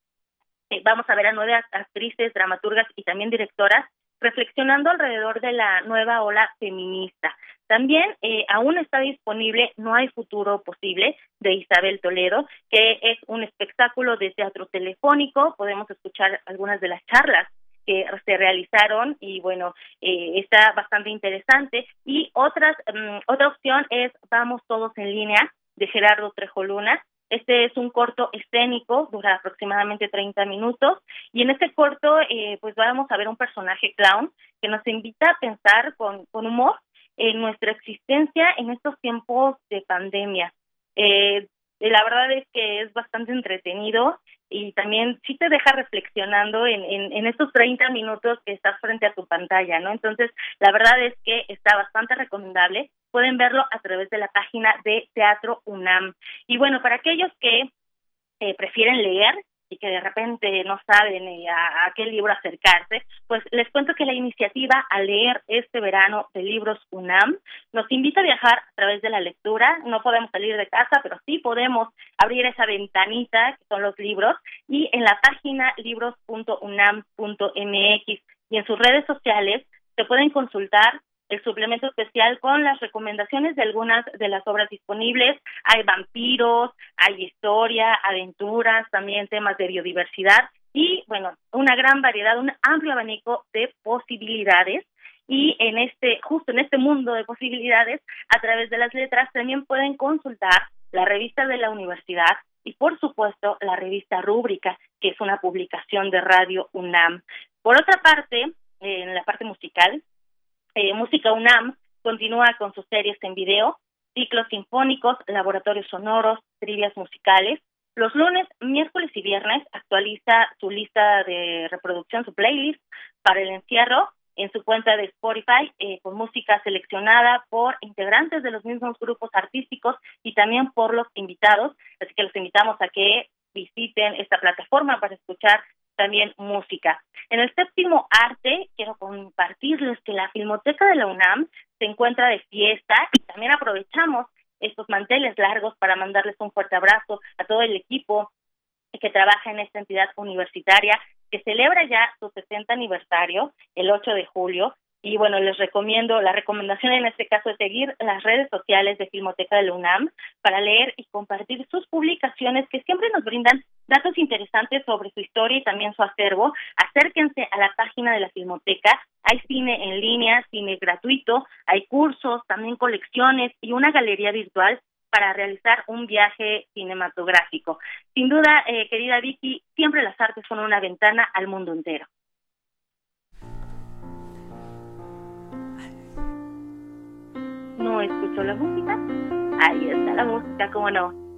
eh, vamos a ver a nueve actrices, dramaturgas y también directoras reflexionando alrededor de la nueva ola feminista. También eh, aún está disponible No hay futuro posible de Isabel Toledo, que es un espectáculo de teatro telefónico. Podemos escuchar algunas de las charlas que se realizaron y bueno, eh, está bastante interesante. Y otras, mm, otra opción es Vamos todos en línea de Gerardo Trejoluna, este es un corto escénico, dura aproximadamente 30 minutos y en este corto eh, pues vamos a ver un personaje clown que nos invita a pensar con, con humor en nuestra existencia en estos tiempos de pandemia. Eh, la verdad es que es bastante entretenido y también sí te deja reflexionando en, en, en, estos 30 minutos que estás frente a tu pantalla, ¿no? Entonces, la verdad es que está bastante recomendable. Pueden verlo a través de la página de Teatro UNAM. Y bueno, para aquellos que eh, prefieren leer, y que de repente no saben eh, a, qué libro acercarse, pues les cuento que la iniciativa a leer este verano de libros UNAM nos invita a viajar a través de la lectura. No podemos salir de casa, pero sí podemos abrir esa ventanita que son los libros y en la página libros.unam.mx y en sus redes sociales se pueden consultar el suplemento especial con las recomendaciones de algunas de las obras disponibles. Hay vampiros, hay historia, aventuras, también temas de biodiversidad y bueno, una gran variedad, un amplio abanico de posibilidades y en este justo en este mundo de posibilidades a través de las letras también pueden consultar la revista de la universidad y por supuesto la revista Rúbrica, que es una publicación de Radio UNAM. Por otra parte, en la parte musical, eh, Música UNAM continúa con sus series en video, ciclos sinfónicos, laboratorios sonoros, trivias musicales. Los lunes, miércoles y viernes actualiza su lista de reproducción, su playlist para el encierro en su cuenta de Spotify eh, con música seleccionada por integrantes de los mismos grupos artísticos y también por los invitados. Así que los invitamos a que visiten esta plataforma para escuchar también música. En el séptimo arte, quiero compartirles que la Filmoteca de la UNAM se encuentra de fiesta y también aprovechamos estos manteles largos para mandarles un fuerte abrazo a todo el equipo que trabaja en esta entidad universitaria que celebra ya su 60 aniversario el 8 de julio. Y bueno, les recomiendo, la recomendación en este caso es seguir las redes sociales de Filmoteca de la UNAM para leer y compartir sus publicaciones que siempre nos brindan datos interesantes sobre su historia y también su acervo. Acérquense a la página de la Filmoteca. Hay cine en línea, cine gratuito, hay cursos, también colecciones y una galería virtual para realizar un viaje cinematográfico. Sin duda, eh, querida Vicky, siempre las artes son una ventana al mundo entero. No escucho la música. Ahí está la música, cómo no.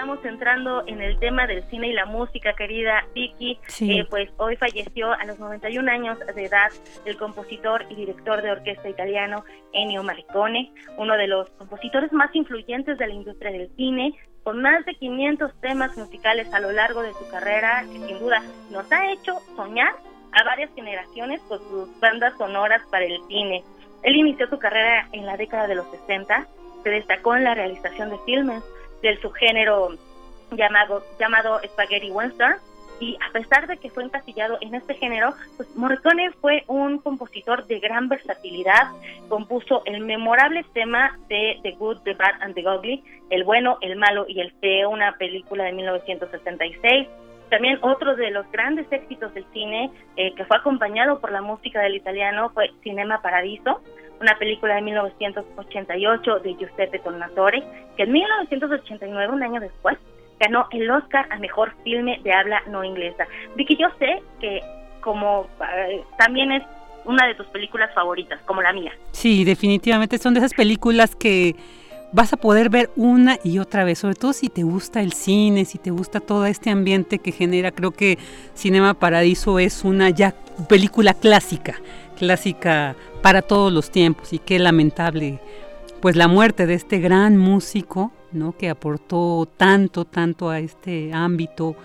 Estamos entrando en el tema del cine y la música, querida Vicky. Eh, pues hoy falleció a los 91 años de edad el compositor y director de orquesta italiano Ennio Morricone, uno de los compositores más influyentes de la industria del cine, con más de 500 temas musicales a lo largo de su carrera, que sin duda nos ha hecho soñar a varias generaciones con sus bandas sonoras para el cine. Él inició su carrera en la década de los 60, se destacó en la realización de filmes, del subgénero llamado, llamado Spaghetti Western. Y a pesar de que fue encasillado en este género, pues Morricone fue un compositor de gran versatilidad. Compuso el memorable tema de The Good, The Bad and The Ugly, El Bueno, El Malo y El Feo, una película de 1976. También otro de los grandes éxitos del cine, eh, que fue acompañado por la música del italiano, fue Cinema Paradiso, una película de 1988 de Giuseppe Tornatore, que en 1989, un año después, ganó el Oscar a Mejor Filme de Habla No Inglesa. Vicky, yo sé que como eh, también es una de tus películas favoritas, como la mía. Sí, definitivamente son de esas películas que vas a poder ver una y otra vez, sobre todo si te gusta el cine, si te gusta todo este ambiente que genera, creo que Cinema Paradiso es una ya película clásica, clásica para todos los tiempos y qué lamentable pues la muerte de este gran músico, ¿no? que aportó tanto, tanto a este ámbito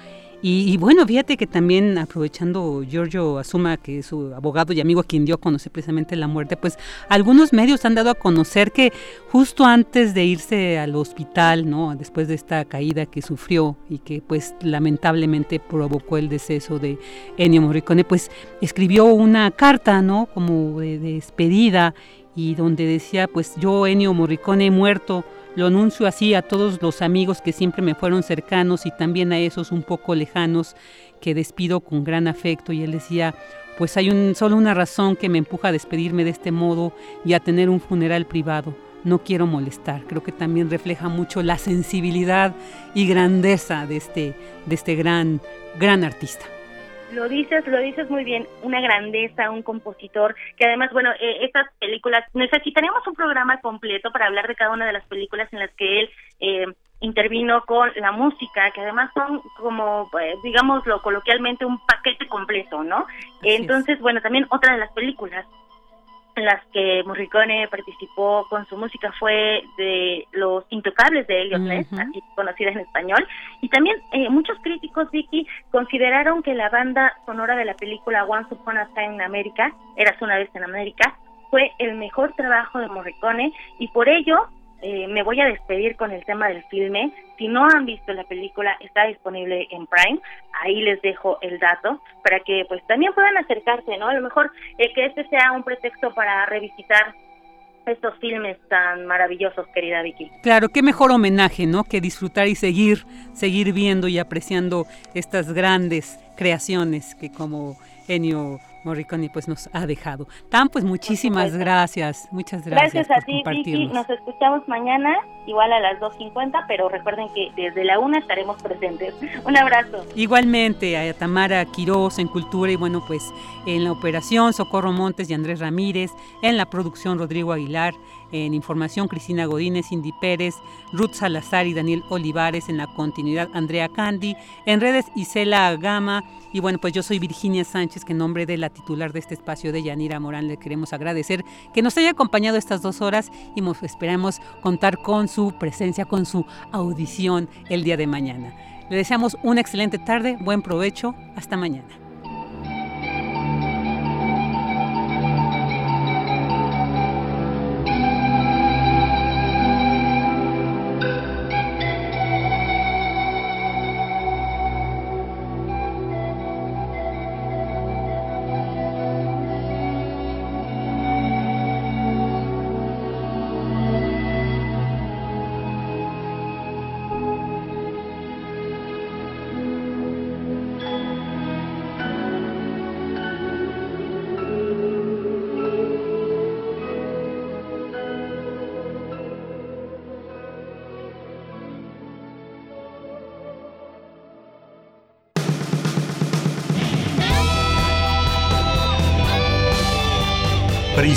y, bueno, fíjate que también aprovechando Giorgio Asuma, que es su abogado y amigo a quien dio a conocer precisamente la muerte, pues algunos medios han dado a conocer que justo antes de irse al hospital, ¿no? Después de esta caída que sufrió y que pues lamentablemente provocó el deceso de Ennio Morricone, pues escribió una carta, ¿no? Como de, de despedida y donde decía, pues yo Ennio Morricone he muerto lo anuncio así a todos los amigos que siempre me fueron cercanos y también a esos un poco lejanos que despido con gran afecto. Y él decía, pues hay un, solo una razón que me empuja a despedirme de este modo y a tener un funeral privado. No quiero molestar. Creo que también refleja mucho la sensibilidad y grandeza de este, de este gran, gran artista. Lo dices, lo dices muy bien, una grandeza, un compositor, que además, bueno, eh, estas películas, necesitaríamos un programa completo para hablar de cada una de las películas en las que él eh, intervino con la música, que además son como, pues, digámoslo coloquialmente, un paquete completo, ¿no? Entonces, bueno, también otra de las películas en las que Morricone participó con su música fue de Los Intocables de Elliot Ness, así conocida en español. Y también eh, muchos críticos, Vicky, consideraron que la banda sonora de la película Once Upon a Time in America, Eras una vez en América, fue el mejor trabajo de Morricone y por ello eh, me voy a despedir con el tema del filme. Si no han visto la película, está disponible en Prime. Ahí les dejo el dato para que pues también puedan acercarse, ¿no? A lo mejor eh, que este sea un pretexto para revisitar estos filmes tan maravillosos, querida Vicky. Claro, qué mejor homenaje, ¿no? Que disfrutar y seguir, seguir viendo y apreciando estas grandes creaciones que como Enio Morricone pues nos ha dejado. Tan pues muchísimas gracias, muchas gracias. Gracias a ti, Vicky. Nos escuchamos mañana, igual a las 2.50, pero recuerden que desde la una estaremos presentes. Un abrazo. Igualmente a Tamara Quiroz en Cultura y bueno pues en la operación Socorro Montes y Andrés Ramírez, en la producción Rodrigo Aguilar, en información Cristina Godínez, Cindy Pérez, Ruth Salazar y Daniel Olivares, en la continuidad Andrea Candy, en redes Isela Gama y bueno pues yo soy Virginia Sánchez que en nombre de la titular de este espacio de Yanira Morán le queremos agradecer que nos haya acompañado estas dos horas y esperamos contar con su presencia, con su audición el día de mañana. Le deseamos una excelente tarde, buen provecho, hasta mañana.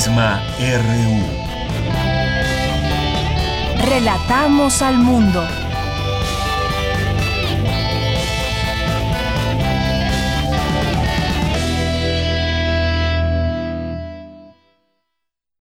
RU. Relatamos al mundo.